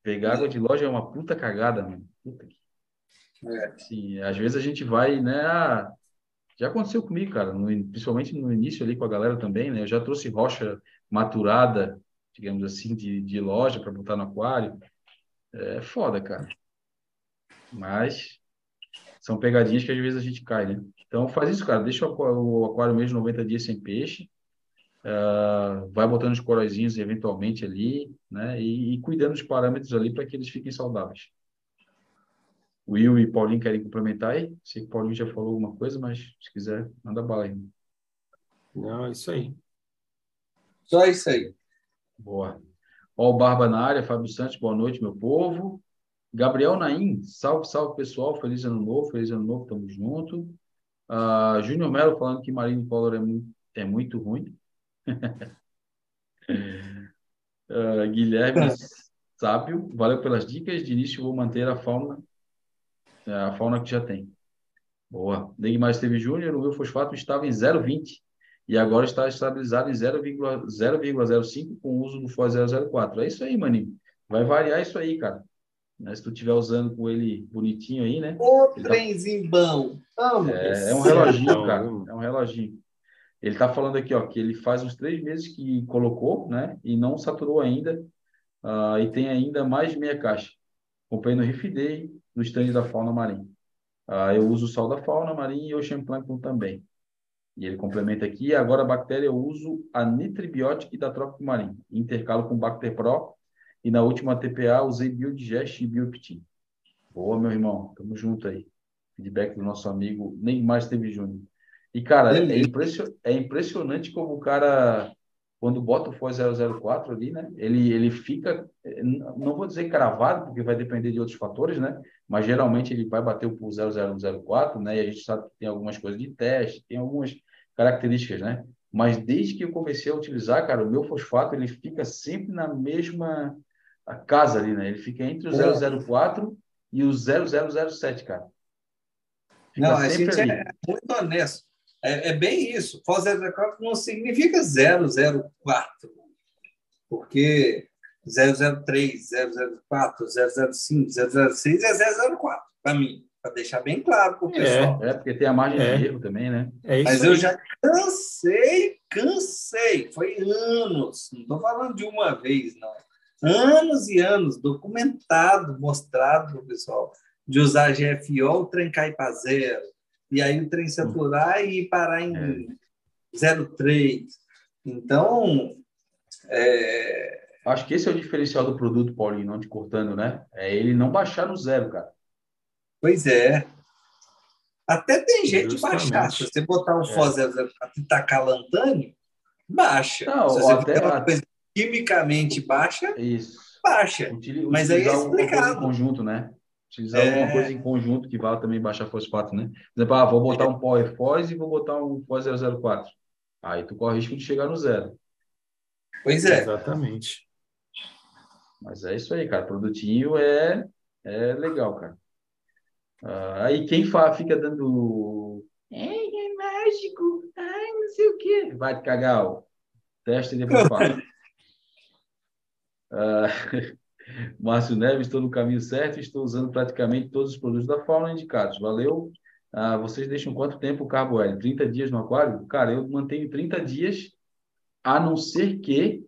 pegar água de loja é uma puta cagada, mano. Puta que Sim, às vezes a gente vai, né? ah, Já aconteceu comigo, cara, no in- principalmente no início ali com a galera também, né? Eu já trouxe rocha maturada, digamos assim, de, de loja para botar no aquário. É foda, cara. Mas são pegadinhas que às vezes a gente cai, né? Então faz isso, cara. Deixa o aquário mesmo 90 dias sem peixe. ah, vai botando os coraizinhos eventualmente ali, né? E, e cuidando dos parâmetros ali para que eles fiquem saudáveis. Will e Paulinho querem complementar aí? Sei que o Paulinho já falou alguma coisa, mas se quiser, manda bala aí. Não, é isso aí. Só isso aí. Boa. Ó, o Barba na área, Fábio Santos, boa noite, meu povo. Gabriel Naim, salve, salve, pessoal. Feliz ano novo, feliz ano novo, tamo junto. Ah, Júnior Melo falando que Marine Color é muito, é muito ruim. Ah, Guilherme Sábio, valeu pelas dicas. De início, vou manter a fauna, a fauna que já tem. Boa. Neymar Esteve Júnior, o meu fosfato estava em 0,20 e agora está estabilizado em 0,0 0,05 com o uso do FOS 004. É isso aí, maninho. Vai variar isso aí, cara. Né, Se tu estiver usando com ele bonitinho aí, né? Ô, Ele tá- trenzinho bom. Amo. É, é um reloginho, cara. É um reloginho. Ele está falando aqui, ó, que ele faz uns três meses que colocou, né? E não saturou ainda. ah, e tem ainda mais de meia caixa. Comprei no Day, no stand da Fauna Marinha. Ah, eu uso o sal da Fauna Marinha e o Ocean Plankton também. E ele complementa aqui, agora a bactéria eu uso a Nitribiótica da Trópico Marinho. Intercalo com Bacter Pro. E na última TPA usei Biodigest e Bioptin. Boa, meu irmão. Tamo junto aí. Feedback do nosso amigo Neymar Esteve Júnior. E, cara, é, Beleza. impressio- é impressionante como o cara, quando bota o FOS 004 ali, né? Ele, ele fica, eh, não vou dizer cravado, porque vai depender de outros fatores, né? Mas geralmente ele vai bater o 0,004, né? E a gente sabe que tem algumas coisas de teste, tem algumas características, né? Mas desde que eu comecei a utilizar, cara, o meu fosfato ele fica sempre na mesma casa ali, né? Ele fica entre o É. 004 e o 0007, cara. Fica Não, a gente ali. é muito honesto. É, é bem isso. FOS 004 não significa 004, porque 003, 004, 005, 006 é 004, para mim, para deixar bem claro para o É. pessoal. É, porque tem a margem É. de erro também, né? É isso Mas aí. eu já cansei, cansei. Foi anos, não estou falando de uma vez, não. Anos e anos, documentado, mostrado para o pessoal, de usar GFO, o trem cai para zero. E aí o trem saturar e parar em 0,3. Então, é, Acho que esse é o diferencial do produto, Paulinho, não te cortando, né? É ele não baixar no zero, cara. pois é. Até tem jeito de Justamente. baixar. Se você botar um É. Fó 004 e tacar lantânio, baixa. Não, Se você até- uma coisa quimicamente baixa, Isso. baixa. Utili- Mas aí é utilizar alguma coisa em explicado. conjunto, né? Utilizar É. alguma coisa em conjunto que vá também baixar fosfato, né? Por exemplo, ah, vou botar um Power Foz e vou botar um Foz 004. Aí tu corre o risco de chegar no zero. Pois é. Exatamente. Mas é isso aí, cara. Produtinho é, é legal, cara. Ah, aí quem fa, fica dando. Ei, é mágico. Ai, não sei o quê. Vai te cagar, ó. Testa e depois fala. Ah, Márcio Neves, estou no caminho certo estou usando praticamente todos os produtos da Fórmula indicados. Valeu. Ah, vocês deixam quanto tempo o carbo L? 30 dias no aquário? Cara, eu mantenho 30 dias, a não ser que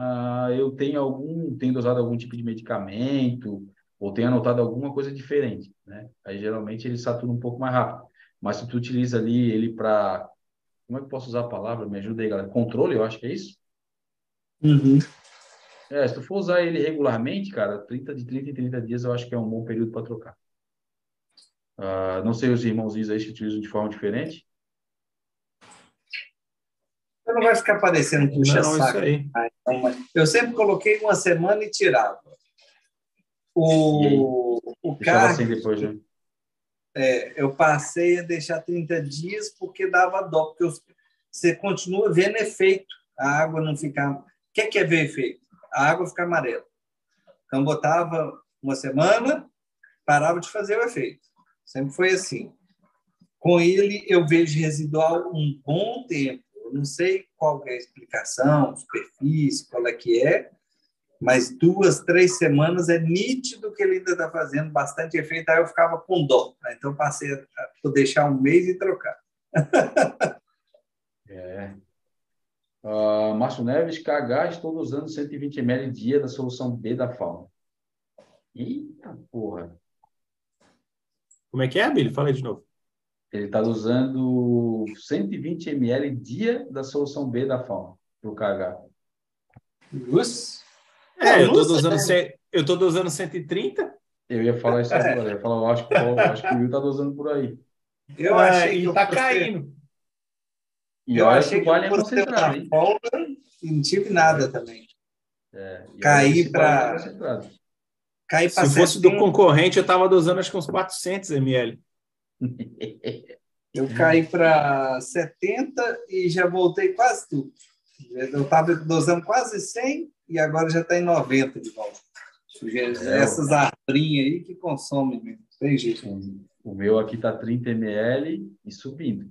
ah, eu tenha algum, tenha dosado algum tipo de medicamento ou tenha anotado alguma coisa diferente, né? Aí geralmente ele satura um pouco mais rápido. Mas se tu utiliza ali ele para, como é que eu posso usar a palavra? Me ajuda aí, galera. Controle, eu acho que é isso. Uhum. É, se tu for usar ele regularmente, cara, 30 de 30 em 30 dias eu acho que é um bom período para trocar. Ah, não sei os irmãozinhos aí se utilizam de forma diferente. Você não vai ficar parecendo Não, puxa-saco. isso aí. Eu sempre coloquei uma semana e tirava. O, o carro, assim depois, né? é, eu passei a deixar 30 dias porque dava dó, porque eu- você continua vendo efeito. A água não ficar. O que é, que é ver efeito? A água fica amarela. Então, botava uma semana, parava de fazer o efeito. Sempre foi assim. Com ele, eu vejo residual um bom tempo. Eu não sei qual é a explicação, superfície, qual é que é, mas duas, três semanas é nítido que ele ainda está fazendo bastante efeito. Aí eu ficava com dó. Então, passei a a deixar um mês e trocar. É. Ah, Márcio Neves, KH, estou usando 120 ml dia da solução B da fauna. Eita porra. Como é que é, Billy? Fala aí de novo. Ele está usando 120 ml dia da solução B da fauna para o KH. Luz? É, eu não tô sei. dosando, cem- eu tô dosando 130. Eu ia falar isso agora. Eu ia falar, eu acho que, eu acho que o Will está dosando por aí. Eu Ah, achei que e eu tá fosse- caindo. E Eu achei que Vale é eu ter concentrado, uma hein? folga e não tive nada também. É, é concentrado. Caí para Se fosse do 70, concorrente, eu tava dosando acho que uns 400 ml. Eu caí para 70 e já voltei quase tudo. Eu estava dosando quase 100 e agora já está em 90 de volta. É, Essas arbrinhas aí que consomem mesmo. Tem jeito. O meu aqui está 30 ml e subindo.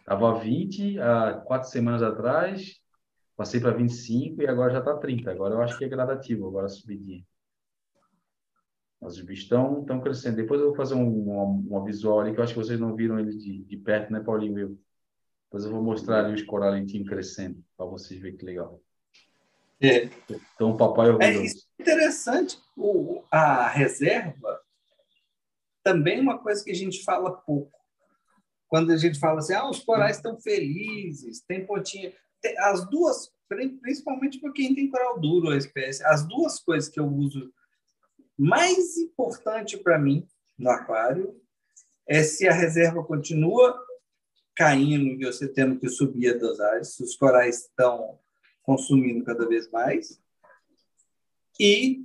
Estava 20 há quatro semanas atrás, passei para 25 e agora já está 30. Agora eu acho que é gradativo, agora a subidinha. Mas os bichos estão estão crescendo. Depois eu vou fazer um, uma, uma visual ali que eu acho que vocês não viram ele de, de perto, né, Paulinho? Eu. Depois eu vou mostrar ali os coralentinhos crescendo, para vocês verem que legal. É. Então, papai é É orgulhoso. isso interessante. O, a reserva também é uma coisa que a gente fala pouco. Quando a gente fala assim, ah, os corais estão felizes, tem pontinha. As duas, principalmente para quem tem coral duro, a espécie, as duas coisas que eu uso mais importante para mim no aquário é se a reserva continua caindo e você tendo que subir a dosagem, se os corais estão consumindo cada vez mais, e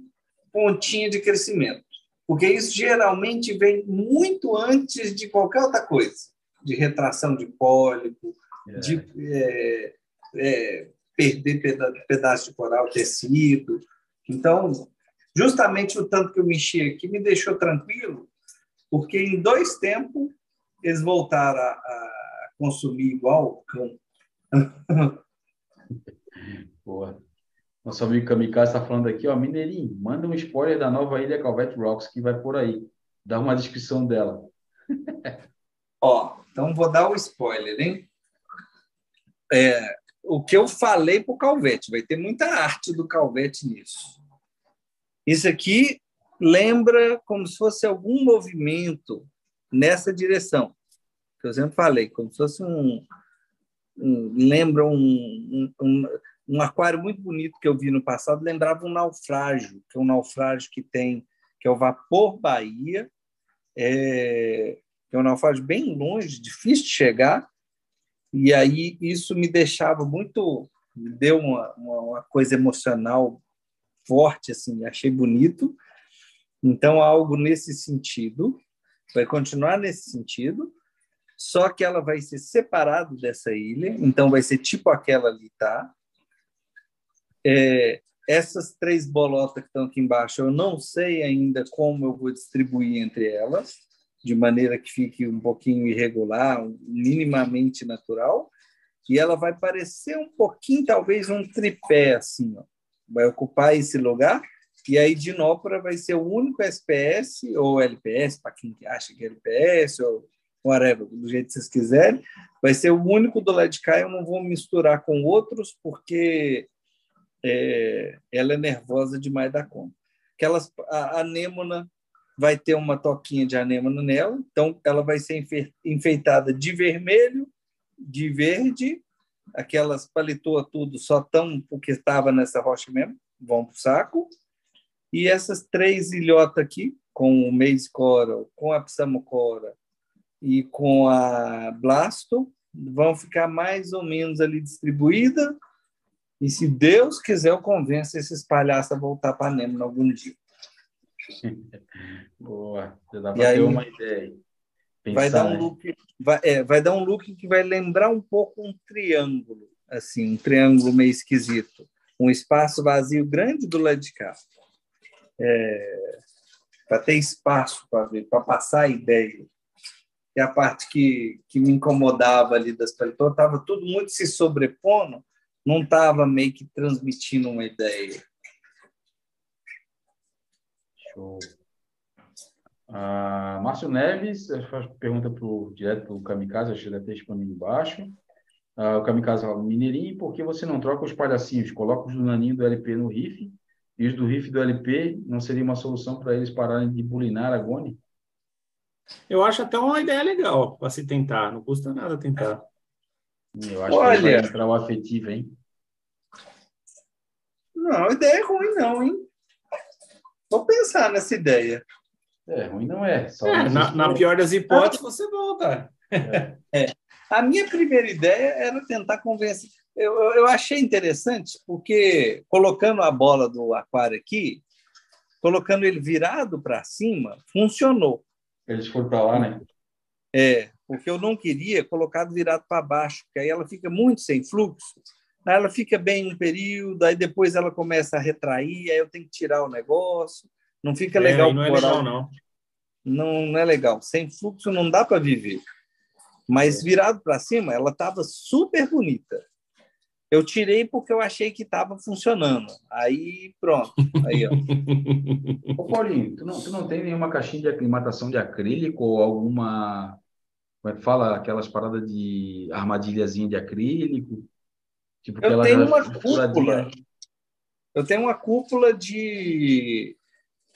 pontinha de crescimento. Porque isso geralmente vem muito antes de qualquer outra coisa, de retração de pólipo, É. de é, é, perder peda pedaço de coral, tecido. Então, justamente o tanto que eu mexi aqui me deixou tranquilo, porque em dois tempos eles voltaram a, a consumir igual o cão. Boa. Nosso amigo Kamikaze está falando aqui, ó, Mineirinho, manda um spoiler da nova ilha Calvete Rocks que vai por aí. Dá uma descrição dela. Ó, então vou dar o spoiler, hein? É, o que eu falei para o Calvete, vai ter muita arte do Calvete nisso. Isso aqui lembra como se fosse algum movimento nessa direção. Que eu sempre falei, como se fosse um. um lembra um, um, um, aquário muito bonito que eu vi no passado, lembrava um naufrágio, que é um naufrágio que tem, que é o Vapor Bahia, é, que é um naufrágio bem longe, difícil de chegar, e aí isso me deixava muito, me deu uma, uma, uma coisa emocional forte, assim, achei bonito. Então, algo nesse sentido, vai continuar nesse sentido, só que ela vai ser separada dessa ilha, então vai ser tipo aquela ali, tá? É, essas três bolotas que estão aqui embaixo, eu não sei ainda como eu vou distribuir entre elas, de maneira que fique um pouquinho irregular, minimamente natural, e ela vai parecer um pouquinho, talvez, um tripé, assim, ó. Vai ocupar esse lugar, e aí Dinópora vai ser o único SPS, ou LPS, para quem acha que é LPS, ou whatever, do jeito que vocês quiserem, vai ser o único do lado de cá, eu não vou misturar com outros, porque é, ela é nervosa demais da conta. Aquelas, a anêmona vai ter uma toquinha de anêmona nela, então ela vai ser enfeitada de vermelho, de verde, aquelas paletoas tudo só tão porque estava nessa rocha mesmo, vão para o saco, e essas três ilhotas aqui, com o Maze Coral, com a Psamocora e com a Blasto, vão ficar mais ou menos ali distribuídas, e se Deus quiser, eu convenço esses palhaços a voltar para Nemo algum dia. Boa, já dá para ter aí, uma ideia. Pensar, vai dar um né? look, vai, é, vai dar um look que vai lembrar um pouco um triângulo, assim, um triângulo meio esquisito, um espaço vazio grande do lado de cá, é, para ter espaço para ver, para passar a ideia. E a parte que, que me incomodava ali das pelotões, estava tudo muito se sobrepondo, não estava meio que transmitindo uma ideia. Show. Ah, Márcio Neves faz pergunta pro, direto para o Kamikaze, acho que deve ter respondido embaixo. Ah, o Kamikaze fala, Mineirinho, por que você não troca os palhacinhos? Coloca os do naninho do LP no riff e os do riff do LP não seria uma solução para eles pararem de bulinar a Goni? Eu acho até uma ideia legal para se tentar, não custa nada tentar. Eu acho Olha, que vai entrar o afetivo, hein? Não, a ideia é ruim, não, hein? Vou pensar nessa ideia. É, ruim não é. é na, na, pior das hipóteses, você volta. É. é. A minha primeira ideia era tentar convencer. Eu, eu, eu achei interessante, porque colocando a bola do aquário aqui, colocando ele virado para cima, funcionou. Eles foram para lá, né? É, porque eu não queria colocado virado para baixo, porque aí ela fica muito sem fluxo. Aí ela fica bem um período, aí depois ela começa a retrair, aí eu tenho que tirar o negócio. Não fica é, legal. Não é legal, não. não. Não é legal. Sem fluxo não dá para viver. Mas é. virado para cima, ela estava super bonita. Eu tirei porque eu achei que estava funcionando. Aí, pronto. Aí, ó. Ô, Paulinho, tu não, tu não tem nenhuma caixinha de aclimatação de acrílico ou alguma. Como é que fala? Aquelas paradas de armadilhazinha de acrílico? Tipo, eu tenho uma cúpula. Eu tenho uma cúpula de,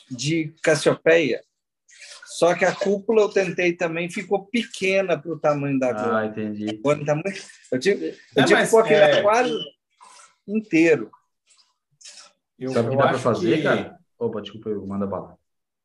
de Cassiopeia. Só que a cúpula eu tentei também, ficou pequena para o tamanho da agulha. Ah, entendi. Tá muito... Eu tive, eu é, tive que pôr aquele é... aquário inteiro. Eu, Sabe o que dá para fazer, que... cara? Opa, desculpa, eu manda bala.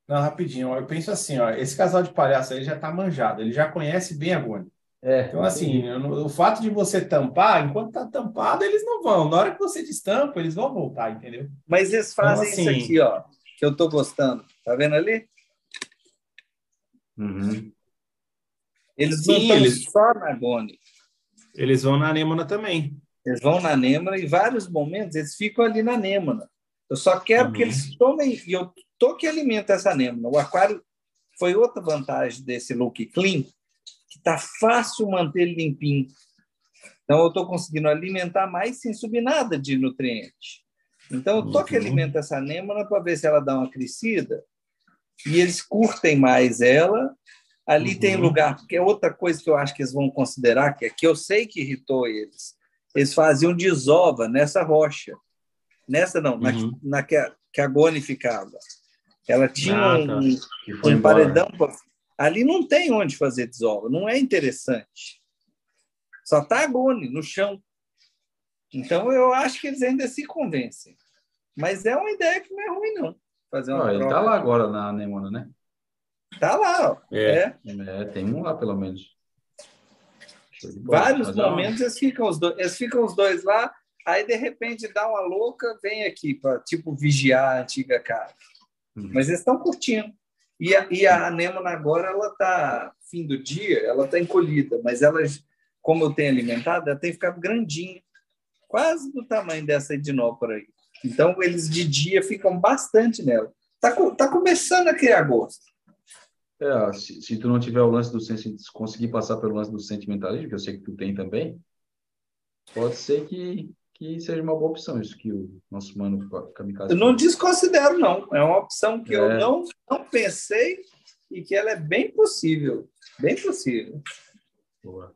Não, rapidinho. Eu penso assim, ó, esse casal de palhaço aí já está manjado, ele já conhece bem a Gônia. É, então, assim, o fato de você tampar, enquanto está tampado, eles não vão. Na hora que você destampa, eles vão voltar, entendeu? Mas eles fazem então, assim, isso aqui, ó, que eu estou gostando. Tá vendo ali? Uhum. Eles Sim, não estão eles... só na Gone. Eles vão na Nêmona também. Eles vão na Nêmona e vários momentos eles ficam ali na Nêmona. Eu só quero uhum. que eles tomem, e eu tô que alimenta essa Nêmona. O aquário foi outra vantagem desse look clean, que está fácil manter limpinho. Então, eu estou conseguindo alimentar mais sem subir nada de nutriente. Então, eu estou que uhum. alimenta essa anêmona para ver se ela dá uma crescida. E eles curtem mais ela. Ali uhum. tem lugar, porque é outra coisa que eu acho que eles vão considerar, que é que eu sei que irritou eles. Eles faziam desova nessa rocha. Nessa não, uhum. na, na que, a, que a Goni ficava. Ela tinha ah, tá. um, um paredão Ali não tem onde fazer desova, não é interessante. Só tá agone no chão. Então eu acho que eles ainda se convencem. Mas é uma ideia que não é ruim, não. Fazer uma ele troca. tá lá agora na anemona, né? Tá lá, ó. É. É. É, tem um lá, pelo menos. Vários Mas, ó, momentos eles ficam, os dois, eles ficam os dois lá, aí de repente dá uma louca, vem aqui para tipo vigiar a antiga casa. Hum. Mas eles estão curtindo. E a, e a anêmona agora, ela tá fim do dia, ela tá encolhida, mas ela, como eu tenho alimentado, ela tem ficado grandinha, quase do tamanho dessa edinópora aí. Então eles de dia ficam bastante nela. Tá, co- tá começando a criar gosto. É, se, se tu não tiver o lance do se conseguir passar pelo lance do sentimentalismo, que eu sei que tu tem também, pode ser que, que seja uma boa opção isso que o nosso mano Kamikaze Eu não desconsidero, não. É uma opção que eu É. não, não pensei e que ela é bem possível. Bem possível. Boa.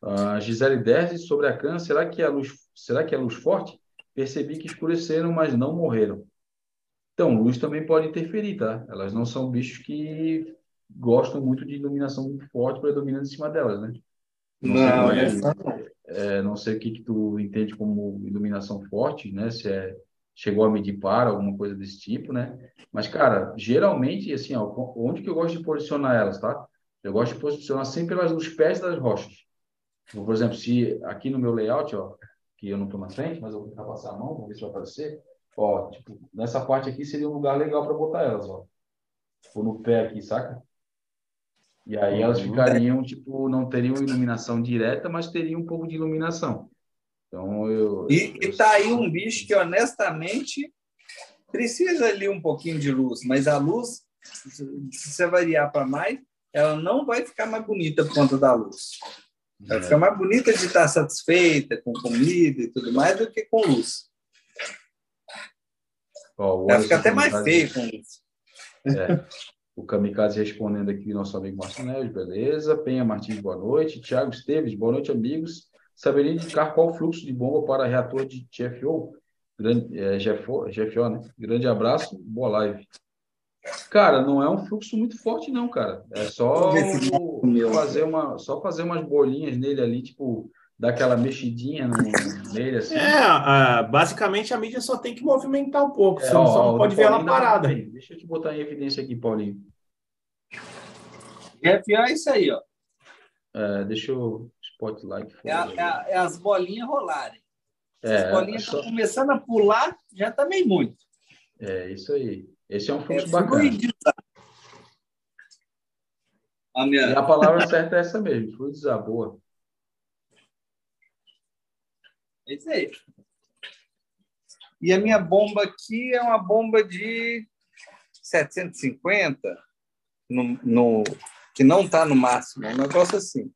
Ah, Gisele Derzi, sobre a cana, será que é a luz, será que é luz forte? Percebi que escureceram, mas não morreram. Então, luz também pode interferir, tá? Elas não são bichos que gostam muito de iluminação forte predominando em cima delas, né? Não sei como é É, não sei o que que tu entende como iluminação forte, né? Se é chegou a medir para alguma coisa desse tipo, né? Mas cara, geralmente assim, ó, onde que eu gosto de posicionar elas, tá? Eu gosto de posicionar sempre elas nos pés das rochas. Então, Por exemplo, se aqui no meu layout, ó, que eu não estou na frente, mas eu vou tentar passar a mão, vamos ver se vai aparecer. Ó, tipo, nessa parte aqui seria um lugar legal para botar elas, ó. Tipo, no pé aqui, saca? E aí elas ficariam, tipo, não teriam iluminação direta, mas teriam um pouco de iluminação. Então, eu... E, eu- e tá aí um bicho que, honestamente, precisa ali um pouquinho de luz, mas a luz, se você variar para mais, ela não vai ficar mais bonita por conta da luz. Ela É. fica mais bonita de estar satisfeita com comida e tudo mais do que com luz. Ó, o Ela fica até mais feia com luz. É. O Kamikaze respondendo aqui, nosso amigo Márcio Neves, beleza. Penha Martins, boa noite. Tiago Esteves, boa noite, amigos. Saberia indicar qual o fluxo de bomba para reator de GFO? Grande, é, GFO, GFO, né? Grande abraço, boa live. Cara, não é um fluxo muito forte, não, cara. É só o- meu. fazer uma, só fazer umas bolinhas nele ali, tipo, dar aquela mexidinha no- nele, assim. É, ah, basicamente a mídia só tem que movimentar um pouco, É, você ó, só não pode ver ela Paulinho parada. ver. Deixa eu te botar em evidência aqui, Paulinho. GFO é isso aí, ó. É, deixa eu spotlight. É, a- é é as bolinhas rolarem. É, As bolinhas só- estão começando a pular, já está meio muito. É isso aí. Esse é um É fluxo bacana. fluidizar. A E minha, a palavra certa é essa mesmo, fluidizar, boa. É isso aí. E a minha bomba aqui é uma bomba de 750, no, no- que não está no máximo, é um negócio assim.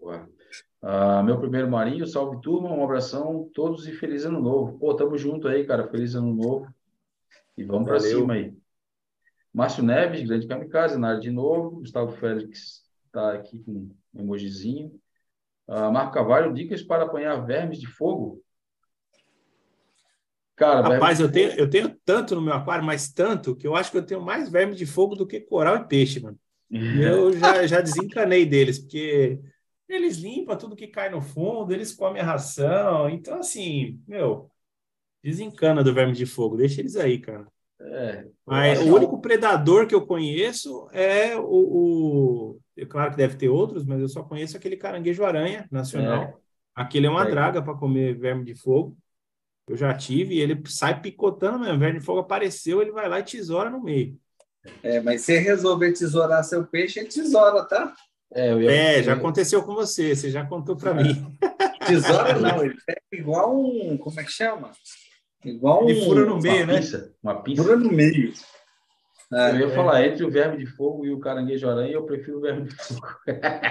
boa. Ah, meu primeiro Marinho, salve turma, um abração, todos e feliz ano novo. Pô, tamo junto aí, cara, feliz ano novo. E vamos para cima aí. Márcio Neves, grande kamikaze, na área de novo. Gustavo Félix está aqui com um emojizinho. Ah, Marco Cavalho, dicas para apanhar vermes de fogo? Cara, Rapaz, eu tenho, eu tenho tanto no meu aquário, mas tanto, que eu acho que eu tenho mais verme de fogo do que coral e peixe, mano. E eu já, já desencanei deles, porque eles limpam tudo que cai no fundo, eles comem a ração. Então, assim, meu, desencana do verme de fogo, deixa eles aí, cara. É, Mas eu o único predador que eu conheço é o, o- é Claro que deve ter outros, mas eu só conheço aquele caranguejo-aranha nacional. É. Aquele é uma É. draga para comer verme de fogo. Eu já tive e ele sai picotando mesmo. Verme de fogo apareceu, ele vai lá e tesoura no meio. É, mas se resolver tesourar seu peixe, é tesoura, tá? É, eu ia- É, já eu- aconteceu com você, você já contou para mim. Tesoura não, ele pega igual um. Como é que chama? Igual um. Ele fura no meio, uma né? pinça, uma pinça. Fura no meio. Ah, Eu ia falar, entre o verme de fogo e o caranguejo-aranha, eu prefiro o verme de fogo.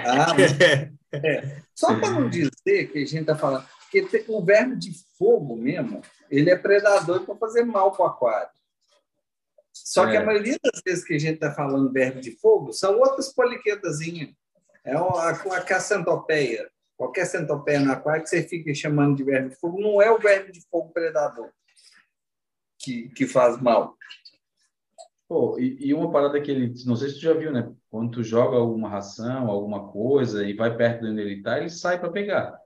ah, mas Só para não dizer que a gente está falando, porque tem- o verme de fogo mesmo, ele é predador para fazer mal para o aquário. Só que É. a maioria das vezes que a gente está falando verme de fogo são outras poliquetazinhas. É uma, uma cacentopeia. Qualquer centopeia no aquário que você fica chamando de verme de fogo, não é o verme de fogo predador que, que faz mal. Pô, e, e uma parada que ele, não sei se tu já viu, né? Quando tu joga alguma ração, alguma coisa e vai perto de onde ele tá, ele sai para pegar,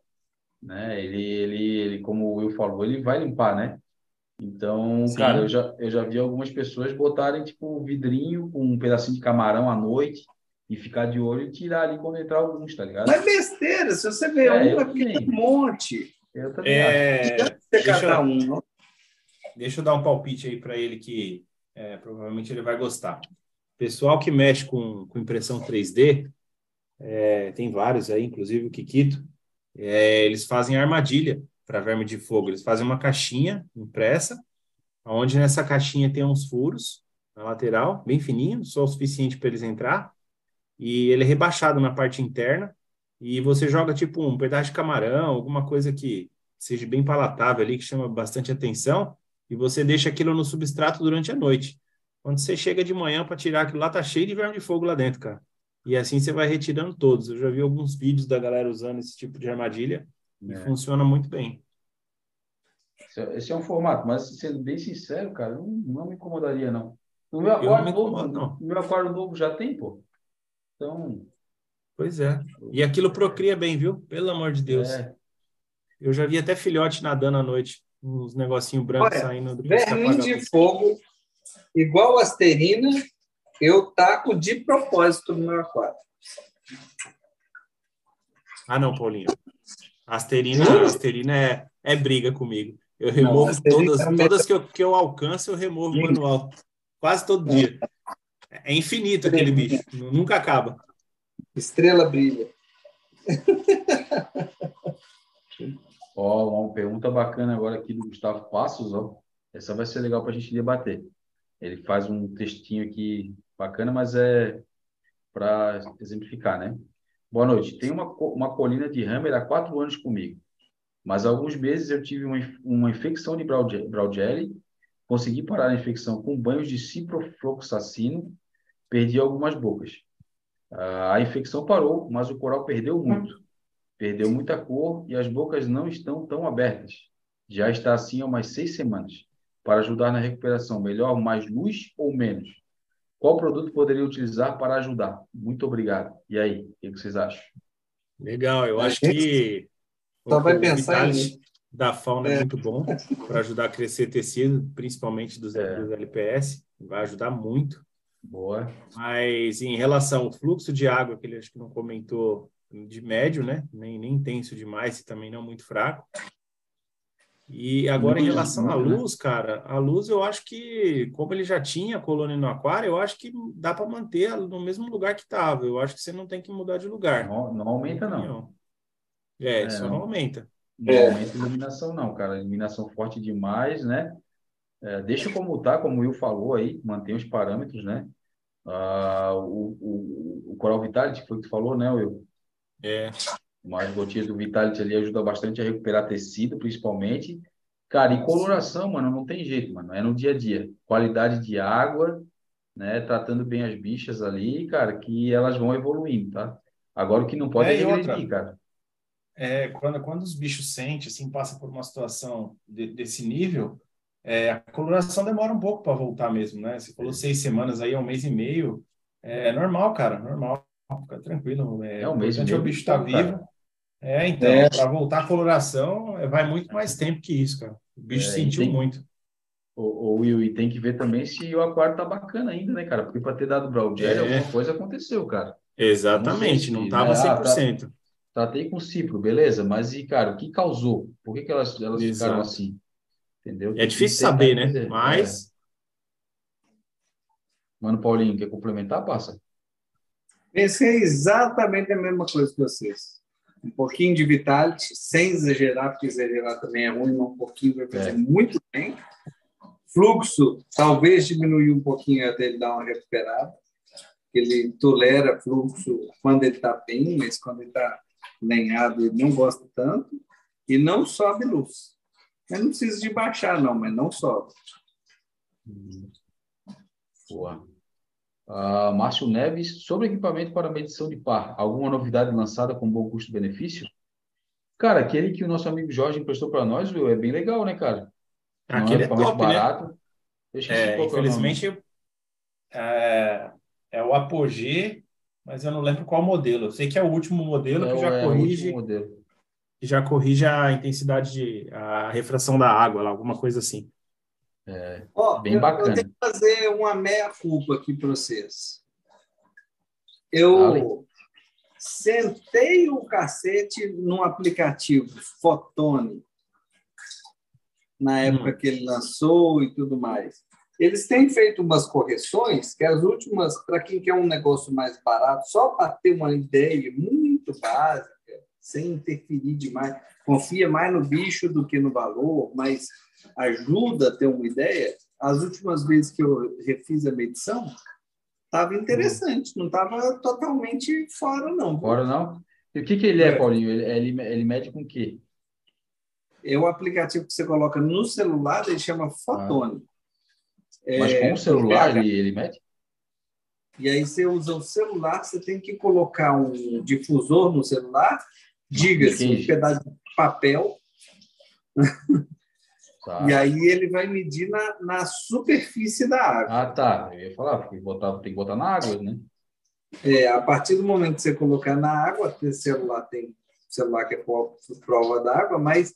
né? Ele, ele, ele, como o Will falou, ele vai limpar, né? Então, Sim. cara, eu já, eu já vi algumas pessoas botarem, tipo, um vidrinho com um pedacinho de camarão à noite e ficar de olho e tirar ali quando entrar alguns, tá ligado? Mas besteira, se você vê É, um, também. um monte. Eu também acho. É, Você deixa, catar um, não? Deixa eu dar um palpite aí para ele que é, provavelmente ele vai gostar. Pessoal que mexe com, com impressão 3D, é, tem vários aí, inclusive o Kikito, é, eles fazem armadilha para verme de fogo. Eles fazem uma caixinha impressa, onde nessa caixinha tem uns furos na lateral, bem fininho, só o suficiente para eles entrar, e ele é rebaixado na parte interna, e você joga tipo um pedaço de camarão, alguma coisa que seja bem palatável ali, que chama bastante atenção, e você deixa aquilo no substrato durante a noite. Quando você chega de manhã para tirar aquilo lá, tá cheio de verme de fogo lá dentro, cara. E assim você vai retirando todos. Eu já vi alguns vídeos da galera usando esse tipo de armadilha e É. funciona muito bem. Esse é- Esse é um formato, mas sendo bem sincero, cara, não, não me incomodaria, não. No meu aquário me novo, incomodo, não. no meu aquário novo já tem, pô. Então, Pois é. E aquilo procria bem, viu? Pelo amor de Deus. é, Eu já vi até filhote nadando à noite, uns negocinhos brancos Olha, saindo do Verme de fogo, igual asterina, eu taco de propósito no meu aquário. Ah, não, Paulinho. Asterina, asterina é, é briga comigo. Eu removo asterina todas, é todas que eu, que eu alcanço, eu removo Sim. manual. Quase todo dia. É infinito aquele bicho, nunca acaba. Estrela brilha. Ó, uma pergunta bacana agora aqui do Gustavo Passos, ó. Essa vai ser legal para a gente debater. Ele faz um textinho aqui bacana, mas é para exemplificar, né? Boa noite. Tenho uma, uma colina de hammer há quatro anos comigo, mas há alguns meses eu tive uma, uma infecção de Braugelli, consegui parar a infecção com banhos de ciprofloxacino, perdi algumas bocas. Ah, a infecção parou, mas o coral perdeu muito. Perdeu muita cor e as bocas não estão tão abertas. Já está assim há umas seis semanas. Para ajudar na recuperação, melhor mais luz ou menos? Qual produto poderia utilizar para ajudar? Muito obrigado. E aí, o que vocês acham? Legal, eu A acho que só o- vai pensar da fauna é. É. muito bom para ajudar a crescer tecido, principalmente dos, É. dos LPS, vai ajudar muito. Boa. Mas em relação ao fluxo de água, que ele acho que não comentou de médio, né? Nem, nem intenso demais e também não muito fraco. E agora, em relação à né? luz, cara, a luz eu acho que, como ele já tinha colônia no aquário, eu acho que dá para manter no mesmo lugar que estava. Eu acho que você não tem que mudar de lugar. Não, não aumenta, não. É, É, só não. não aumenta. Não É. aumenta a iluminação, não, cara. Iluminação forte demais, né? É, deixa como tá, como o Will falou aí, mantém os parâmetros, né? Ah, o, o, o Coral Vitality, que foi o que tu falou, né, Will? É, Mas gotinhas do Vitality ali ajuda bastante a recuperar tecido, principalmente. Cara, e coloração, mano, não tem jeito, mano. É no dia a dia. Qualidade de água, né? Tratando bem as bichas ali, cara, que elas vão evoluindo, tá? Agora o que não pode É, é outra? regredir, cara. é, quando, quando os bichos sentem, assim, passa por uma situação de- desse nível, é, a coloração demora um pouco para voltar mesmo, né? Você falou seis semanas aí, é um mês e meio. É normal, cara, normal. Fica tranquilo. É, É um mês meio, o bicho então, cara. vivo. É, então, É. para voltar a coloração, é, vai muito mais tempo que isso, cara. O bicho É, sentiu tem- muito. O, o Will, e tem que ver também se o aquário tá bacana ainda, né, cara? Porque para ter dado Braudieri, É. alguma coisa aconteceu, cara. Exatamente, Não não estava né? Ah, tá. 100%. Tratei com cipro, beleza, mas e, cara, o que causou? Por que que elas, elas ficaram assim? Entendeu? É difícil saber, né? entender. Mas É. Mano, Paulinho, quer complementar? Passa. Pensei exatamente a mesma coisa que vocês. Um pouquinho de vitality, sem exagerar, porque exagerar também é ruim, mas um pouquinho vai fazer É. muito bem. Fluxo, talvez diminuir um pouquinho até ele dar uma recuperada. Ele tolera fluxo quando ele está bem, mas quando ele está lenhado, ele não gosta tanto. E não sobe luz. Mas não precisa de baixar, não, mas não sobe. Boa. Ah, Márcio Neves, sobre equipamento para medição de par, alguma novidade lançada com bom custo-benefício? Cara, aquele que o nosso amigo Jorge emprestou para nós, Will, é bem legal, né, cara? Não aquele é equipamento top, né? barato. Eu esqueci É, é o infelizmente, é, é o Apogee, mas eu não lembro qual modelo. Eu sei que é o último modelo É que já é corrige, que já corrige a intensidade de a refração da água, lá, alguma coisa assim. Ó, Bem eu- bacana. Eu tenho que fazer uma meia-culpa aqui para vocês. Eu sentei o cacete num aplicativo Fotone, na época que ele lançou e tudo mais. Eles têm feito umas correções que as últimas, para quem quer um negócio mais barato, só para ter uma ideia muito básica, sem interferir demais, confia mais no bicho do que no valor, mas ajuda a ter uma ideia. As últimas vezes que eu refiz a medição, estava interessante, não estava totalmente fora, não. Fora não? E o que que ele é, É. Paulinho? Ele, ele, ele mede com o quê? É o aplicativo que você coloca no celular, ele chama Fotone. Mas É, com o celular ele, ele mede? E aí você usa o celular, você tem que colocar um difusor no celular, diga-se, um pedaço de papel, Tá. e aí ele vai medir na, na superfície da água. Ah, tá. Eu ia falar, porque botar, tem que botar na água, né? É, a partir do momento que você colocar na água, o celular tem celular que é pro- prova d'água, mas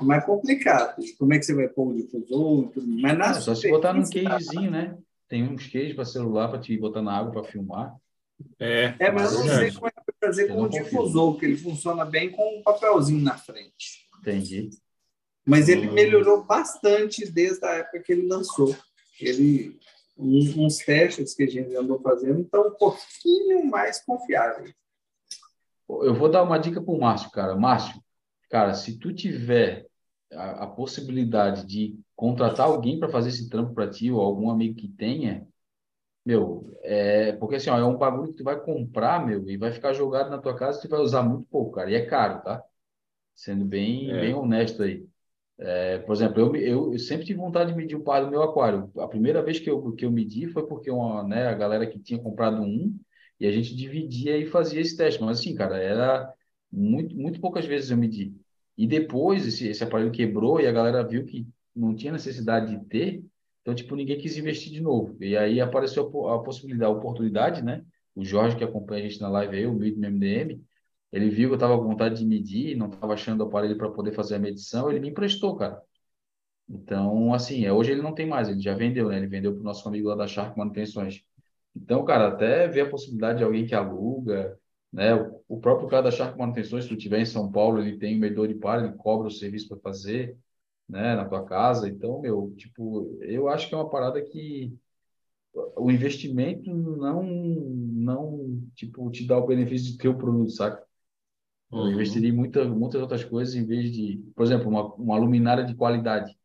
é mais complicado. Como é que você vai pôr o difusor? e tudo. Mas na É, só se botar num casezinho, né? Tem uns cases para celular para te botar na água para filmar. É, É, mas eu não sei como é que vai fazer Eu com o difusor, que ele funciona bem com um papelzinho na frente. Entendi. Mas ele melhorou bastante desde a época que ele lançou. Ele, uns, uns testes que a gente andou fazendo estão um pouquinho mais confiáveis. Eu vou dar uma dica pro Márcio, cara. Márcio, cara, se tu tiver a, a possibilidade de contratar alguém para fazer esse trampo para ti, ou algum amigo que tenha, meu, é, porque assim, ó, é um bagulho que tu vai comprar, meu, e vai ficar jogado na tua casa e tu vai usar muito pouco, cara. E é caro, tá? Sendo bem, É. bem honesto aí. É, por exemplo, eu, eu, eu sempre tive vontade de medir o par do meu aquário. A primeira vez que eu, que eu medi foi porque uma, né, a galera que tinha comprado um e a gente dividia e fazia esse teste. Mas assim, cara, era muito, muito poucas vezes eu medi. E depois esse, esse aparelho quebrou e a galera viu que não tinha necessidade de ter, então, tipo, ninguém quis investir de novo. E aí apareceu a, po- a possibilidade, a oportunidade, né? O Jorge, que acompanha a gente na live aí, o Mid MDM, ele viu que eu estava com vontade de medir, não estava achando o aparelho para poder fazer a medição, ele me emprestou, cara. Então, assim, é, hoje ele não tem mais, ele já vendeu, né? Ele vendeu para o nosso amigo lá da Shark Manutenções. Então, cara, até ver a possibilidade de alguém que aluga, né? O, o próprio cara da Shark Manutenções, se tu estiver em São Paulo, ele tem um medidor de par, ele cobra o serviço para fazer, né? Na tua casa. Então, meu, tipo, eu acho que é uma parada que o investimento não, não, tipo, te dá o benefício de ter o produto, saca? Eu Uhum. investiria em muita, muitas outras coisas em vez de, por exemplo, uma, uma luminária de qualidade,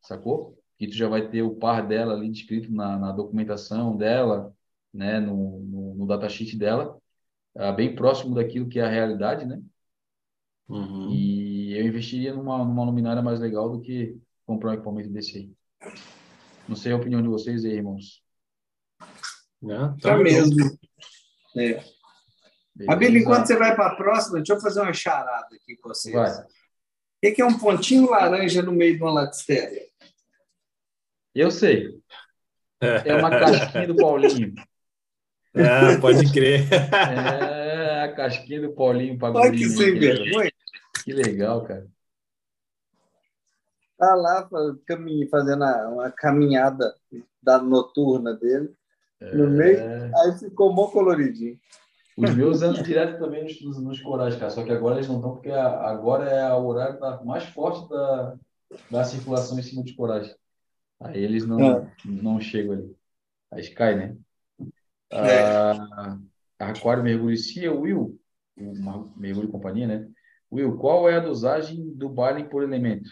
sacou? Que tu já vai ter o par dela ali descrito na, na documentação dela, né, no, no, no datasheet dela, ah, bem próximo daquilo que é a realidade, né? Uhum. E eu investiria numa, numa luminária mais legal do que comprar um equipamento desse aí. Não sei a opinião de vocês aí, irmãos. Né? Tá Tamo mesmo. É. Beleza? Abílio, enquanto você vai para a próxima, deixa eu fazer uma charada aqui com vocês. Vai. O que é um pontinho laranja no meio de uma latistéria? Eu sei. É uma casquinha do Paulinho. Ah, pode crer. É a casquinha do Paulinho Olha que sem vergonha. Que legal, cara. Tá lá fazendo uma caminhada da noturna dele. No meio, É, aí ficou mó coloridinho. Os meus andam direto também nos, nos, nos corais, cara. Só que agora eles não estão, porque a- agora é o horário da- mais forte da, da circulação em cima dos corais. Aí eles não, não chegam ali. Aí cai, né? Ah, Aquário Mergulho Cia, Will, o Mergulho e Companhia, né? Will, qual é a dosagem do Bailen por elemento?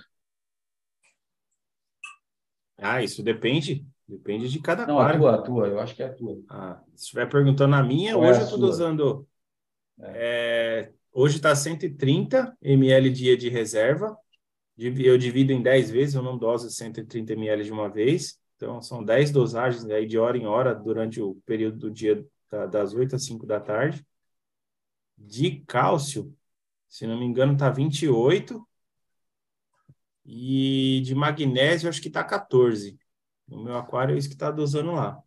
Ah, isso depende. Depende de cada Não, a aquário. tua, a tua, eu acho que é a tua. Ah, se estiver perguntando a minha, Qual é hoje a eu estou sua? dosando. é, hoje está 130 ml dia de reserva. Eu divido em 10 vezes, eu não doso 130 ml de uma vez. Então, são 10 dosagens aí de hora em hora durante o período do dia da- das 8 às 5 da tarde. De cálcio, se não me engano, está 28. E de magnésio, acho que está 14. No meu aquário é isso que está dosando lá.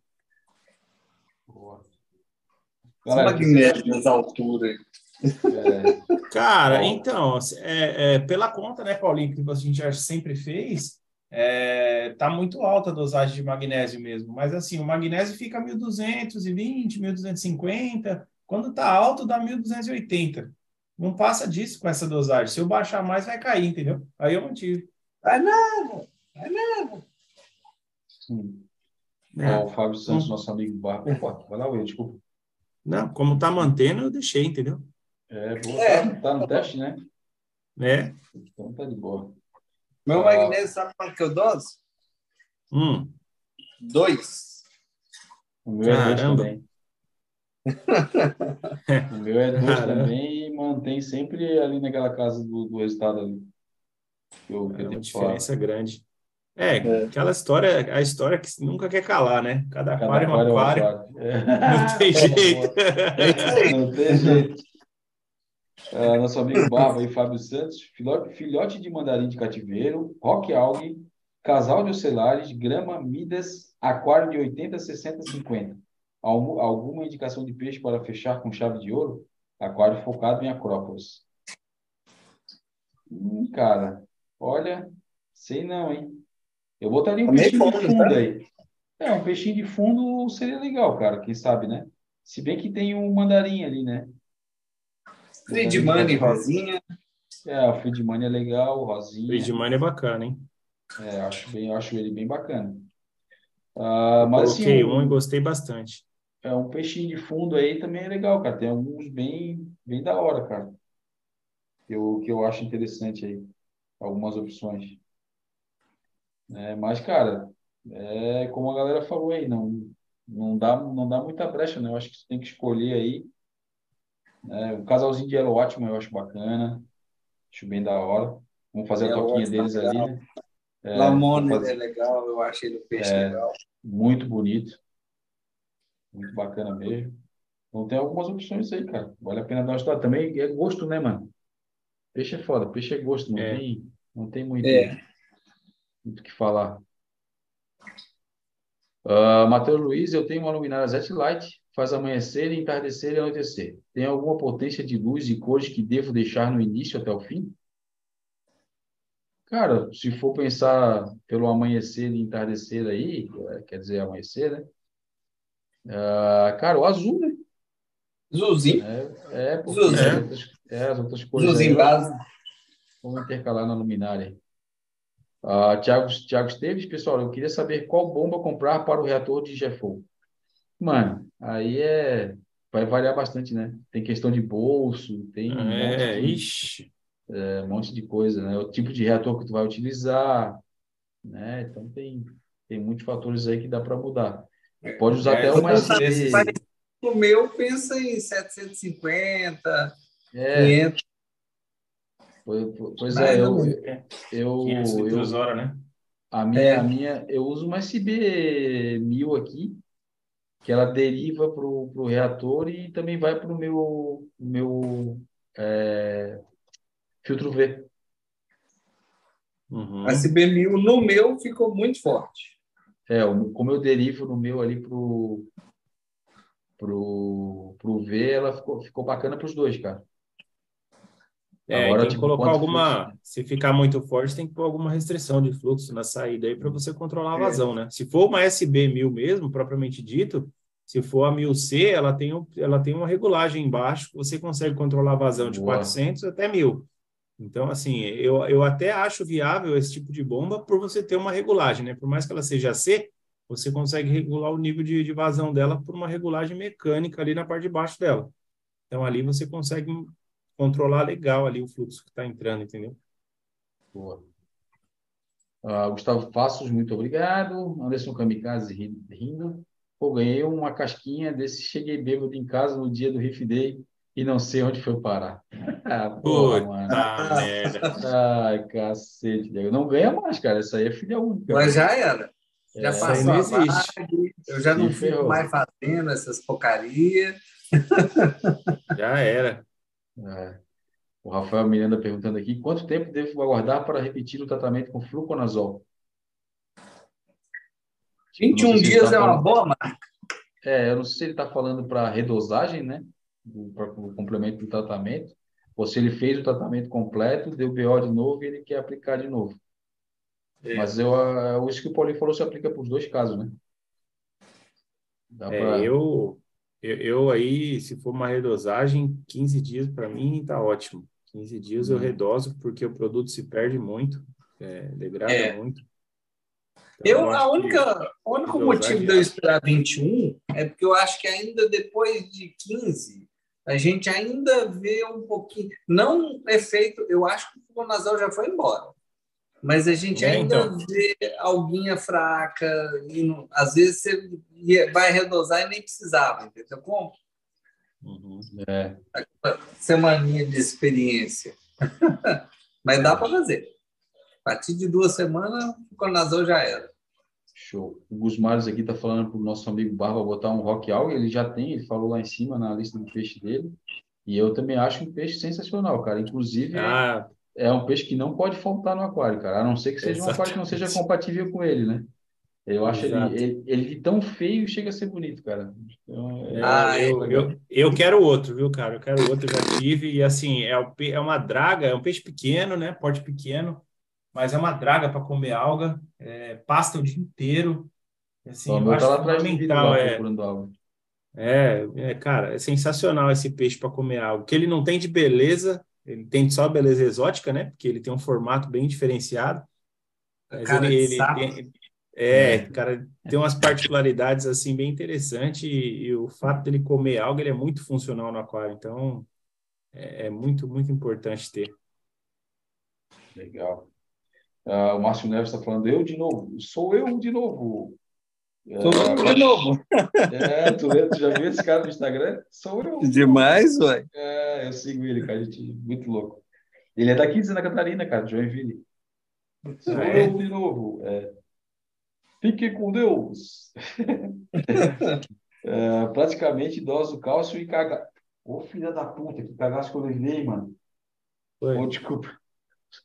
Boa. Galera, magnésio nessa altura. é, Cara, então, é, é, pela conta, né, Paulinho, que a gente já sempre fez, é, tá muito alta a dosagem de magnésio mesmo. Mas assim, o magnésio fica 1220, 1250. Quando tá alto, dá 1280. Não passa disso com essa dosagem. Se eu baixar mais, vai cair, entendeu? Aí eu mantive. Vai nada, vai nada. Sim. É. Ó, o Fábio Santos, nosso amigo Barra. Opa, vai lá, Will, desculpa. Não, como tá mantendo, eu deixei, entendeu? É, boa, É. Tá, tá no teste, né? É. Então tá de boa. Meu Ah. magnésio, sabe quanto que eu dose? Hum. Dois. O meu é dois Caramba. também. O meu é dois Caramba. também e mantém sempre ali naquela casa do, do resultado ali. Eu, É tenho uma que falar. diferença grande. É, É. aquela história, a história que nunca quer calar, né? Cada Cada aquário é um aquário. Não tem jeito. Não tem jeito. Nosso amigo Barba aí, Fábio Santos, filhote, de mandarim de cativeiro, rock algae, casal de ocelares, grama, midas, aquário de 80, 60, 50. Algu- Alguma indicação de peixe para fechar com chave de ouro? Aquário focado em acrópolis. Hum, cara, olha, sei não, hein? Eu botaria um meio peixinho de fundo, tá? aí. É, um peixinho de fundo seria legal, cara, quem sabe, né? Se bem que tem um mandarim ali, né? Friedman e Rosinha. É, o Friedman é legal, o Rosinha. Friedman é bacana, hein? É, acho bem, eu acho ele bem bacana. Ah, mas assim, Coloquei um, um e gostei bastante. é, um peixinho de fundo aí também é legal, cara. Tem alguns bem, bem da hora, cara. Que eu, que eu acho interessante aí. Algumas opções. É, mas, cara, é como a galera falou aí, não, não dá, não dá muita brecha, né? Eu acho que você tem que escolher aí. né? O casalzinho de Yellow ótimo, eu acho bacana. Acho bem da hora. Vamos fazer a toquinha Watch tá deles ali, legal. né? É, Lamone fazer- é legal, eu achei ele um peixe É. legal. Muito bonito. Muito bacana mesmo. Então tem algumas opções aí, cara. Vale a pena dar uma estudada. Também é gosto, né, mano? Peixe é foda, peixe é gosto, não É. tem, não tem muito, É. muito o que falar. Ah, Matheus Luiz, eu tenho uma luminária Zet Light, faz amanhecer, entardecer e anoitecer. Tem alguma potência de luz e cores que devo deixar no início até o fim? Cara, se for pensar pelo amanhecer e entardecer aí, eh, quer dizer amanhecer, né? Ah, cara, o azul, né? Zuzinho. É, é porque Azulzinho. as outras, é, as outras cores aí, Zuzinho base. vamos intercalar na luminária. Ah, Tiago, Tiago Esteves, pessoal, eu queria saber qual bomba comprar para o reator de GFO. Mano, aí é, vai variar bastante, né? Tem questão de bolso, tem um monte É, de, ixi. é, um monte de coisa, né? O tipo de reator que tu vai utilizar, né? Então tem, tem muitos fatores aí que dá para mudar. Pode usar É, até SD. nesses- O meu pensa em 750, É, 500. Pois, é, ou eu, eu, 500 eu, hora, né? A minha, É. a minha, eu uso uma SB1000 aqui, que ela deriva para o reator e também vai para o meu, meu é, filtro V. Uhum. A SB1000 no meu ficou muito forte. É, o- como eu derivo no meu ali pro, pro, pro V, ela ficou, ficou bacana para os dois, cara. É, Agora, tem que tipo, colocar alguma. fluxo? Se ficar muito forte, tem que pôr alguma restrição de fluxo na saída aí para você controlar a É. vazão, né? Se for uma SB 1000 mesmo, propriamente dito, se for a 1000C, ela tem, um, ela tem uma regulagem embaixo você consegue controlar a vazão de Boa. 400 até 1000. Então, assim, eu, eu até acho viável esse tipo de bomba por você ter uma regulagem, né? Por mais que ela seja C, você consegue regular o nível de, de vazão dela por uma regulagem mecânica ali na parte de baixo dela. Então, ali você consegue controlar legal ali o fluxo que está entrando, entendeu? Boa. Ah, Gustavo Passos, muito obrigado. Anderson Kamikaze ri- rindo. Pô, ganhei uma casquinha desse. Cheguei bêbado em casa no dia do Riff Day e não sei onde foi parar. Ah, porra, mano. Merda. Ai, cacete, Diego. Não ganha mais, cara. Essa aí é filha única. Mas já era. Já É, Isso aí passou não a eu já não fico mais fazendo essas porcarias. Já era. É. O Rafael Miranda perguntando aqui: quanto tempo devo aguardar para repetir o tratamento com fluconazol? 21 Não sei se dias tá é uma falando- boa marca. É, eu não sei se ele está falando para redosagem, né? Para o complemento do tratamento, ou se ele fez o tratamento completo, deu BO de novo e ele quer aplicar de novo. É. Mas eu, ah, isso que o Paulinho falou se aplica para os dois casos, né? Dá É, pra... eu, eu, eu aí, se for uma redosagem, 15 dias para mim tá ótimo. 15 dias eu Uhum. redoso porque o produto se perde muito, é, degrada É. muito. Então, Eu, a acho que- única, o único motivo de eu é- esperar 21 é porque eu acho que ainda depois de 15, a gente ainda vê um pouquinho. Não efeito, eu acho que o fluconazol já foi embora. Mas a gente É, ainda então. vê alguinha fraca, e não- às vezes você vai redosar e nem precisava, entendeu? Como? Uhum. É, Semaninha de experiência. Mas dá para fazer. A partir de duas semanas, o fluconazol já era. show. O Gusmares aqui está falando para o nosso amigo Barba botar um rock alga, ele já tem, ele falou lá em cima na lista do peixe dele. E eu também acho um peixe sensacional, cara. Inclusive, Ah, é um peixe que não pode faltar no aquário, cara. A não ser que seja um aquário que não seja Exatamente. compatível com ele, né? Eu acho ele, Exato. ele, ele tão feio chega a ser bonito, cara. Então, é- Ah, é eu, eu, eu quero outro, viu, cara? Eu quero outro, eu já tive. E assim, é, o é uma draga, é um peixe pequeno, né? Porte pequeno, mas é uma draga para comer alga, é, pasta o dia inteiro. Assim, o eu meu acho tá fundamental. É, algo. é, é, cara, é sensacional esse peixe para comer alga. Que ele não tem de beleza, ele tem só beleza exótica, né? Porque ele tem um formato bem diferenciado. Mas Cara ele, ele tem, é, cara, tem umas particularidades assim bem interessantes e, e o fato dele comer alga, ele é muito funcional no aquário. Então, é, é muito, muito importante ter. Legal. Ah, o Márcio Neves está falando, eu de novo, sou eu de novo. Tô de novo. É, tu, vê- tu já viu esse cara no Instagram? Sou eu. Demais, ué. É, eu sigo ele, cara, gente, muito louco. Ele é daqui de Santa Catarina, cara, de Joinville. Sou Ah, é? eu de novo. É. Fique com Deus. É, praticamente dose do cálcio e caga. Ô, filha da puta, que cagaço que eu levei, mano. Foi. Ô, desculpa.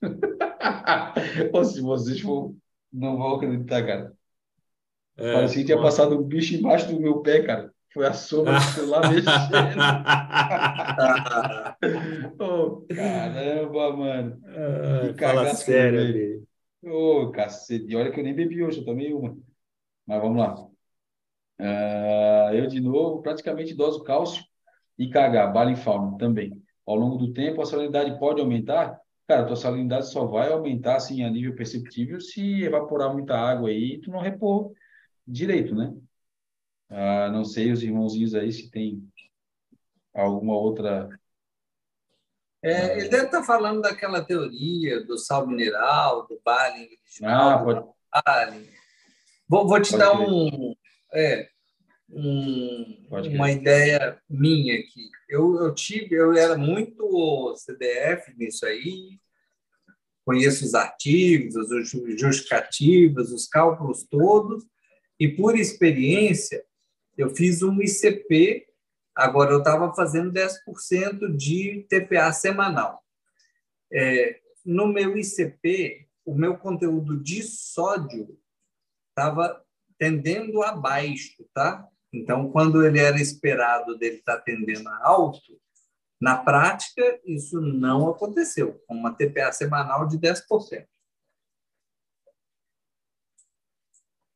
Ô, se vocês for, não vão acreditar, cara. É, Parecia que tinha passado um bicho embaixo do meu pé, cara. Foi a sombra do celular mexendo. Ô, caramba, mano. Ah, Que Fala sério. Ô, cacete. E olha que eu nem bebi hoje, eu tomei uma. Mas vamos lá. Ah, eu, de novo, praticamente doso cálcio e KH, bala em fauna também. Ao longo do tempo, a salinidade pode aumentar? Cara, a tua salinidade só vai aumentar, assim, a nível perceptível se evaporar muita água aí e tu não repor direito, né? Ah, não sei os irmãozinhos aí se tem alguma outra... É, ele deve estar falando daquela teoria do sal mineral, do Balin Ah, original, pode... do Balin. Vou, vou te Pode dar um, é, um- Pode uma ideia minha aqui. Eu, eu tive, eu era muito CDF nisso aí, conheço os artigos, as ju- justificativas, os cálculos todos, e por experiência, eu fiz um ICP, agora eu estava fazendo 10% de TPA semanal. É, no meu ICP, o meu conteúdo de sódio estava tendendo a baixo, tá? Então, quando ele era esperado dele estar tendendo a alto, na prática, isso não aconteceu, com uma TPA semanal de 10%.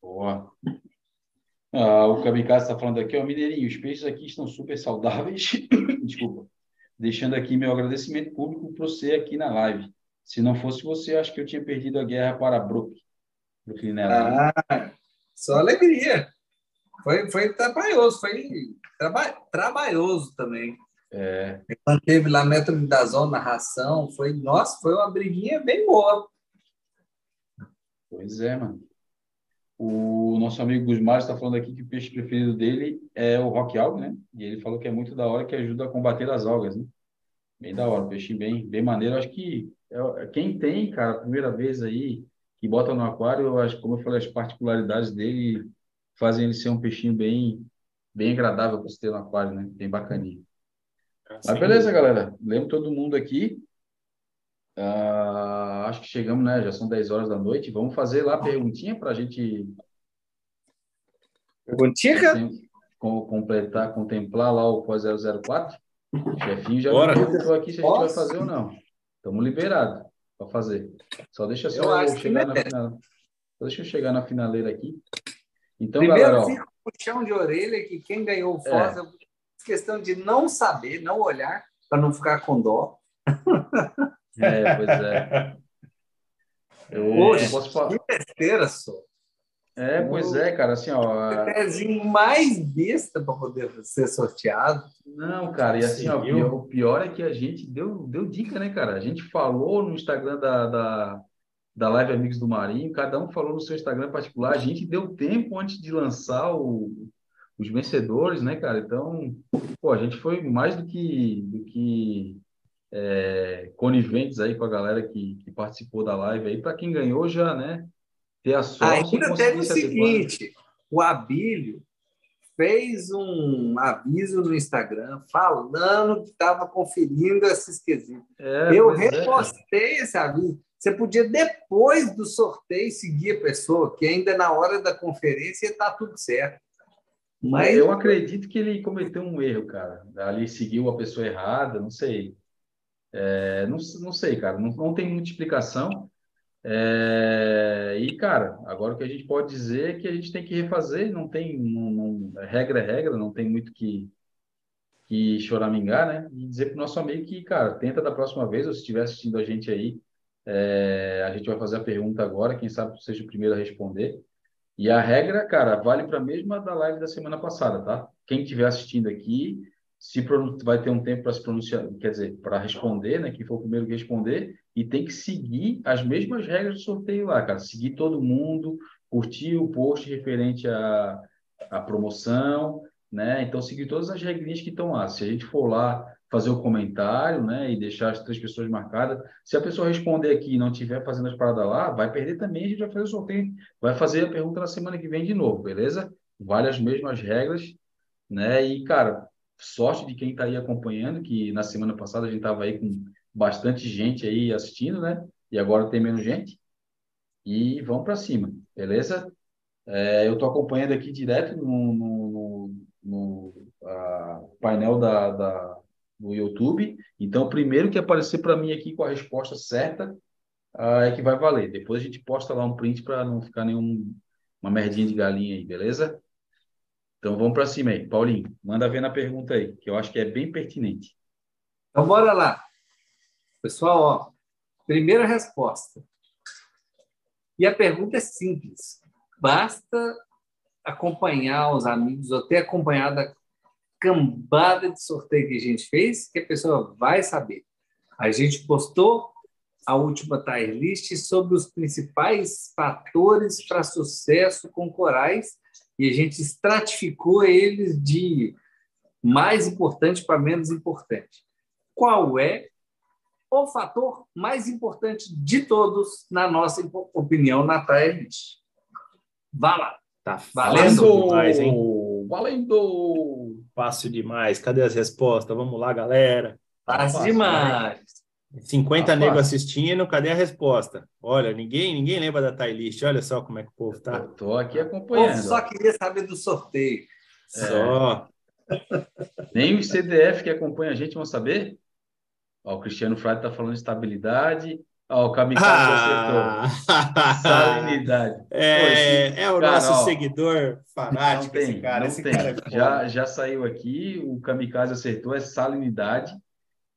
Boa. Ah, o Kamikaze está falando aqui, ó, Mineirinho, os peixes aqui estão super saudáveis. Desculpa. Deixando aqui meu agradecimento público por você aqui na live. Se não fosse você, acho que eu tinha perdido a guerra para Brook. Brooklynella. Ah, só alegria. Foi, foi trabalhoso, foi traba, trabalhoso também. É, Manteve lá metronidazol na ração, foi, nossa, foi uma briguinha bem boa. pois é, mano. O nosso amigo Gusmar está falando aqui que o peixe preferido dele é o rock alga, né? E ele falou que é muito da hora que ajuda a combater as algas, né? Bem da hora, peixe bem, bem maneiro. Acho que é- quem tem, cara, a primeira vez aí, que bota no aquário, eu acho, como eu falei, as particularidades dele fazem ele ser um peixinho bem, bem agradável para se ter no aquário, né? Bem bacaninho. Mas beleza, galera. Lembro todo mundo aqui. Ah, acho que chegamos, né? Já são 10 horas da noite. Vamos fazer lá a perguntinha para a gente. Perguntinha, com- completar, contemplar lá o pós 004? O chefinho já Bora. me aqui se a gente vai fazer ou não. Estamos liberados para fazer. Só deixa só Eu eu, chegar na final. Só deixa eu chegar na finaleira aqui. Então, Primeiro, galera, ó, fica o puxão de orelha que quem ganhou o Foz, eu fiz questão de não saber, não olhar, para não ficar com dó. é, pois é. Eu, Poxa, eu posso falar. que besteira só. É, pois é, cara, assim, ó. Pezinho mais besta para poder ser sorteado. Não, cara, e assim, ó, o pior, o pior é que a gente deu, deu dica, né, cara? A gente falou no Instagram da, da, da Live Amigos do Marinho, cada um falou no seu Instagram particular, a gente deu tempo antes de lançar o, os vencedores, né, cara? Então, pô, a gente foi mais do que, do que é, coniventes aí com a galera que, que participou da live aí, para quem ganhou já, né, ter a sorte Ainda teve o seguinte: o Abílio fez um aviso no Instagram falando que estava conferindo esses quesitos. É, Eu é, repostei esse aviso. Você podia, depois do sorteio, seguir a pessoa, que ainda na hora da conferência está tudo certo. Mas Eu acredito que ele cometeu um erro, cara. Ali seguiu a pessoa errada, não sei. É, não, não sei, cara. Não, não tem muita explicação. É, e, cara, agora o que a gente pode dizer é que a gente tem que refazer. Não tem. Não, não- regra é regra, não tem muito que, que choramingar, né? E dizer pro nosso amigo que, cara, tenta da próxima vez, ou se estiver assistindo a gente aí, é, a gente vai fazer a pergunta agora, quem sabe seja o primeiro a responder. E a regra, cara, vale para a mesma da live da semana passada, tá? Quem estiver assistindo aqui, se vai ter um tempo para se pronunciar, quer dizer, para responder, né? Quem for o primeiro que responder, e tem que seguir as mesmas regras do sorteio lá, cara. Seguir todo mundo, curtir o post referente à, à promoção, né? Então, seguir todas as regrinhas que estão lá. Se a gente for lá fazer o comentário, né? E deixar as três pessoas marcadas, se a pessoa responder aqui e não estiver fazendo as paradas lá, vai perder também, a gente vai fazer o sorteio vai fazer a pergunta na semana que vem de novo, beleza? Vale as mesmas regras, né? E, cara, sorte de quem está aí acompanhando, que na semana passada a gente estava aí com bastante gente aí assistindo, né? E agora tem menos gente. E vamos para cima, beleza? É, eu estou acompanhando aqui direto no, no, no, no, painel da, da, do YouTube. Então, primeiro que aparecer para mim aqui com a resposta certa, ah, é que vai valer. Depois a gente posta lá um print para não ficar nenhum uma merdinha de galinha aí, beleza? Então vamos para cima aí. Paulinho, manda ver na pergunta aí, que eu acho que é bem pertinente. Então, bora lá. Pessoal, ó, primeira resposta. E a pergunta é simples. Basta acompanhar os amigos ou ter acompanhado a cambada de sorteio que a gente fez, que a pessoa vai saber. A gente postou a última tier list sobre os principais fatores para sucesso com corais e a gente estratificou eles de mais importante para menos importante. Qual é o fator mais importante de todos, na nossa opinião, na tier list? Vá lá. Tá Valendo! fácil demais, hein? Valendo! Fácil demais. Cadê as respostas? Vamos lá, galera. Fácil fácil, demais. 50 Tá negros assistindo, cadê a resposta? Olha, ninguém, ninguém lembra da tie list. Olha só como é que o povo tá. Eu tô aqui Eu acompanhando. só queria saber do sorteio. Só. Nem os CDF que acompanham a gente vão saber? Ó, o Cristiano Frade tá falando de estabilidade. Ó, o Kamikaze acertou. Ah! Salinidade. É, é o cara, nosso ó, seguidor Não fanático, tem, esse cara. não esse tem. cara é. Já, já saiu aqui, o Kamikaze acertou, é salinidade.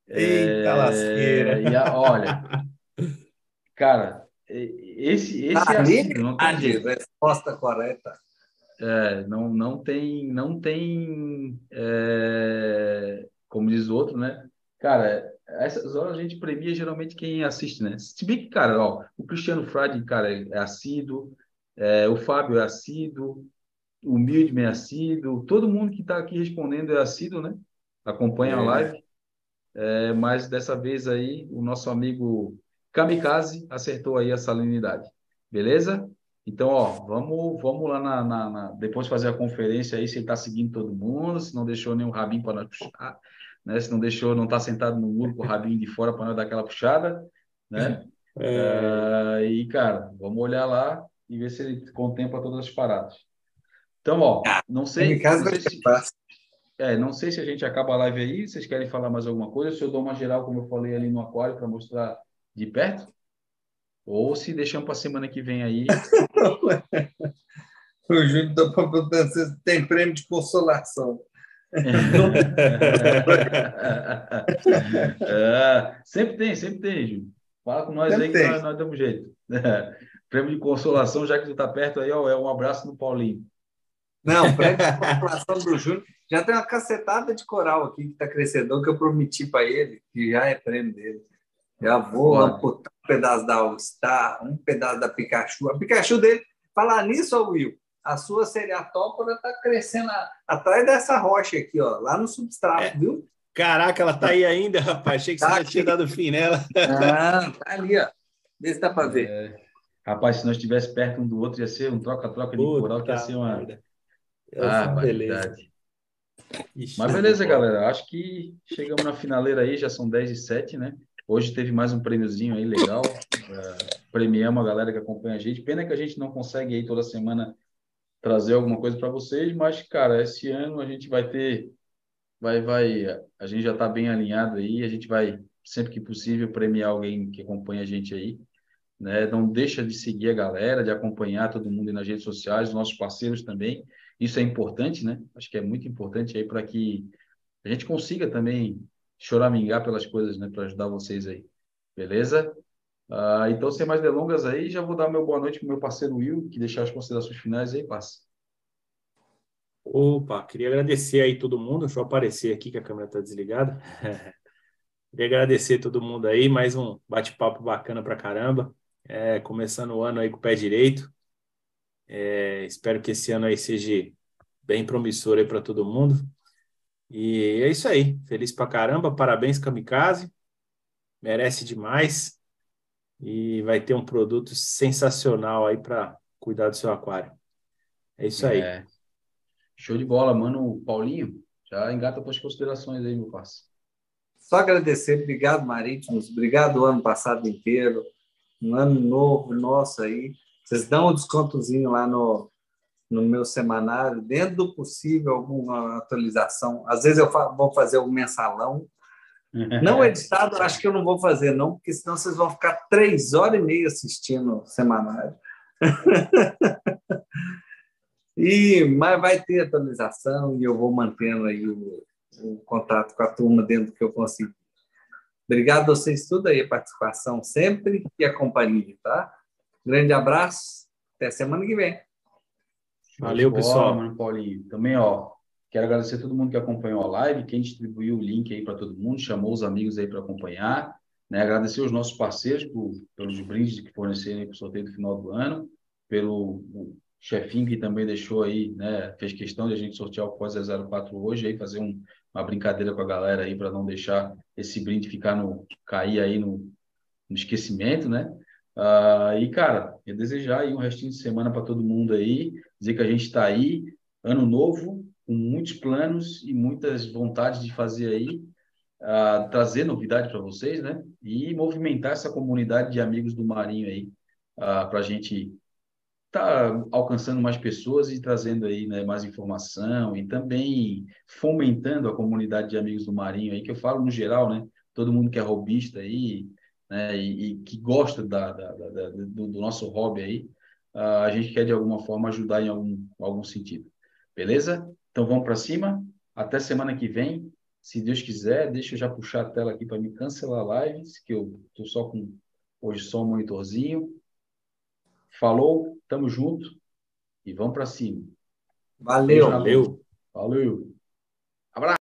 Eita É, lasqueira. E a- olha, cara, esse, esse é ácido, não tem jeito. resposta correta. É, não, não tem, não tem, é, como diz o outro, né? Cara, essas horas a gente premia geralmente quem assiste, né? Se bem que, cara, ó, o Cristiano Frade, cara, é assíduo, é, o Fábio é assíduo, o Mildman é assíduo, todo mundo que está aqui respondendo é assíduo, né? Acompanha a É. live. É, mas dessa vez aí, o nosso amigo Kamikaze acertou aí a salinidade. Beleza? Então, ó, vamos, vamos lá na, na- na- depois fazer a conferência aí, se ele está seguindo todo mundo, se não deixou nenhum rabinho para nós puxar, né? Se não deixou, não está sentado no muro com o rabinho de fora para nós dar aquela puxada, né? É, Ah, e, cara, vamos olhar lá e ver se ele contempla todas as paradas. Então, ó, não sei, Em casa não vai sei se. É, não sei se a gente acaba a live aí, vocês querem falar mais alguma coisa, se eu dou uma geral, como eu falei ali no aquário, para mostrar de perto, ou se deixamos para semana que vem aí. O Júlio está perguntando se tem prêmio de consolação. É, sempre tem, sempre tem, Júlio. Fala com nós Sempre aí que nós, nós damos jeito. Prêmio de consolação, já que tu tá perto aí, ó, é um abraço no Paulinho. Não, prêmio de consolação do Júlio. Já tem uma cacetada de coral aqui que está crescendo, que eu prometi para ele, que já é prêmio dele. Já vou Bora. amputar um pedaço da All Star, um pedaço da Pikachu. A Pikachu dele, falar nisso, Will, a sua seriatópora está crescendo a- atrás dessa rocha aqui, ó, lá no substrato, É. viu? Caraca, ela tá aí ainda, rapaz. Achei que você Tá já aqui. tinha dado fim nela. Ah, tá ali, ó. Vê se dá para ver. É, rapaz, se nós estivéssemos perto um do outro, ia ser um troca-troca de coral, que ia ser uma. Ah, beleza. barbaridade. Ixi, Mas beleza, galera. Acho que chegamos na finaleira aí, já são 10 e 7, né? Hoje teve mais um prêmiozinho aí legal. É, premiamos a galera que acompanha a gente. Pena que a gente não consegue aí toda semana trazer alguma coisa para vocês, mas, cara, esse ano a gente vai ter. Vai, vai. A gente já está bem alinhado aí. A gente vai, sempre que possível, premiar alguém que acompanha a gente aí. Né? Não deixa de seguir a galera, de acompanhar todo mundo nas redes sociais, os nossos parceiros também. Isso é importante, né? Acho que é muito importante aí para que a gente consiga também choramingar pelas coisas, né? Para ajudar vocês aí. Beleza? Ah, então, sem mais delongas aí, já vou dar meu boa noite para meu parceiro Will, que deixar as considerações finais aí, passa. Opa, queria agradecer aí todo mundo. Deixa eu aparecer aqui que a câmera está desligada. queria agradecer todo mundo aí. Mais um bate-papo bacana pra caramba. É, começando o ano aí com o pé direito. É, espero que esse ano aí seja bem promissor aí para todo mundo. E é isso aí. Feliz pra caramba. Parabéns, Kamikaze. Merece demais. E vai ter um produto sensacional aí para cuidar do seu aquário. É isso aí. É. Show de bola, mano. Paulinho, já engata tuas considerações aí, meu parceiro. Só agradecer, obrigado, Marítimos, obrigado o ano passado inteiro, um ano novo nosso aí. Vocês dão um descontozinho lá no, no meu semanário, dentro do possível, alguma atualização. Às vezes eu vou fazer um mensalão. Não editado, acho que eu não vou fazer, não, porque senão vocês vão ficar três horas e meia assistindo o semanário. E, mas vai ter atualização e eu vou mantendo aí o, o contato com a turma dentro do que eu consigo. Obrigado a vocês tudo aí, a participação sempre e a companhia, tá? Grande abraço, até semana que vem. Valeu, bola, pessoal. Mano, Paulinho. Também, ó, quero agradecer a todo mundo que acompanhou a live, quem distribuiu o link aí para todo mundo, chamou os amigos aí para acompanhar, né? Agradecer os nossos parceiros por, pelos brindes que forneceram para o sorteio do final do ano, pelo chefinho que também deixou aí, né? Fez questão de a gente sortear o Pós 04 hoje aí, fazer um, uma brincadeira com a galera aí para não deixar esse brinde ficar no cair aí no, no esquecimento, né? Ah, e, cara, eu desejar aí um restinho de semana para todo mundo aí, dizer que a gente está aí, ano novo, com muitos planos e muitas vontades de fazer aí, ah, trazer novidade para vocês, né? E movimentar essa comunidade de amigos do Marinho aí, para a gente estar alcançando mais pessoas e trazendo aí, né, mais informação e também fomentando a comunidade de amigos do Marinho aí, que eu falo no geral, né? Todo mundo que é robista aí, né, e, e que gosta da, da, da- da- do, do nosso hobby aí, ah, a gente quer de alguma forma ajudar em algum, algum sentido. Beleza? Então vamos para cima. Até semana que vem. Se Deus quiser, deixa eu já puxar a tela aqui para me cancelar a live, que eu tô só com hoje só um monitorzinho. Falou, tamo junto e vamos para cima. Valeu. Valeu. Valeu.